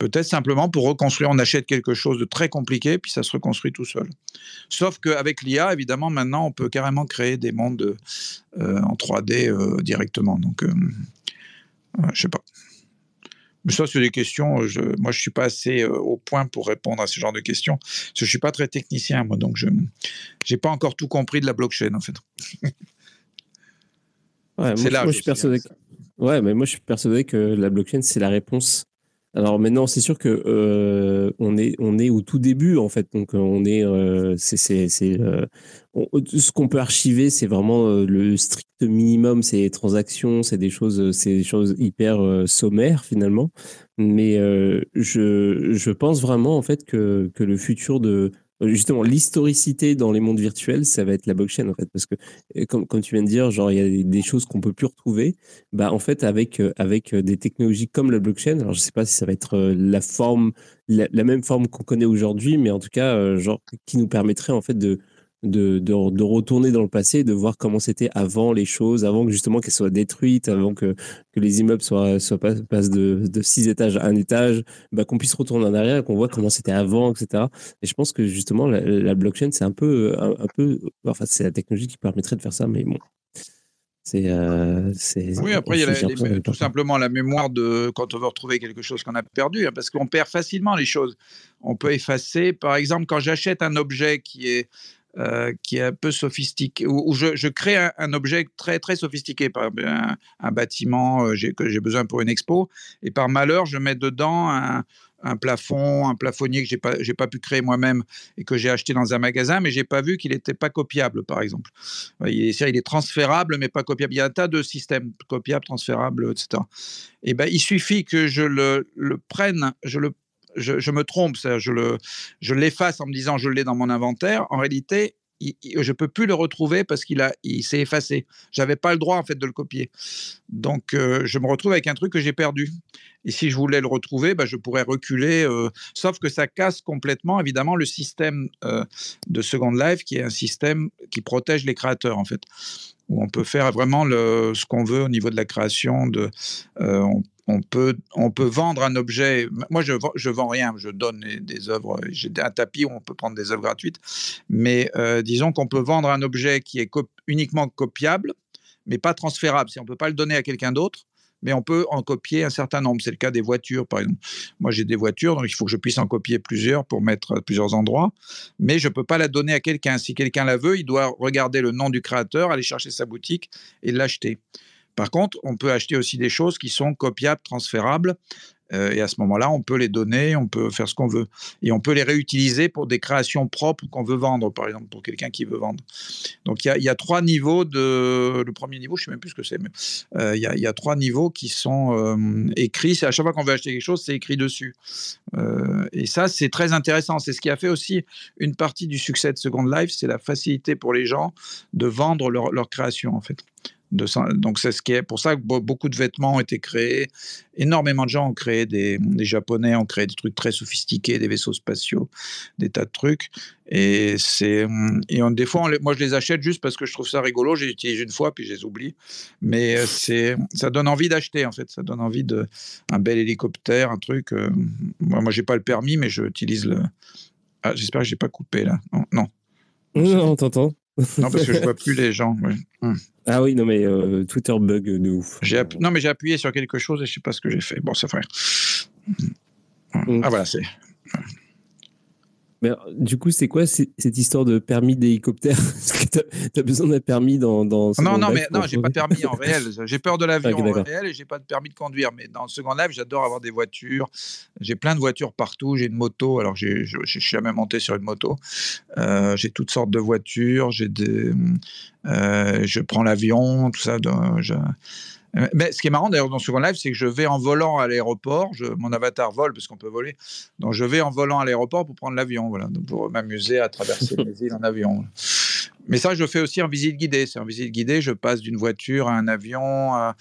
Peut-être simplement pour reconstruire, on achète quelque chose de très compliqué, puis ça se reconstruit tout seul. Sauf qu'avec l'IA, évidemment, maintenant, on peut carrément créer des mondes euh, en 3D euh, directement. Donc, euh, je sais pas. Mais ça, c'est des questions. Je, moi, je suis pas assez au point pour répondre à ce genre de questions. Parce que je suis pas très technicien, moi, donc je n'ai pas encore tout compris de la blockchain, en fait. c'est là. Moi, je suis persuadé. Hein, ouais, mais moi, je suis persuadé que la blockchain, c'est la réponse alors maintenant, c'est sûr que euh, on est on est au tout début en fait, donc on est euh, c'est c'est ce qu'on peut archiver, c'est vraiment euh, le strict minimum, c'est les transactions, c'est des choses c'est des choses hyper sommaires finalement, mais je je pense vraiment en fait que que le futur de justement l'historicité dans les mondes virtuels, ça va être la blockchain en fait, parce que comme, comme tu viens de dire, genre il y a des choses qu'on peut plus retrouver. Bah en fait avec euh, avec euh, des technologies comme la blockchain, alors je sais pas si ça va être euh, la forme la même forme qu'on connaît aujourd'hui, mais en tout cas genre qui nous permettrait en fait de de, de, retourner dans le passé, de voir comment c'était avant les choses, avant que justement qu'elles soient détruites, avant que, que les immeubles soient, soient passent de, de six étages à un étage, bah, qu'on puisse retourner en arrière, qu'on voit comment c'était avant, etc. Et je pense que justement la, blockchain c'est un peu, un, peu, enfin c'est la technologie qui permettrait de faire ça, mais bon. C'est, euh, oui, après, il y a tout simplement la mémoire de quand on veut retrouver quelque chose qu'on a perdu, hein, parce qu'on perd facilement les choses. On peut effacer, par exemple, quand j'achète un objet qui est euh, qui est un peu sophistiqué, où, je, crée un, objet très très sophistiqué, par exemple un, bâtiment euh, que j'ai besoin pour une expo, et par malheur je mets dedans un, plafond, un plafonnier que j'ai pas pas pu créer moi-même et que j'ai acheté dans un magasin, mais j'ai pas vu qu'il n'était pas copiable, par exemple. Il est, il est transférable, mais pas copiable. Il y a un tas de systèmes copiables, transférables, etc. Et ben il suffit que je le, le prenne, je le je, me trompe, je, le, je l'efface en me disant je l'ai dans mon inventaire. En réalité, je je peux plus le retrouver parce qu'il a, il s'est effacé. J'avais pas le droit en fait de le copier. Donc euh, je me retrouve avec un truc que j'ai perdu. Et si je voulais le retrouver, bah, je pourrais reculer. Euh, sauf que ça casse complètement évidemment le système euh, de Second Life, qui est un système qui protège les créateurs en fait où on peut faire vraiment le, ce qu'on veut au niveau de la création. De, peut, on peut vendre un objet. Moi, je je vends rien. Je donne des, œuvres. J'ai un tapis où on peut prendre des œuvres gratuites. Mais euh, disons qu'on peut vendre un objet qui est uniquement copiable, mais pas transférable. Si on ne peut pas le donner à quelqu'un d'autre, mais on peut en copier un certain nombre. C'est le cas des voitures, par exemple. Moi, j'ai des voitures, donc il faut que je puisse en copier plusieurs pour mettre à plusieurs endroits, mais je ne peux pas la donner à quelqu'un. Si quelqu'un la veut, il doit regarder le nom du créateur, aller chercher sa boutique et l'acheter. Par contre, on peut acheter aussi des choses qui sont copiables, transférables, euh, et à ce moment-là, on peut les donner, on peut faire ce qu'on veut. Et on peut les réutiliser pour des créations propres qu'on veut vendre, par exemple, pour quelqu'un qui veut vendre. Donc il y, a, trois niveaux de. Le premier niveau, je ne sais même plus ce que c'est, mais euh, il y, a trois niveaux qui sont euh, écrits. À chaque fois qu'on veut acheter quelque chose, c'est écrit dessus. et ça, c'est très intéressant. C'est ce qui a fait aussi une partie du succès de Second Life, c'est la facilité pour les gens de vendre leur, leur création, en fait donc c'est ce qui est pour ça que beaucoup de vêtements ont été créés. Énormément de gens ont créé des, Japonais ont créé des trucs très sophistiqués, des vaisseaux spatiaux, des tas de trucs. Et c'est et des fois moi je les achète juste parce que je trouve ça rigolo. J'ai utilisé une fois puis je les oublie. Mais euh, c'est ça donne envie d'acheter en fait. Ça donne envie de un bel hélicoptère, un truc. Euh, moi moi j'ai pas le permis mais j'utilise le. Ah, j'espère que j'ai pas coupé là. Non. Non, non t'entends. Non, parce que je vois plus les gens. Hum. Ah oui, non, mais euh, Twitter bug de ouf. Non, mais j'ai appuyé sur quelque chose et je sais pas ce que j'ai fait. Bon, c'est vrai. Hum. Ah voilà, c'est. Mais du coup, c'est quoi cette histoire de permis d'hélicoptère? Est-ce que tu as, besoin d'un permis dans, dans Non, non, mais non, j'ai pas de permis en réel. J'ai peur de l'avion en réel et j'ai pas de permis de conduire. Mais dans le second live, j'adore avoir des voitures. J'ai plein de voitures partout. J'ai une moto. Alors, je suis jamais monté sur une moto. Euh, j'ai toutes sortes de voitures. J'ai des, euh, je prends l'avion, tout ça. Je, mais ce qui est marrant d'ailleurs dans Second Life, c'est que je vais en volant à l'aéroport. Mon avatar vole parce qu'on peut voler. Donc je vais en volant à l'aéroport pour prendre l'avion, voilà, pour m'amuser à traverser les îles en avion. Mais ça, je fais aussi en visite guidée. C'est en visite guidée, je passe d'une voiture à un avion,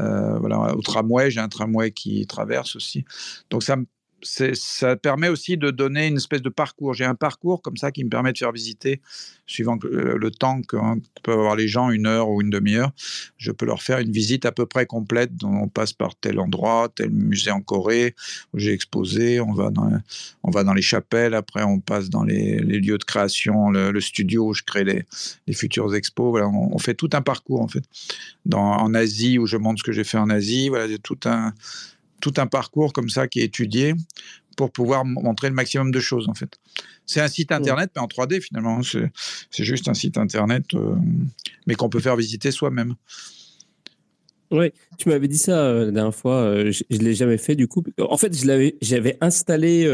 euh, voilà, au tramway. J'ai un tramway qui traverse aussi. Donc ça me ça permet aussi de donner une espèce de parcours. J'ai un parcours comme ça qui me permet de faire visiter, suivant le temps que, peuvent avoir les gens, une heure ou une demi-heure, je peux leur faire une visite à peu près complète. On passe par tel endroit, tel musée en Corée où j'ai exposé, on va, dans, les chapelles, après on passe dans les, lieux de création, le, studio où je crée les, les futures expos. On, fait tout un parcours en fait. Dans, en Asie où je montre ce que j'ai fait en Asie, voilà, tout un tout un parcours comme ça qui est étudié pour pouvoir montrer le maximum de choses en fait. C'est un site internet, mais en 3D finalement. C'est juste un site internet, euh, mais qu'on peut faire visiter soi-même. Oui, tu m'avais dit ça euh, la dernière fois. Euh, je ne l'ai jamais fait du coup. En fait, j'avais installé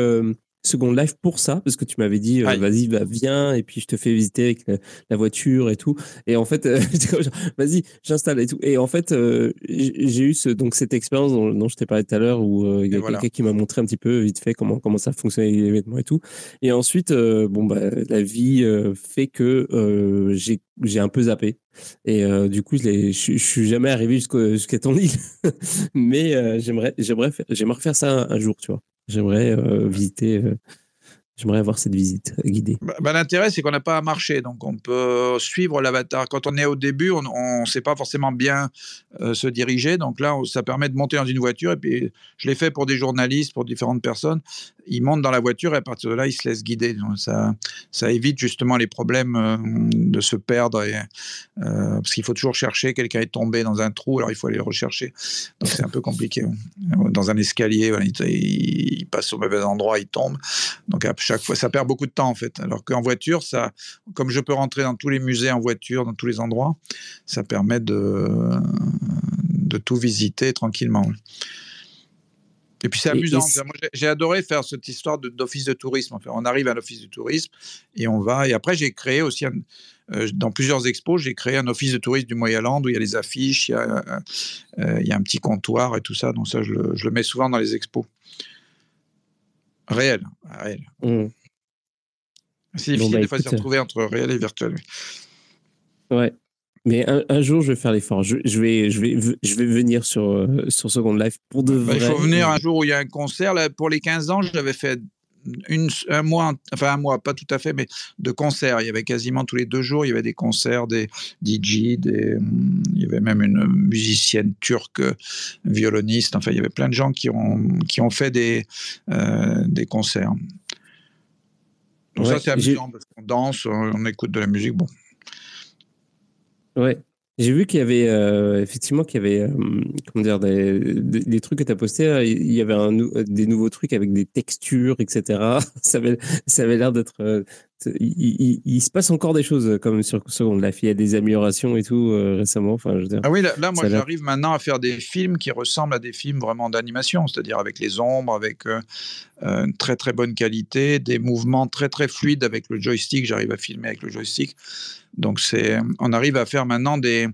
Second Life pour ça, parce que tu m'avais dit, euh, vas-y, bah, viens, et puis je te fais visiter avec la, voiture et tout. Et en fait, euh, vas-y, j'installe et tout. Et en fait, euh, j'ai eu ce, donc cette expérience dont, je t'ai parlé tout à l'heure, où il y a quelqu'un qui m'a montré un petit peu vite fait comment, comment ça fonctionnait les vêtements et tout. Et ensuite, bon, bah, la vie fait que j'ai j'ai un peu zappé. Et du coup, je, je, suis jamais arrivé jusqu'à ton île. Mais j'aimerais, j'aimerais, j'aimerais faire ça un, jour, tu vois. J'aimerais euh, visiter euh, J'aimerais avoir cette visite guidée. Bah, bah, L'intérêt, c'est qu'on n'a pas à marcher, donc on peut suivre l'avatar. Quand on est au début, on ne sait pas forcément bien euh, se diriger, donc là, ça permet de monter dans une voiture. Et puis, je l'ai fait pour des journalistes, pour différentes personnes. Ils montent dans la voiture et à partir de là, ils se laissent guider. Donc, ça, évite justement les problèmes euh, de se perdre, euh, parce qu'il faut toujours chercher. Quelqu'un est tombé dans un trou, alors il faut aller le rechercher. Donc c'est un peu compliqué. Dans un escalier, il, passe au mauvais endroit, il tombe. Donc chaque fois, ça perd beaucoup de temps en fait. Alors qu'en voiture, ça, comme je peux rentrer dans tous les musées en voiture, dans tous les endroits, ça permet de, de tout visiter tranquillement. Et puis c'est amusant. J'ai adoré faire cette histoire d'office de, tourisme. Enfin, on arrive à l'office de tourisme et on va. Et après, j'ai créé aussi, euh, dans plusieurs expos, j'ai créé un office de tourisme du Moyen-Land où il y a les affiches, il y a, euh, il y a un petit comptoir et tout ça. Donc ça, je le, je le mets souvent dans les expos. Réel. réel. Mmh. C'est difficile bah, des fois de se retrouver entre réel et virtuel. Ouais. Mais un, jour, je vais faire l'effort. Je, vais, je, vais, je vais venir sur, euh, sur Second Life pour de vrai. Bah, il faut venir un jour où il y a un concert. Là, pour les 15 ans, j'avais fait une, un mois, enfin un mois, pas tout à fait, mais de concerts. Il y avait quasiment tous les deux jours, il y avait des concerts, des DJ, des, il y avait même une musicienne turque, violoniste. Enfin, il y avait plein de gens qui ont, qui ont fait des, euh, des concerts. Donc ça, c'est amusant parce qu'on danse, on écoute de la musique. Bon. Ouais. J'ai vu qu'il y avait euh, effectivement qu'il y avait euh, comment dire des, trucs que tu as postés. Il y avait un, des nouveaux trucs avec des textures, etc. Ça avait, ça avait l'air d'être. Euh, il, se passe encore des choses comme sur Second Life. Il y a des améliorations et tout récemment. Enfin, je veux dire, ah oui, là, moi j'arrive maintenant à faire des films qui ressemblent à des films vraiment d'animation, c'est-à-dire avec les ombres, avec une très très bonne qualité, des mouvements très très fluides avec le joystick. J'arrive à filmer avec le joystick. Donc c'est, on arrive à faire maintenant des.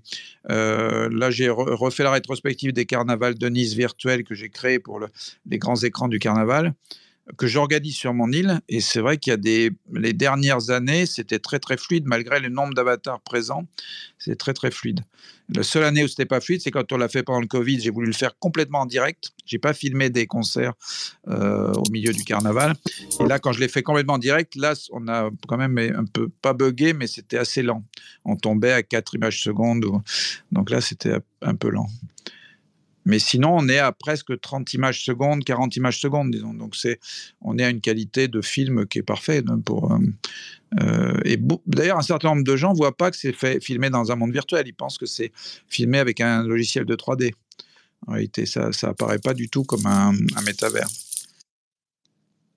Euh, là, j'ai refait la rétrospective des carnavals de Nice virtuels que j'ai créé pour les grands écrans du carnaval que j'organise sur mon île. Et c'est vrai qu'il y a des les dernières années, c'était très très fluide malgré le nombre d'avatars présents. C'est très très fluide. La seule année où c'était pas fluide, c'est quand on l'a fait pendant le Covid. J'ai voulu le faire complètement en direct. J'ai pas filmé des concerts euh, au milieu du carnaval. Et là, quand je l'ai fait complètement en direct, là, on a quand même un peu pas bugué, mais c'était assez lent. On tombait à 4 images secondes. Donc là, c'était un peu lent. Mais sinon, on est à presque 30 images secondes, 40 images secondes, disons. Donc, on est à une qualité de film qui est parfaite. Hein, euh, euh, et d'ailleurs, un certain nombre de gens ne voient pas que c'est filmé dans un monde virtuel. Ils pensent que c'est filmé avec un logiciel de 3D. En réalité, ça apparaît pas du tout comme un, métavers.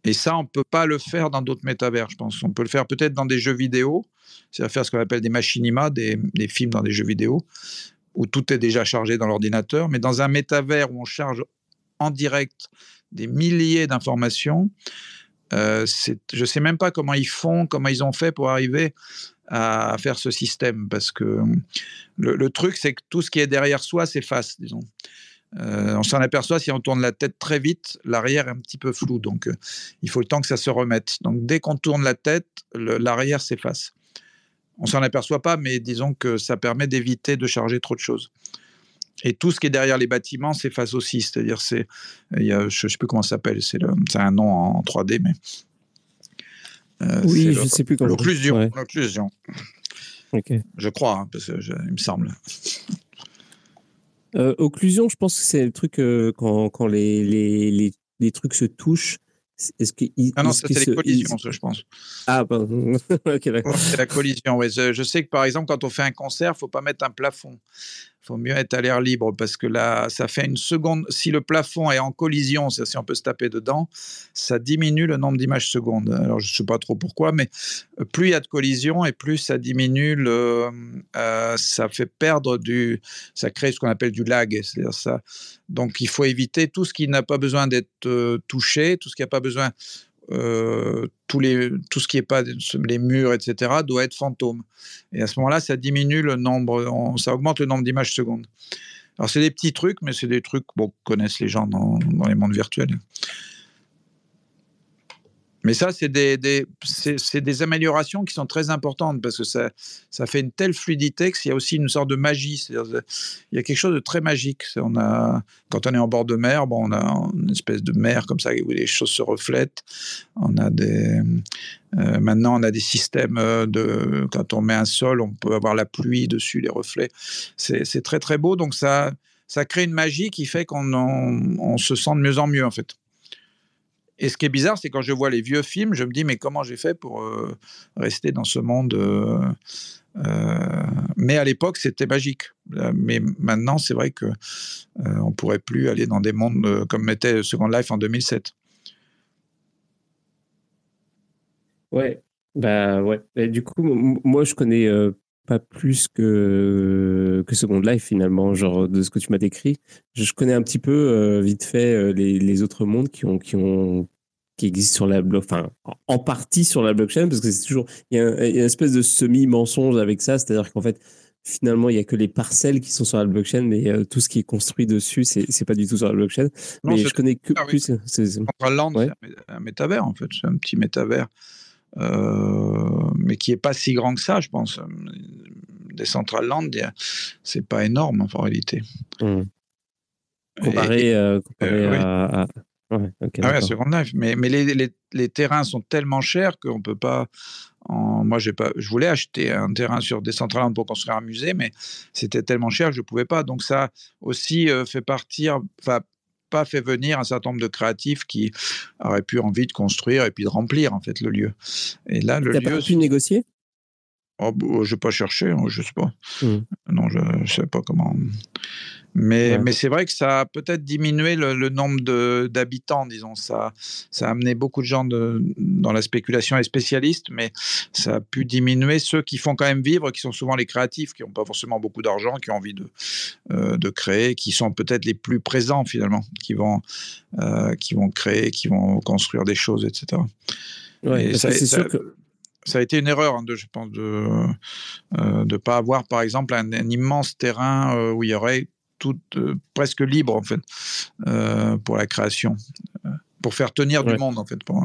Et ça, on ne peut pas le faire dans d'autres métavers, je pense. On peut le faire peut-être dans des jeux vidéo, c'est-à-dire faire ce qu'on appelle des machinima, des, des films dans des jeux vidéo où tout est déjà chargé dans l'ordinateur, mais dans un métavers où on charge en direct des milliers d'informations, euh, je ne sais même pas comment ils font, comment ils ont fait pour arriver à faire ce système, parce que le, truc, c'est que tout ce qui est derrière soi s'efface, disons. Euh, on s'en aperçoit si on tourne la tête très vite, l'arrière est un petit peu flou, donc euh, il faut le temps que ça se remette. Donc dès qu'on tourne la tête, l'arrière s'efface on s'en aperçoit pas, mais disons que ça permet d'éviter de charger trop de choses. Et tout ce qui est derrière les bâtiments s'efface aussi. C'est-à-dire, c'est, je ne sais plus comment ça s'appelle, c'est, un nom en 3D, mais. Euh, oui, je ne sais plus comment. L'occlusion. L'occlusion. Je crois, hein, parce que il me semble. Euh, occlusion, je pense que c'est le truc euh, quand, quand les, les, les, trucs se touchent est-ce ah non, c'est les collisions, je pense. Ah, pardon. c'est la collision, oui. Je, sais que par exemple, quand on fait un concert, il ne faut pas mettre un plafond faut mieux être à l'air libre parce que là, ça fait une seconde. Si le plafond est en collision, si on peut se taper dedans, ça diminue le nombre d'images secondes. Alors, je ne sais pas trop pourquoi, mais euh, plus il y a de collision et plus ça diminue le. Euh, ça fait perdre du. Ça crée ce qu'on appelle du lag. C'est-à-dire ça. Donc, il faut éviter tout ce qui n'a pas besoin d'être euh, touché, tout ce qui n'a pas besoin euh, tous les, tout ce qui n'est pas les murs, etc., doit être fantôme. Et à ce moment-là, ça diminue le nombre, ça augmente le nombre d'images secondes. Alors, c'est des petits trucs, mais c'est des trucs bon, que connaissent les gens dans, dans les mondes virtuels. Mais ça, c'est des, améliorations qui sont très importantes parce que ça, fait une telle fluidité qu'il y a aussi une sorte de magie. Il y a quelque chose de très magique. On a, quand on est en bord de mer, bon, on a une espèce de mer comme ça où les choses se reflètent. On a des, euh, maintenant, on a des systèmes euh, de. Quand on met un sol, on peut avoir la pluie dessus, les reflets. C'est très, très beau. Donc, ça, ça crée une magie qui fait qu'on on se sent de mieux en mieux, en fait. Et ce qui est bizarre, c'est quand je vois les vieux films, je me dis, mais comment j'ai fait pour euh, rester dans ce monde euh, euh, Mais à l'époque, c'était magique. Mais maintenant, c'est vrai que on pourrait plus aller dans des mondes comme était Second Life en 2007. Ouais, bah ouais. Du coup, moi, je connais pas plus que, que Second Life finalement, genre de ce que tu m'as décrit. Je, connais un petit peu vite fait les, les, autres mondes qui ont, qui ont qui existent sur la blockchain, enfin en partie sur la blockchain parce que c'est toujours il y, a une espèce de semi mensonge avec ça, c'est-à-dire qu'en fait finalement, il n'y a que les parcelles qui sont sur la blockchain, mais euh, tout ce qui est construit dessus, c'est n'est pas du tout sur la blockchain. mais je connais que plus. C'est un métavers, en fait. C'est un petit métavers, euh, mais qui n'est pas si grand que ça, je pense. Des Central Land, c'est pas énorme en réalité. Mmh. Comparé, euh, à, Ouais, ah ouais, Second Life. Mais, mais les, les, les, terrains sont tellement chers qu'on ne peut pas. En... Moi, pas, je voulais acheter un terrain sur Decentraland pour construire un musée, mais c'était tellement cher que je ne pouvais pas. Donc, ça aussi euh, fait partir. Pas fait venir un certain nombre de créatifs qui auraient pu envie de construire et puis de remplir en fait le lieu. Et là, le lieu. pas pu négocier? Oh, bah, Je n'ai pas cherché, hein, je ne sais pas. Mmh. Non, je ne sais pas comment. Mais, mais c'est vrai que ça a peut-être diminué le, nombre d'habitants, disons. Ça, ça a amené beaucoup de gens de, dans la spéculation et spécialistes, mais ça a pu diminuer ceux qui font quand même vivre, qui sont souvent les créatifs, qui n'ont pas forcément beaucoup d'argent, qui ont envie de, euh, de créer, qui sont peut-être les plus présents finalement, qui vont, euh, qui vont créer, qui vont construire des choses, etc. Ouais, c'est sûr que ça a été une erreur, hein, de, je pense, de ne euh, pas avoir, par exemple, un, un immense terrain où il y aurait toute euh, presque libre en fait euh, pour la création, euh, pour faire tenir du monde en fait. Pour,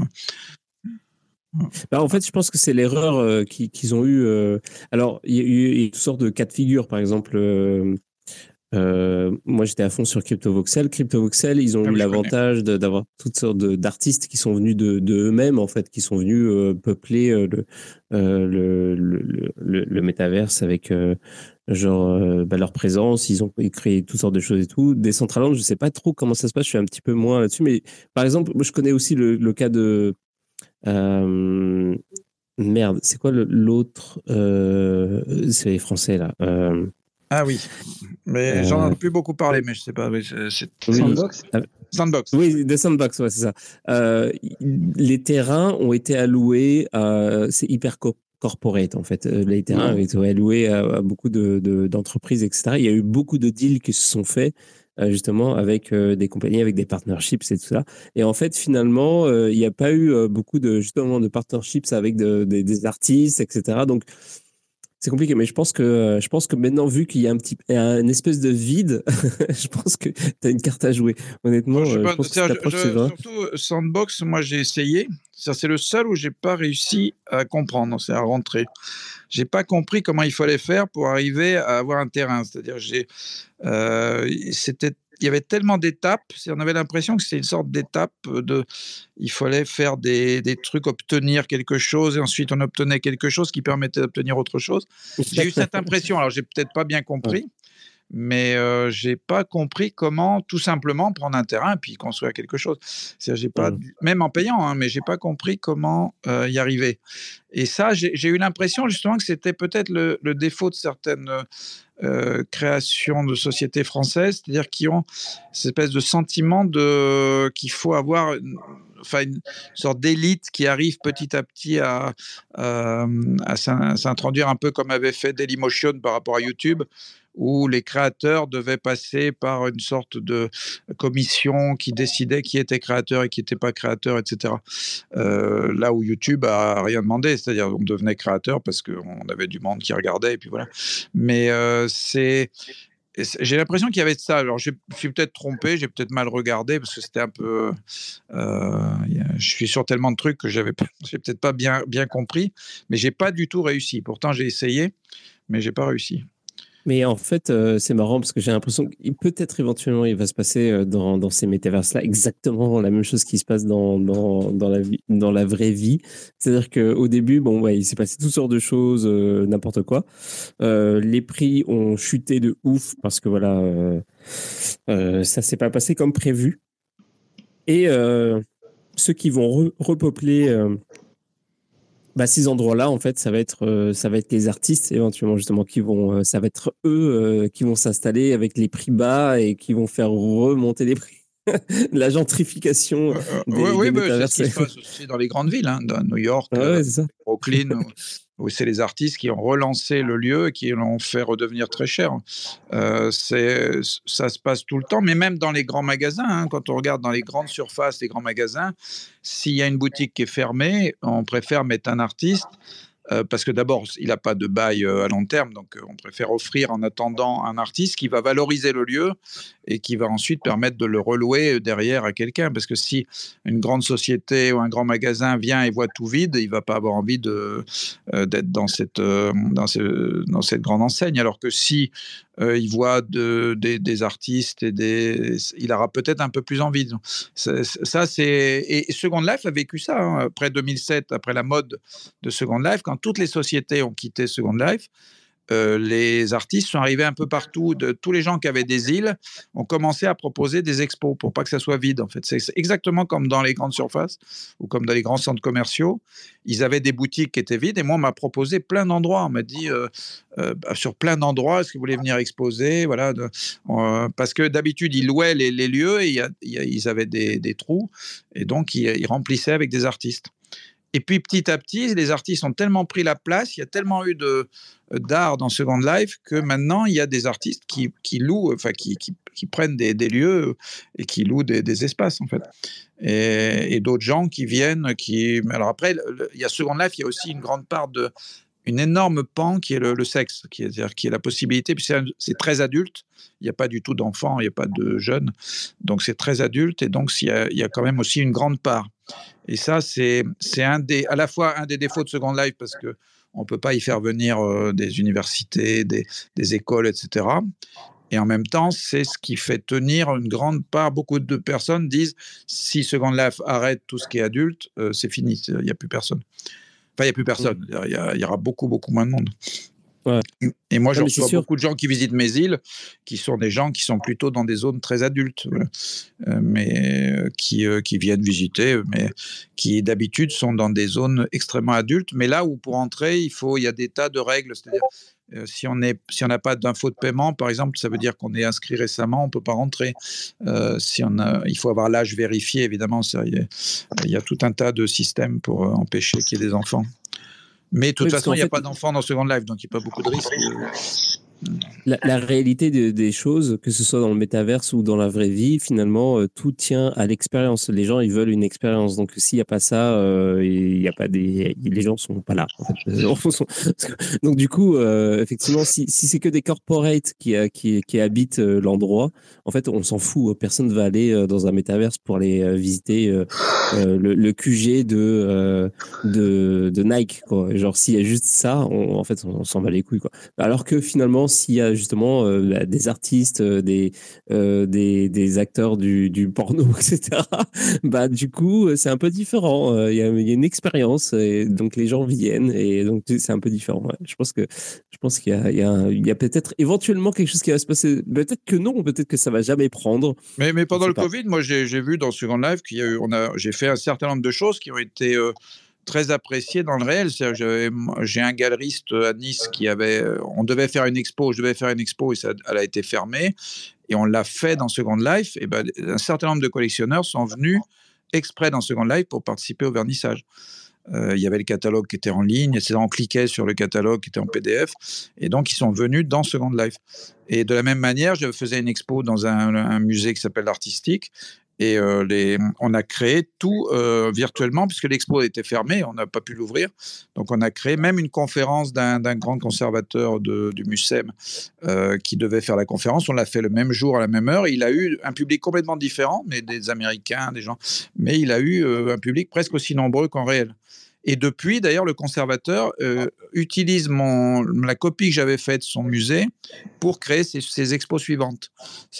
bah, en fait, je pense que c'est l'erreur qu'ils ont eu. alors, il y, a eu toutes sortes de cas de figure. Par exemple, moi, j'étais à fond sur CryptoVoxel. CryptoVoxel, ils ont ah eu l'avantage d'avoir toutes sortes d'artistes qui sont venus de, eux-mêmes, en fait, qui sont venus peupler le, le, le, le, métaverse avec genre euh, bah, leur présence, ils ont créé toutes sortes de choses et tout. Decentraland, je sais pas trop comment ça se passe, je suis un petit peu moins là-dessus, mais par exemple, je connais aussi le, cas de euh, merde, c'est quoi l'autre euh, C'est les Français là. Ah oui, mais j'en ai plus beaucoup parlé, mais je sais pas. c'est Sandbox. Sandbox. Oui, des sandbox, ouais, c'est ça. les terrains ont été alloués, c'est hyper corporate en fait. Euh, les terrains avaient été alloués à, beaucoup d'entreprises, de, etc. Il y a eu beaucoup de deals qui se sont faits euh, justement avec euh, des compagnies, avec des partnerships et tout ça. Et en fait, finalement, il n'y a pas eu beaucoup de justement de partnerships avec des artistes, etc. Donc c'est compliqué, mais je pense que je pense que maintenant, vu qu'il y a un petit, une espèce de vide, je pense que tu as une carte à jouer. Honnêtement, je, pense que surtout Sandbox, moi j'ai essayé. C'est le seul où j'ai pas réussi à comprendre, c'est à rentrer. J'ai pas compris comment il fallait faire pour arriver à avoir un terrain. C'est-à-dire, j'ai, euh, c'était il y avait tellement d'étapes, on avait l'impression que c'était une sorte d'étape de, il fallait faire des, des, trucs, obtenir quelque chose, et ensuite on obtenait quelque chose qui permettait d'obtenir autre chose. J'ai eu cette impression, alors j'ai peut-être pas bien compris, mais euh, j'ai pas compris comment tout simplement prendre un terrain et puis construire quelque chose. J'ai pas, même en payant, hein, mais j'ai pas compris comment euh, y arriver. Et ça, j'ai eu l'impression justement que c'était peut-être le, le, défaut de certaines euh, création de sociétés françaises, c'est-à-dire qui ont cette espèce de sentiment de qu'il faut avoir une, enfin une sorte d'élite qui arrive petit à petit à, à s'introduire un peu comme avait fait Dailymotion par rapport à YouTube, où les créateurs devaient passer par une sorte de commission qui décidait qui était créateur et qui n'était pas créateur, etc. Euh, là où YouTube a rien demandé, c'est-à-dire on devenait créateur parce qu'on avait du monde qui regardait et puis voilà. Mais euh, c'est j'ai l'impression qu'il y avait de ça. Alors, je suis peut-être trompé, j'ai peut-être mal regardé parce que c'était un peu. Euh, je suis sur tellement de trucs que j'avais peut-être pas bien, bien compris, mais j'ai pas du tout réussi. Pourtant, j'ai essayé, mais j'ai pas réussi. Mais en fait, euh, c'est marrant parce que j'ai l'impression que peut-être éventuellement il va se passer euh, dans, dans ces métaverses-là exactement la même chose qui se passe dans, dans, dans, la, vie, dans la vraie vie. C'est-à-dire qu'au début, bon, ouais, il s'est passé toutes sortes de choses, euh, n'importe quoi. les prix ont chuté de ouf parce que voilà, euh, ça s'est pas passé comme prévu. Et ceux qui vont repeupler bah, ces endroits-là, en fait, ça va être, euh, ça va être les artistes éventuellement justement qui vont, euh, ça va être eux euh, qui vont s'installer avec les prix bas et qui vont faire remonter les prix. la gentrification. oui, c'est ce qui se passe aussi dans les grandes villes, hein, dans New York, Brooklyn, c'est les artistes qui ont relancé le lieu et qui l'ont fait redevenir très cher. ça se passe tout le temps, mais même dans les grands magasins, hein, quand on regarde dans les grandes surfaces, les grands magasins, s'il y a une boutique qui est fermée, on préfère mettre un artiste euh, parce que d'abord, il n'a pas de bail euh, à long terme, donc euh, on préfère offrir en attendant un artiste qui va valoriser le lieu et qui va ensuite permettre de le relouer derrière à quelqu'un. Parce que si une grande société ou un grand magasin vient et voit tout vide, il va pas avoir envie d'être dans cette, dans cette grande enseigne. Alors que si il voit de, des, artistes et des, il aura peut-être un peu plus envie. Ça, c'est et Second Life a vécu ça hein, après 2007, après la mode de Second Life, quand toutes les sociétés ont quitté Second Life. Euh, les artistes sont arrivés un peu partout. De, tous les gens qui avaient des îles ont commencé à proposer des expos pour pas que ça soit vide. En fait, c'est exactement comme dans les grandes surfaces ou comme dans les grands centres commerciaux. Ils avaient des boutiques qui étaient vides et moi on m'a proposé plein d'endroits. On m'a dit euh, euh, bah, sur plein d'endroits, est-ce que vous voulez venir exposer? Voilà, parce que d'habitude ils louaient les, lieux et ils avaient des, trous et donc ils remplissaient avec des artistes. Et puis petit à petit, les artistes ont tellement pris la place, il y a tellement eu de d'art dans Second Life que maintenant il y a des artistes qui, qui louent, enfin qui, qui, prennent des, des, lieux et qui louent des, des espaces en fait. Et, et d'autres gens qui viennent, qui. Alors après, il y a Second Life, il y a aussi une grande part de une énorme pan qui est le, sexe, qui est, la possibilité, puis c'est très adulte, il n'y a pas du tout d'enfants, il n'y a pas de jeunes, donc c'est très adulte, et donc il y, a, quand même aussi une grande part et ça, c'est à la fois un des défauts de Second Life parce que on peut pas y faire venir euh, des universités, des, des, écoles, etc. Et en même temps, c'est ce qui fait tenir une grande part. Beaucoup de personnes disent si Second Life arrête tout ce qui est adulte, euh, c'est fini, il n'y a plus personne. Enfin, il n'y a plus personne. Mmh. Il y, aura beaucoup, beaucoup moins de monde. Et moi, je reçois beaucoup de gens qui visitent mes îles, qui sont des gens qui sont plutôt dans des zones très adultes, euh, mais euh, qui, euh, qui viennent visiter, mais qui d'habitude sont dans des zones extrêmement adultes. Mais là où pour entrer, il faut, il y a des tas de règles. C'est-à-dire, si on est, si on n'a pas d'info de paiement, par exemple, ça veut dire qu'on est inscrit récemment, on peut pas rentrer. si on a, il faut avoir l'âge vérifié, évidemment. Il y, y, a tout un tas de systèmes pour empêcher qu'il y ait des enfants. Mais de toute façon, il n'y a pas d'enfants dans Second Life, donc il n'y a pas beaucoup de risques. La, réalité des choses, que ce soit dans le métaverse ou dans la vraie vie, finalement, euh, tout tient à l'expérience. Les gens, ils veulent une expérience. Donc, s'il n'y a pas ça, euh, y a pas des, les gens sont pas là. Donc, du coup, euh, effectivement, si, si c'est que des corporates qui, qui, qui habitent l'endroit, en fait, on s'en fout. Personne ne va aller dans un métaverse pour aller visiter le, QG de, de, de Nike. Quoi. Genre, s'il y a juste ça, en fait, on, on s'en bat les couilles. Quoi. Alors que finalement, s'il y a justement euh, des artistes, euh, des, euh, des, des, acteurs du, du, porno, etc., bah, du coup, c'est un peu différent. Il y, a, y, a une expérience, et donc les gens viennent, et donc c'est un peu différent. Je pense que je pense qu'il y a, y a, y a peut-être éventuellement quelque chose qui va se passer. Peut-être que non, peut-être que ça va jamais prendre. Mais, mais pendant le Covid, moi, j'ai vu dans Second Life qu'il y a eu, on a, j'ai fait un certain nombre de choses qui ont été très apprécié dans le réel. J'ai un galeriste à Nice qui avait, on devait faire une expo, je devais faire une expo et ça, elle a été fermée. Et on l'a fait dans Second Life. Et ben, un certain nombre de collectionneurs sont venus exprès dans Second Life pour participer au vernissage. Euh, il y avait le catalogue qui était en ligne, et on cliquait sur le catalogue qui était en PDF, et donc ils sont venus dans Second Life. Et de la même manière, je faisais une expo dans un, un musée qui s'appelle l'Artistique, et euh, on a créé tout euh, virtuellement, puisque l'expo était fermée, on n'a pas pu l'ouvrir. Donc on a créé même une conférence d'un grand conservateur de, du MUSEM euh, qui devait faire la conférence. On l'a fait le même jour, à la même heure. Il a eu un public complètement différent, mais des Américains, des gens. Mais il a eu un public presque aussi nombreux qu'en réel. Et depuis, d'ailleurs, le conservateur euh, utilise mon, la copie que j'avais faite de son musée pour créer ses, expos suivantes.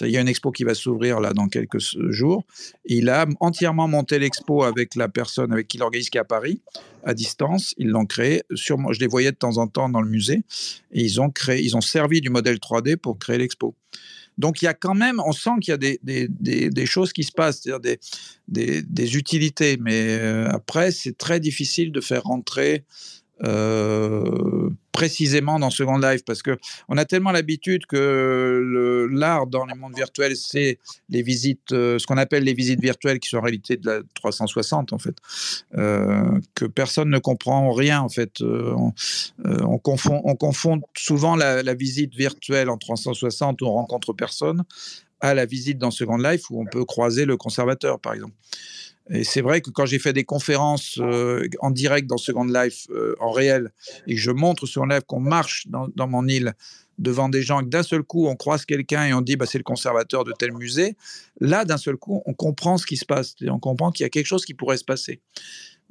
Il y a une expo qui va s'ouvrir là dans quelques jours. il a entièrement monté l'expo avec la personne avec qui il organise qui est à Paris, à distance. Ils l'ont créé. Sur, je les voyais de temps en temps dans le musée. Et ils ont créé, ils ont servi du modèle 3D pour créer l'expo. Donc il y a quand même, on sent qu'il y a des, des, des, choses qui se passent, c'est-à-dire des, des, utilités, mais euh, après c'est très difficile de faire rentrer euh, précisément dans Second Life parce que on a tellement l'habitude que l'art dans les mondes virtuels, c'est les visites, euh, ce qu'on appelle les visites virtuelles qui sont en réalité de la 360 en fait, euh, que personne ne comprend rien en fait. On, confond, on confond souvent la, la, visite virtuelle en 360 où on rencontre personne à la visite dans Second Life où on peut croiser le conservateur par exemple. Et c'est vrai que quand j'ai fait des conférences euh, en direct dans Second Life, euh, en réel, et que je montre sur Live qu'on marche dans, mon île devant des gens, que d'un seul coup, on croise quelqu'un et on dit bah, c'est le conservateur de tel musée, là, d'un seul coup, on comprend ce qui se passe. Et on comprend qu'il y a quelque chose qui pourrait se passer.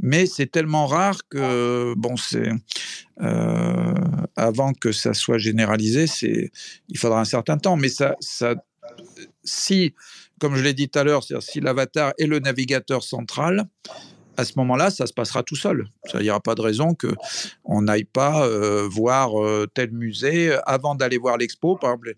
Mais c'est tellement rare que, bon, c'est. Euh, avant que ça soit généralisé, il faudra un certain temps. Mais ça, ça si comme je l'ai dit tout à l'heure, si l'avatar est le navigateur central, à ce moment-là, ça se passera tout seul. Il n'y aura pas de raison qu'on n'aille pas euh, voir euh, tel musée avant d'aller voir l'expo. Par exemple,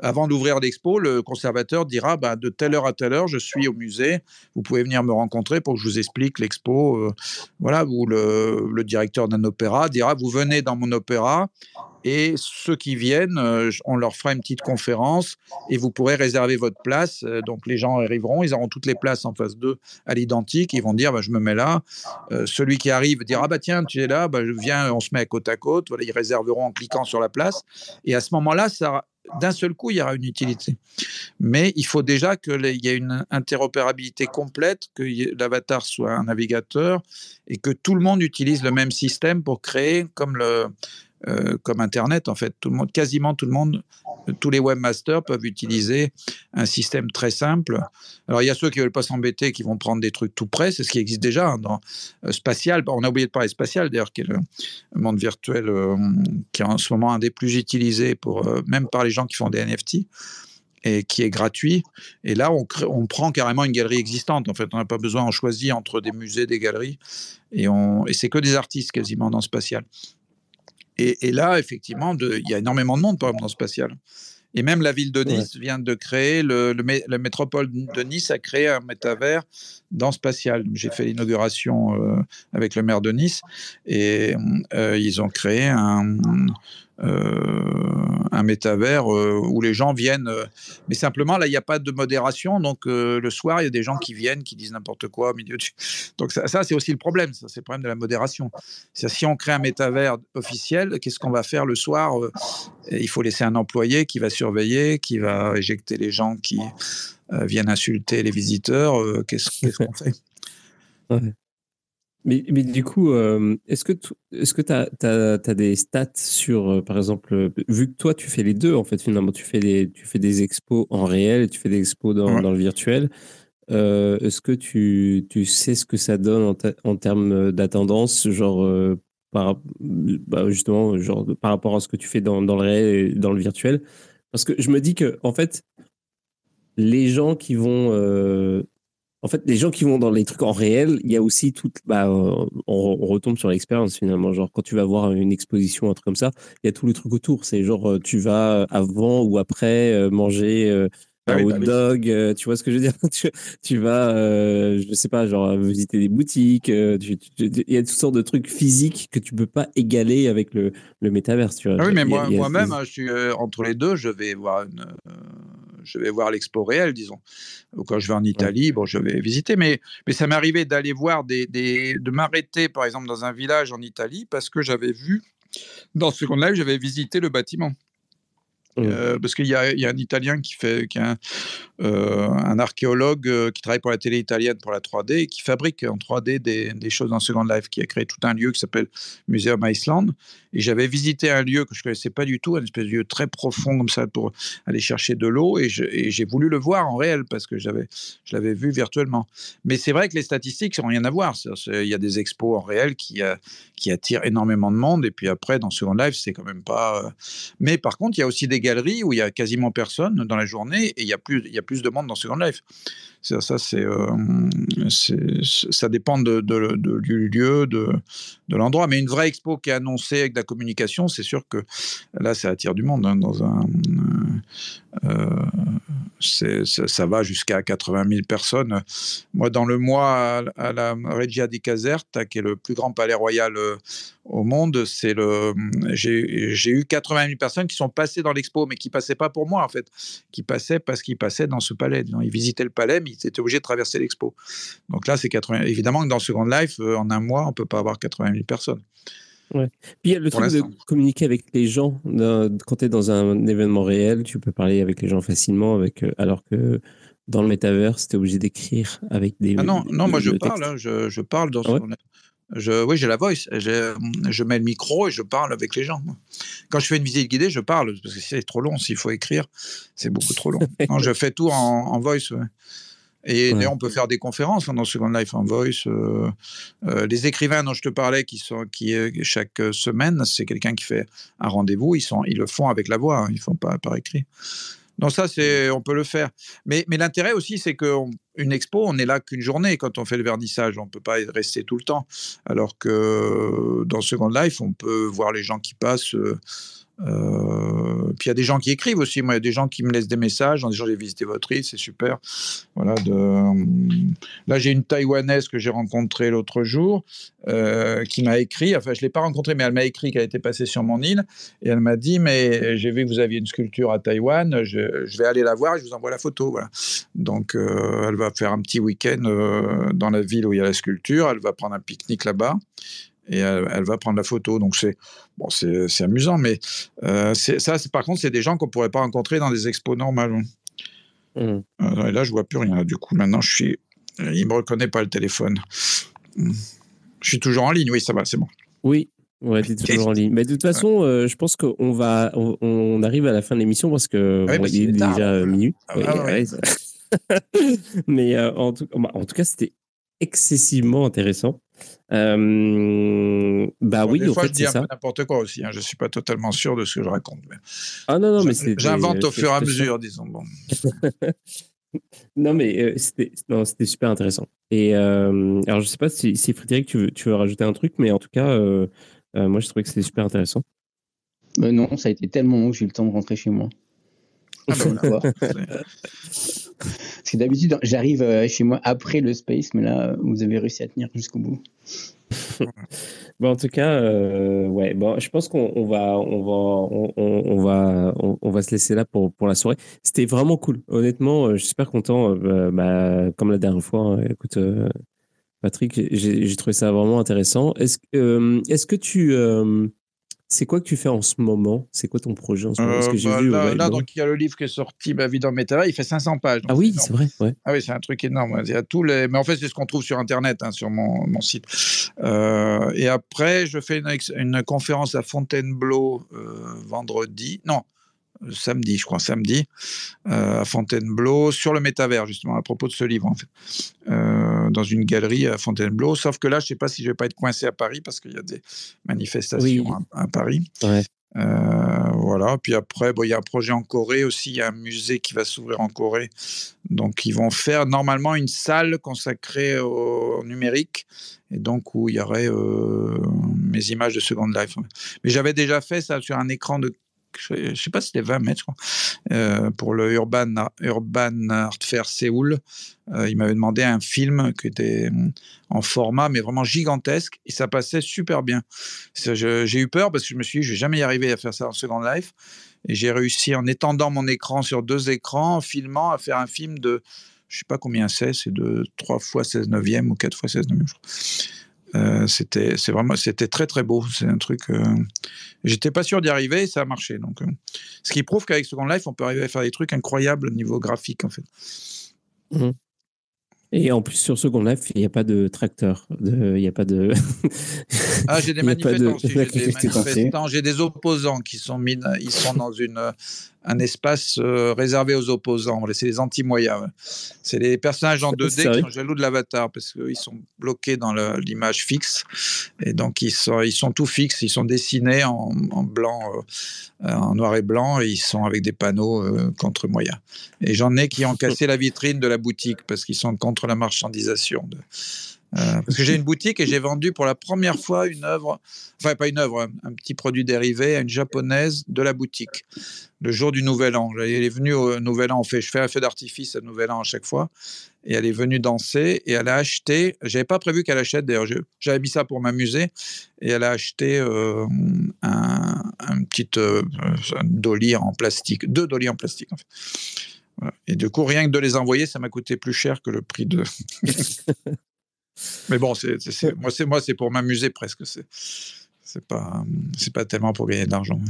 avant d'ouvrir l'expo, le conservateur dira bah, de telle heure à telle heure, je suis au musée. Vous pouvez venir me rencontrer pour que je vous explique l'expo. Euh, voilà, ou le, directeur d'un opéra dira vous venez dans mon opéra et ceux qui viennent, euh, on leur fera une petite conférence et vous pourrez réserver votre place. Euh, donc les gens arriveront, ils auront toutes les places en face d'eux à l'identique. Ils vont dire bah, je me mets là. Euh, celui qui arrive dira ah bah tiens tu es là, bah, viens, on se met côte à côte. Voilà, ils réserveront en cliquant sur la place. Et à ce moment-là, ça d'un seul coup, il y aura une utilité. Mais il faut déjà qu'il y ait une interopérabilité complète, que l'avatar soit un navigateur et que tout le monde utilise le même système pour créer, comme le, euh, comme Internet, en fait. Tout le monde, quasiment tout le monde, tous les webmasters peuvent utiliser un système très simple. Alors, il y a ceux qui veulent pas s'embêter, qui vont prendre des trucs tout près, c'est ce qui existe déjà hein, dans euh, Spatial. On a oublié de parler Spatial, d'ailleurs, qui est le monde virtuel euh, qui est en ce moment un des plus utilisés, pour, même par les gens qui font des NFT et qui est gratuit. Et là, on, prend carrément une galerie existante. En fait, on n'a pas besoin, on choisit entre des musées, des galeries, et, et c'est que des artistes quasiment dans Spatial. Et, là, effectivement, il y a énormément de monde, par exemple, dans Spatial. Et même la ville de Nice vient de créer, le, la métropole de Nice a créé un métavers dans Spatial. J'ai fait l'inauguration euh, avec le maire de Nice et euh, ils ont créé un, un métavers euh, où les gens viennent. Euh, mais simplement, là, il n'y a pas de modération. Donc, le soir, il y a des gens qui viennent, qui disent n'importe quoi au milieu du... Donc, ça, c'est aussi le problème. C'est le problème de la modération. Si on crée un métavers officiel, qu'est-ce qu'on va faire le soir Il faut laisser un employé qui va surveiller, qui va éjecter les gens qui viennent insulter les visiteurs. Qu'est-ce qu'on fait? Mais, mais, du coup, euh, est-ce que tu est-ce que as, as, des stats sur, euh, par exemple, euh, vu que toi, tu fais les deux, en fait, finalement, tu fais des, tu fais des expos en réel et tu fais des expos dans, dans le virtuel. est-ce que tu, tu, sais ce que ça donne en, termes d'attendance, genre, par, bah, justement, genre, par rapport à ce que tu fais dans, dans le réel et dans le virtuel? Parce que je me dis que, en fait, les gens qui vont en fait, les gens qui vont dans les trucs en réel, il y a aussi tout. Bah, on, retombe sur l'expérience finalement. Genre, quand tu vas voir une exposition, un truc comme ça, il y a tout le truc autour. C'est genre, euh, tu vas avant ou après euh, manger. Euh, ah un hot bah dog, tu vois ce que je veux dire? Tu, vas, je sais pas, genre visiter des boutiques. il y a toutes sortes de trucs physiques que tu peux pas égaler avec le, le métaverse. Tu vois. Ah oui, mais moi-même, hein, je suis entre les deux. Je vais voir une, je vais voir l'expo réel, disons. Ou quand je vais en Italie, bon, je vais visiter. Mais, mais ça m'est arrivé d'aller voir, des, de m'arrêter, par exemple, dans un village en Italie, parce que j'avais vu, dans ce qu'on là j'avais visité le bâtiment. Euh, parce qu'il y, a un Italien qui fait, qui un, euh, archéologue euh, qui travaille pour la télé italienne pour la 3D et qui fabrique en 3D des, choses en Second Life, qui a créé tout un lieu qui s'appelle Museum Iceland. Et j'avais visité un lieu que je connaissais pas du tout, un espèce de lieu très profond comme ça pour aller chercher de l'eau. Et j'ai voulu le voir en réel parce que je l'avais vu virtuellement. Mais c'est vrai que les statistiques n'ont rien à voir. Il y a des expos en réel qui, qui attirent énormément de monde. Et puis après, dans Second Life, c'est quand même pas. Mais par contre, il y a aussi des galeries où il y a quasiment personne dans la journée et il y a plus, il y a plus de monde dans Second Life. Ça, ça c'est, euh, ça dépend de, du lieu, de, l'endroit. Mais une vraie expo qui est annoncée avec de la communication, c'est sûr que là, ça attire du monde hein, dans un. Euh, ça va jusqu'à 80 000 personnes. Moi, dans le mois à, la Regia di Caserta, qui est le plus grand palais royal euh, au monde, c'est le, j'ai eu 80 000 personnes qui sont passées dans l'expo, mais qui passaient pas pour moi en fait, qui passaient parce qu'ils passaient dans ce palais. Ils visitaient le palais, mais ils étaient obligés de traverser l'expo. Donc là, c'est 80. Évidemment que dans Second Life, euh, en un mois, on peut pas avoir 80 000 personnes. Ouais. Puis il y a le truc de communiquer avec les gens. Quand tu es dans un événement réel, tu peux parler avec les gens facilement, avec, euh, alors que dans le métavers, tu es obligé d'écrire avec des. Ah non, non moi je parle, hein, je, je, parle dans ah je, oui, j'ai la voice. Je mets le micro et je parle avec les gens. Quand je fais une visite guidée, je parle parce que c'est trop long. S'il faut écrire, c'est beaucoup trop long. non, je fais tout en, en voice. Et on peut faire des conférences hein, dans Second Life en Voice. Euh, euh, les écrivains dont je te parlais, qui sont, qui chaque semaine, c'est quelqu'un qui fait un rendez-vous, ils, sont, ils le font avec la voix, hein, ils ne font pas par écrit. Donc ça, c'est, on peut le faire. Mais, mais l'intérêt aussi, c'est qu'une expo, on n'est là qu'une journée quand on fait le vernissage. On ne peut pas rester tout le temps. Alors que dans Second Life, on peut voir les gens qui passent. Euh, euh, puis il y a des gens qui écrivent aussi. Moi, il y a des gens qui me laissent des messages en disant j'ai visité votre île, c'est super. Voilà. De... Là, j'ai une Taïwanaise que j'ai rencontrée l'autre jour euh, qui m'a écrit. Enfin, je l'ai pas rencontrée, mais elle m'a écrit qu'elle était passée sur mon île et elle m'a dit mais j'ai vu que vous aviez une sculpture à Taïwan. Je, vais aller la voir et je vous envoie la photo. Voilà. Donc, euh, elle va faire un petit week-end dans la ville où il y a la sculpture. Elle va prendre un pique-nique là-bas et elle, va prendre la photo. Donc c'est bon, c'est amusant, mais euh, ça, par contre, c'est des gens qu'on pourrait pas rencontrer dans des expos normales. Mmh. Euh, et là, je vois plus rien. Du coup, maintenant, je suis, il me reconnaît pas le téléphone. Mmh. Je suis toujours en ligne. Oui, ça va, c'est bon. Oui. Ouais, tu es toujours en ligne. Mais de toute façon, euh, je pense qu'on va, on, arrive à la fin de l'émission parce que ah il est déjà minuit. mais en tout, en tout cas, c'était excessivement intéressant. Euh, bah oui, des fois, je dis un peu n'importe quoi aussi. Hein. Je suis pas totalement sûr de ce que je raconte. Mais... Ah non, non, mais J'invente au fur et à mesure, disons. Bon. non, mais euh, c'était super intéressant. Et euh, alors, je sais pas si, si, Frédéric, tu veux, tu veux rajouter un truc, mais en tout cas, euh, moi, je trouvais que c'était super intéressant. non, ça a été tellement long que j'ai eu le temps de rentrer chez moi. Ah bah Parce que d'habitude, j'arrive euh, chez moi après le space, mais là, vous avez réussi à tenir jusqu'au bout. bon, en tout cas, euh, ouais, bon, je pense qu'on va, on va, on, va, on, va se laisser là pour, pour la soirée. C'était vraiment cool. Honnêtement, euh, je suis super content. Bah, comme la dernière fois, hein, écoute, Patrick, j'ai trouvé ça vraiment intéressant. Est-ce est que tu c'est quoi que tu fais en ce moment? C'est quoi ton projet en ce moment? Que bah, vu, là, donc, il y a le livre qui est sorti, Ma vie dans il fait 500 pages. Ah oui, c'est vrai. Ouais. Ah oui, c'est un truc énorme. Il y a tous les... Mais en fait, c'est ce qu'on trouve sur Internet, hein, sur mon, mon site. Euh, et après, je fais une, une conférence à Fontainebleau euh, vendredi. Non, samedi, je crois, samedi, euh, à Fontainebleau, sur le métavers, justement, à propos de ce livre, en fait, euh, dans une galerie à Fontainebleau. Sauf que là, je ne sais pas si je vais pas être coincé à Paris, parce qu'il y a des manifestations à, Paris. Euh, voilà. Puis après, il y a un projet en Corée aussi. Il y a un musée qui va s'ouvrir en Corée. Donc, ils vont faire normalement une salle consacrée au numérique. Et donc, où il y aurait mes images de Second Life. Mais j'avais déjà fait ça sur un écran de je ne sais pas si c'était 20 mètres, euh, pour le Urban, Urban Art Fair Séoul. Euh, il m'avait demandé un film qui était mm, en format, mais vraiment gigantesque, et ça passait super bien. J'ai eu peur parce que je me suis dit, je vais jamais y arriver à faire ça en Second Life. Et j'ai réussi en étendant mon écran sur deux écrans, en filmant, à faire un film de, je sais pas combien c'est, c'est de 3 fois 16 neuvième ou 4 fois 16 neuvième, je crois. Euh, c'était c'est vraiment c'était très très beau c'est un truc euh, j'étais pas sûr d'y arriver et ça a marché donc euh, ce qui prouve qu'avec Second Life on peut arriver à faire des trucs incroyables au niveau graphique en fait mmh. Et en plus, sur Second Life, il n'y a pas de tracteur. Il n'y a pas de. ah, j'ai des manifestants. J'ai des, opposants qui sont mis, ils sont dans une, un espace euh, réservé aux opposants. C'est les anti-moyens. C'est les personnages en 2D qui sont jaloux de l'avatar parce qu'ils sont bloqués dans l'image fixe. Et donc, ils sont, ils sont tout fixes. Ils sont dessinés en, blanc, euh, en noir et blanc. Et ils sont avec des panneaux euh, contre moyens. Et j'en ai qui ont cassé la vitrine de la boutique parce qu'ils sont contre la marchandisation de, parce que j'ai une boutique et j'ai vendu pour la première fois une œuvre, enfin pas une œuvre, un, petit produit dérivé à une japonaise de la boutique le jour du Nouvel An. Elle est venue au Nouvel An, on fait, je fais un feu d'artifice à Nouvel An à chaque fois, et elle est venue danser et elle a acheté. J'avais pas prévu qu'elle achète d'ailleurs, j'avais mis ça pour m'amuser et elle a acheté euh, un, un, petit euh, dolly en plastique, deux dolly en plastique en fait. Et du coup, rien que de les envoyer, ça m'a coûté plus cher que le prix de. Mais bon, c'est, moi, c'est moi, c'est pour m'amuser presque. C'est, c'est pas, c'est pas tellement pour gagner de l'argent.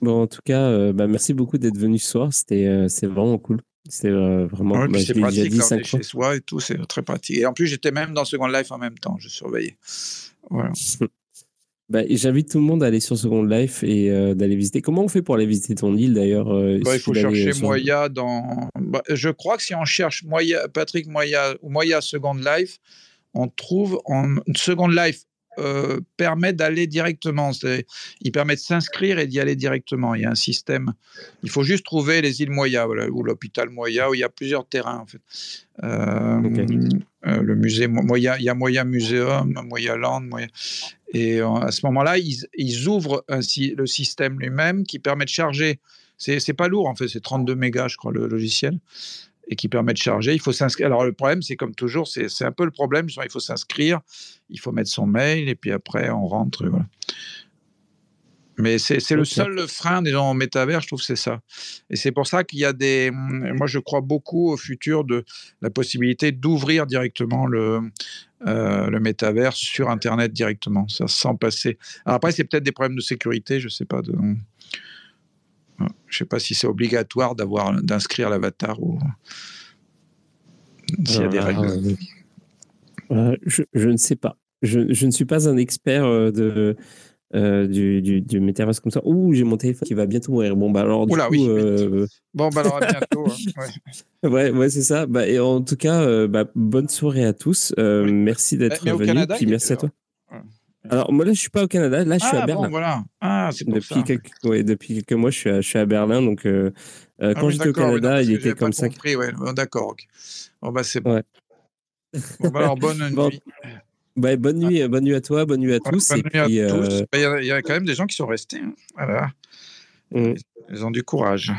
Bon, en tout cas, euh, bah, merci beaucoup d'être venu ce soir. C'était, euh, c'est vraiment cool. C'est euh, vraiment. Ouais, bah, c'est pratique dit, on est chez soi et tout, c'est très pratique. Et en plus, j'étais même dans Second Life en même temps. Je surveillais. Voilà. Bah, j'invite tout le monde à aller sur Second Life et d'aller visiter. Comment on fait pour aller visiter ton île d'ailleurs bah, Il faut chercher Moya dans. je crois que si on cherche Moya, Patrick Moya ou Moya Second Life, on trouve en Second Life euh, permet d'aller directement. Il permet de s'inscrire et d'y aller directement. Il y a un système. Il faut juste trouver les îles Moya ou l'hôpital Moya où il y a plusieurs terrains en fait. Euh, euh, le musée Moya, il y a Moya Museum, Moya Land, Moya. Et à ce moment-là, ils, ils ouvrent ainsi le système lui-même qui permet de charger. C'est pas lourd en fait, c'est 32 mégas, je crois, le logiciel et qui permet de charger. Il faut s'inscrire. Alors le problème, c'est comme toujours, c'est un peu le problème. Il faut s'inscrire, il faut mettre son mail et puis après on rentre. Voilà. Mais c'est le seul frein des gens en métavers, je trouve, c'est ça. Et c'est pour ça qu'il y a des. Moi, je crois beaucoup au futur de la possibilité d'ouvrir directement le, euh, le métavers sur Internet directement, ça, sans passer. Alors après, c'est peut-être des problèmes de sécurité, je ne sais pas. De... Je ne sais pas si c'est obligatoire d'avoir d'inscrire l'avatar ou s'il y a des règles. Euh, je, je, ne sais pas. Je, je, ne suis pas un expert euh, de, euh, du, du, du métaverse comme ça. Ouh, j'ai mon téléphone qui va bientôt mourir. Bon, bah alors, du Oula, coup, oui, euh... Bon, bah alors, à bientôt. Hein, ouais, ouais, ouais c'est ça. Bah, et en tout cas, euh, bah, bonne soirée à tous. Oui. Merci d'être venu. Canada, puis merci à toi. Alors, moi, là, je suis pas au Canada. Là, je suis ah, à Berlin. Bon, voilà. Ah, c'est depuis ça. Quelques, ouais, depuis quelques mois, je suis à, je suis à Berlin. Donc, euh, euh, quand ah, j'étais au Canada, il était comme ça. D'accord. Okay. Bon, bah, c'est bon. Ouais. bon bah, alors, bonne bon. nuit. Bah, bonne nuit, bonne nuit à toi, bonne nuit à tous. Bonne et nuit puis, à tous. Il, y a, il, y a, quand même des gens qui sont restés. Hein. Voilà. Mm. Ils ont du courage.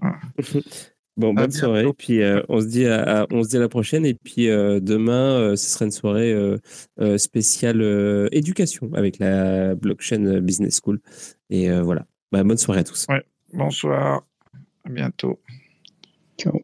Bon, ah, bonne soirée. Puis euh, on, se dit à, on se dit la prochaine. Et puis euh, demain, euh, ce sera une soirée spéciale éducation avec la blockchain business school. Et voilà. Bah, bonne soirée à tous. Bonsoir. À bientôt. Ciao.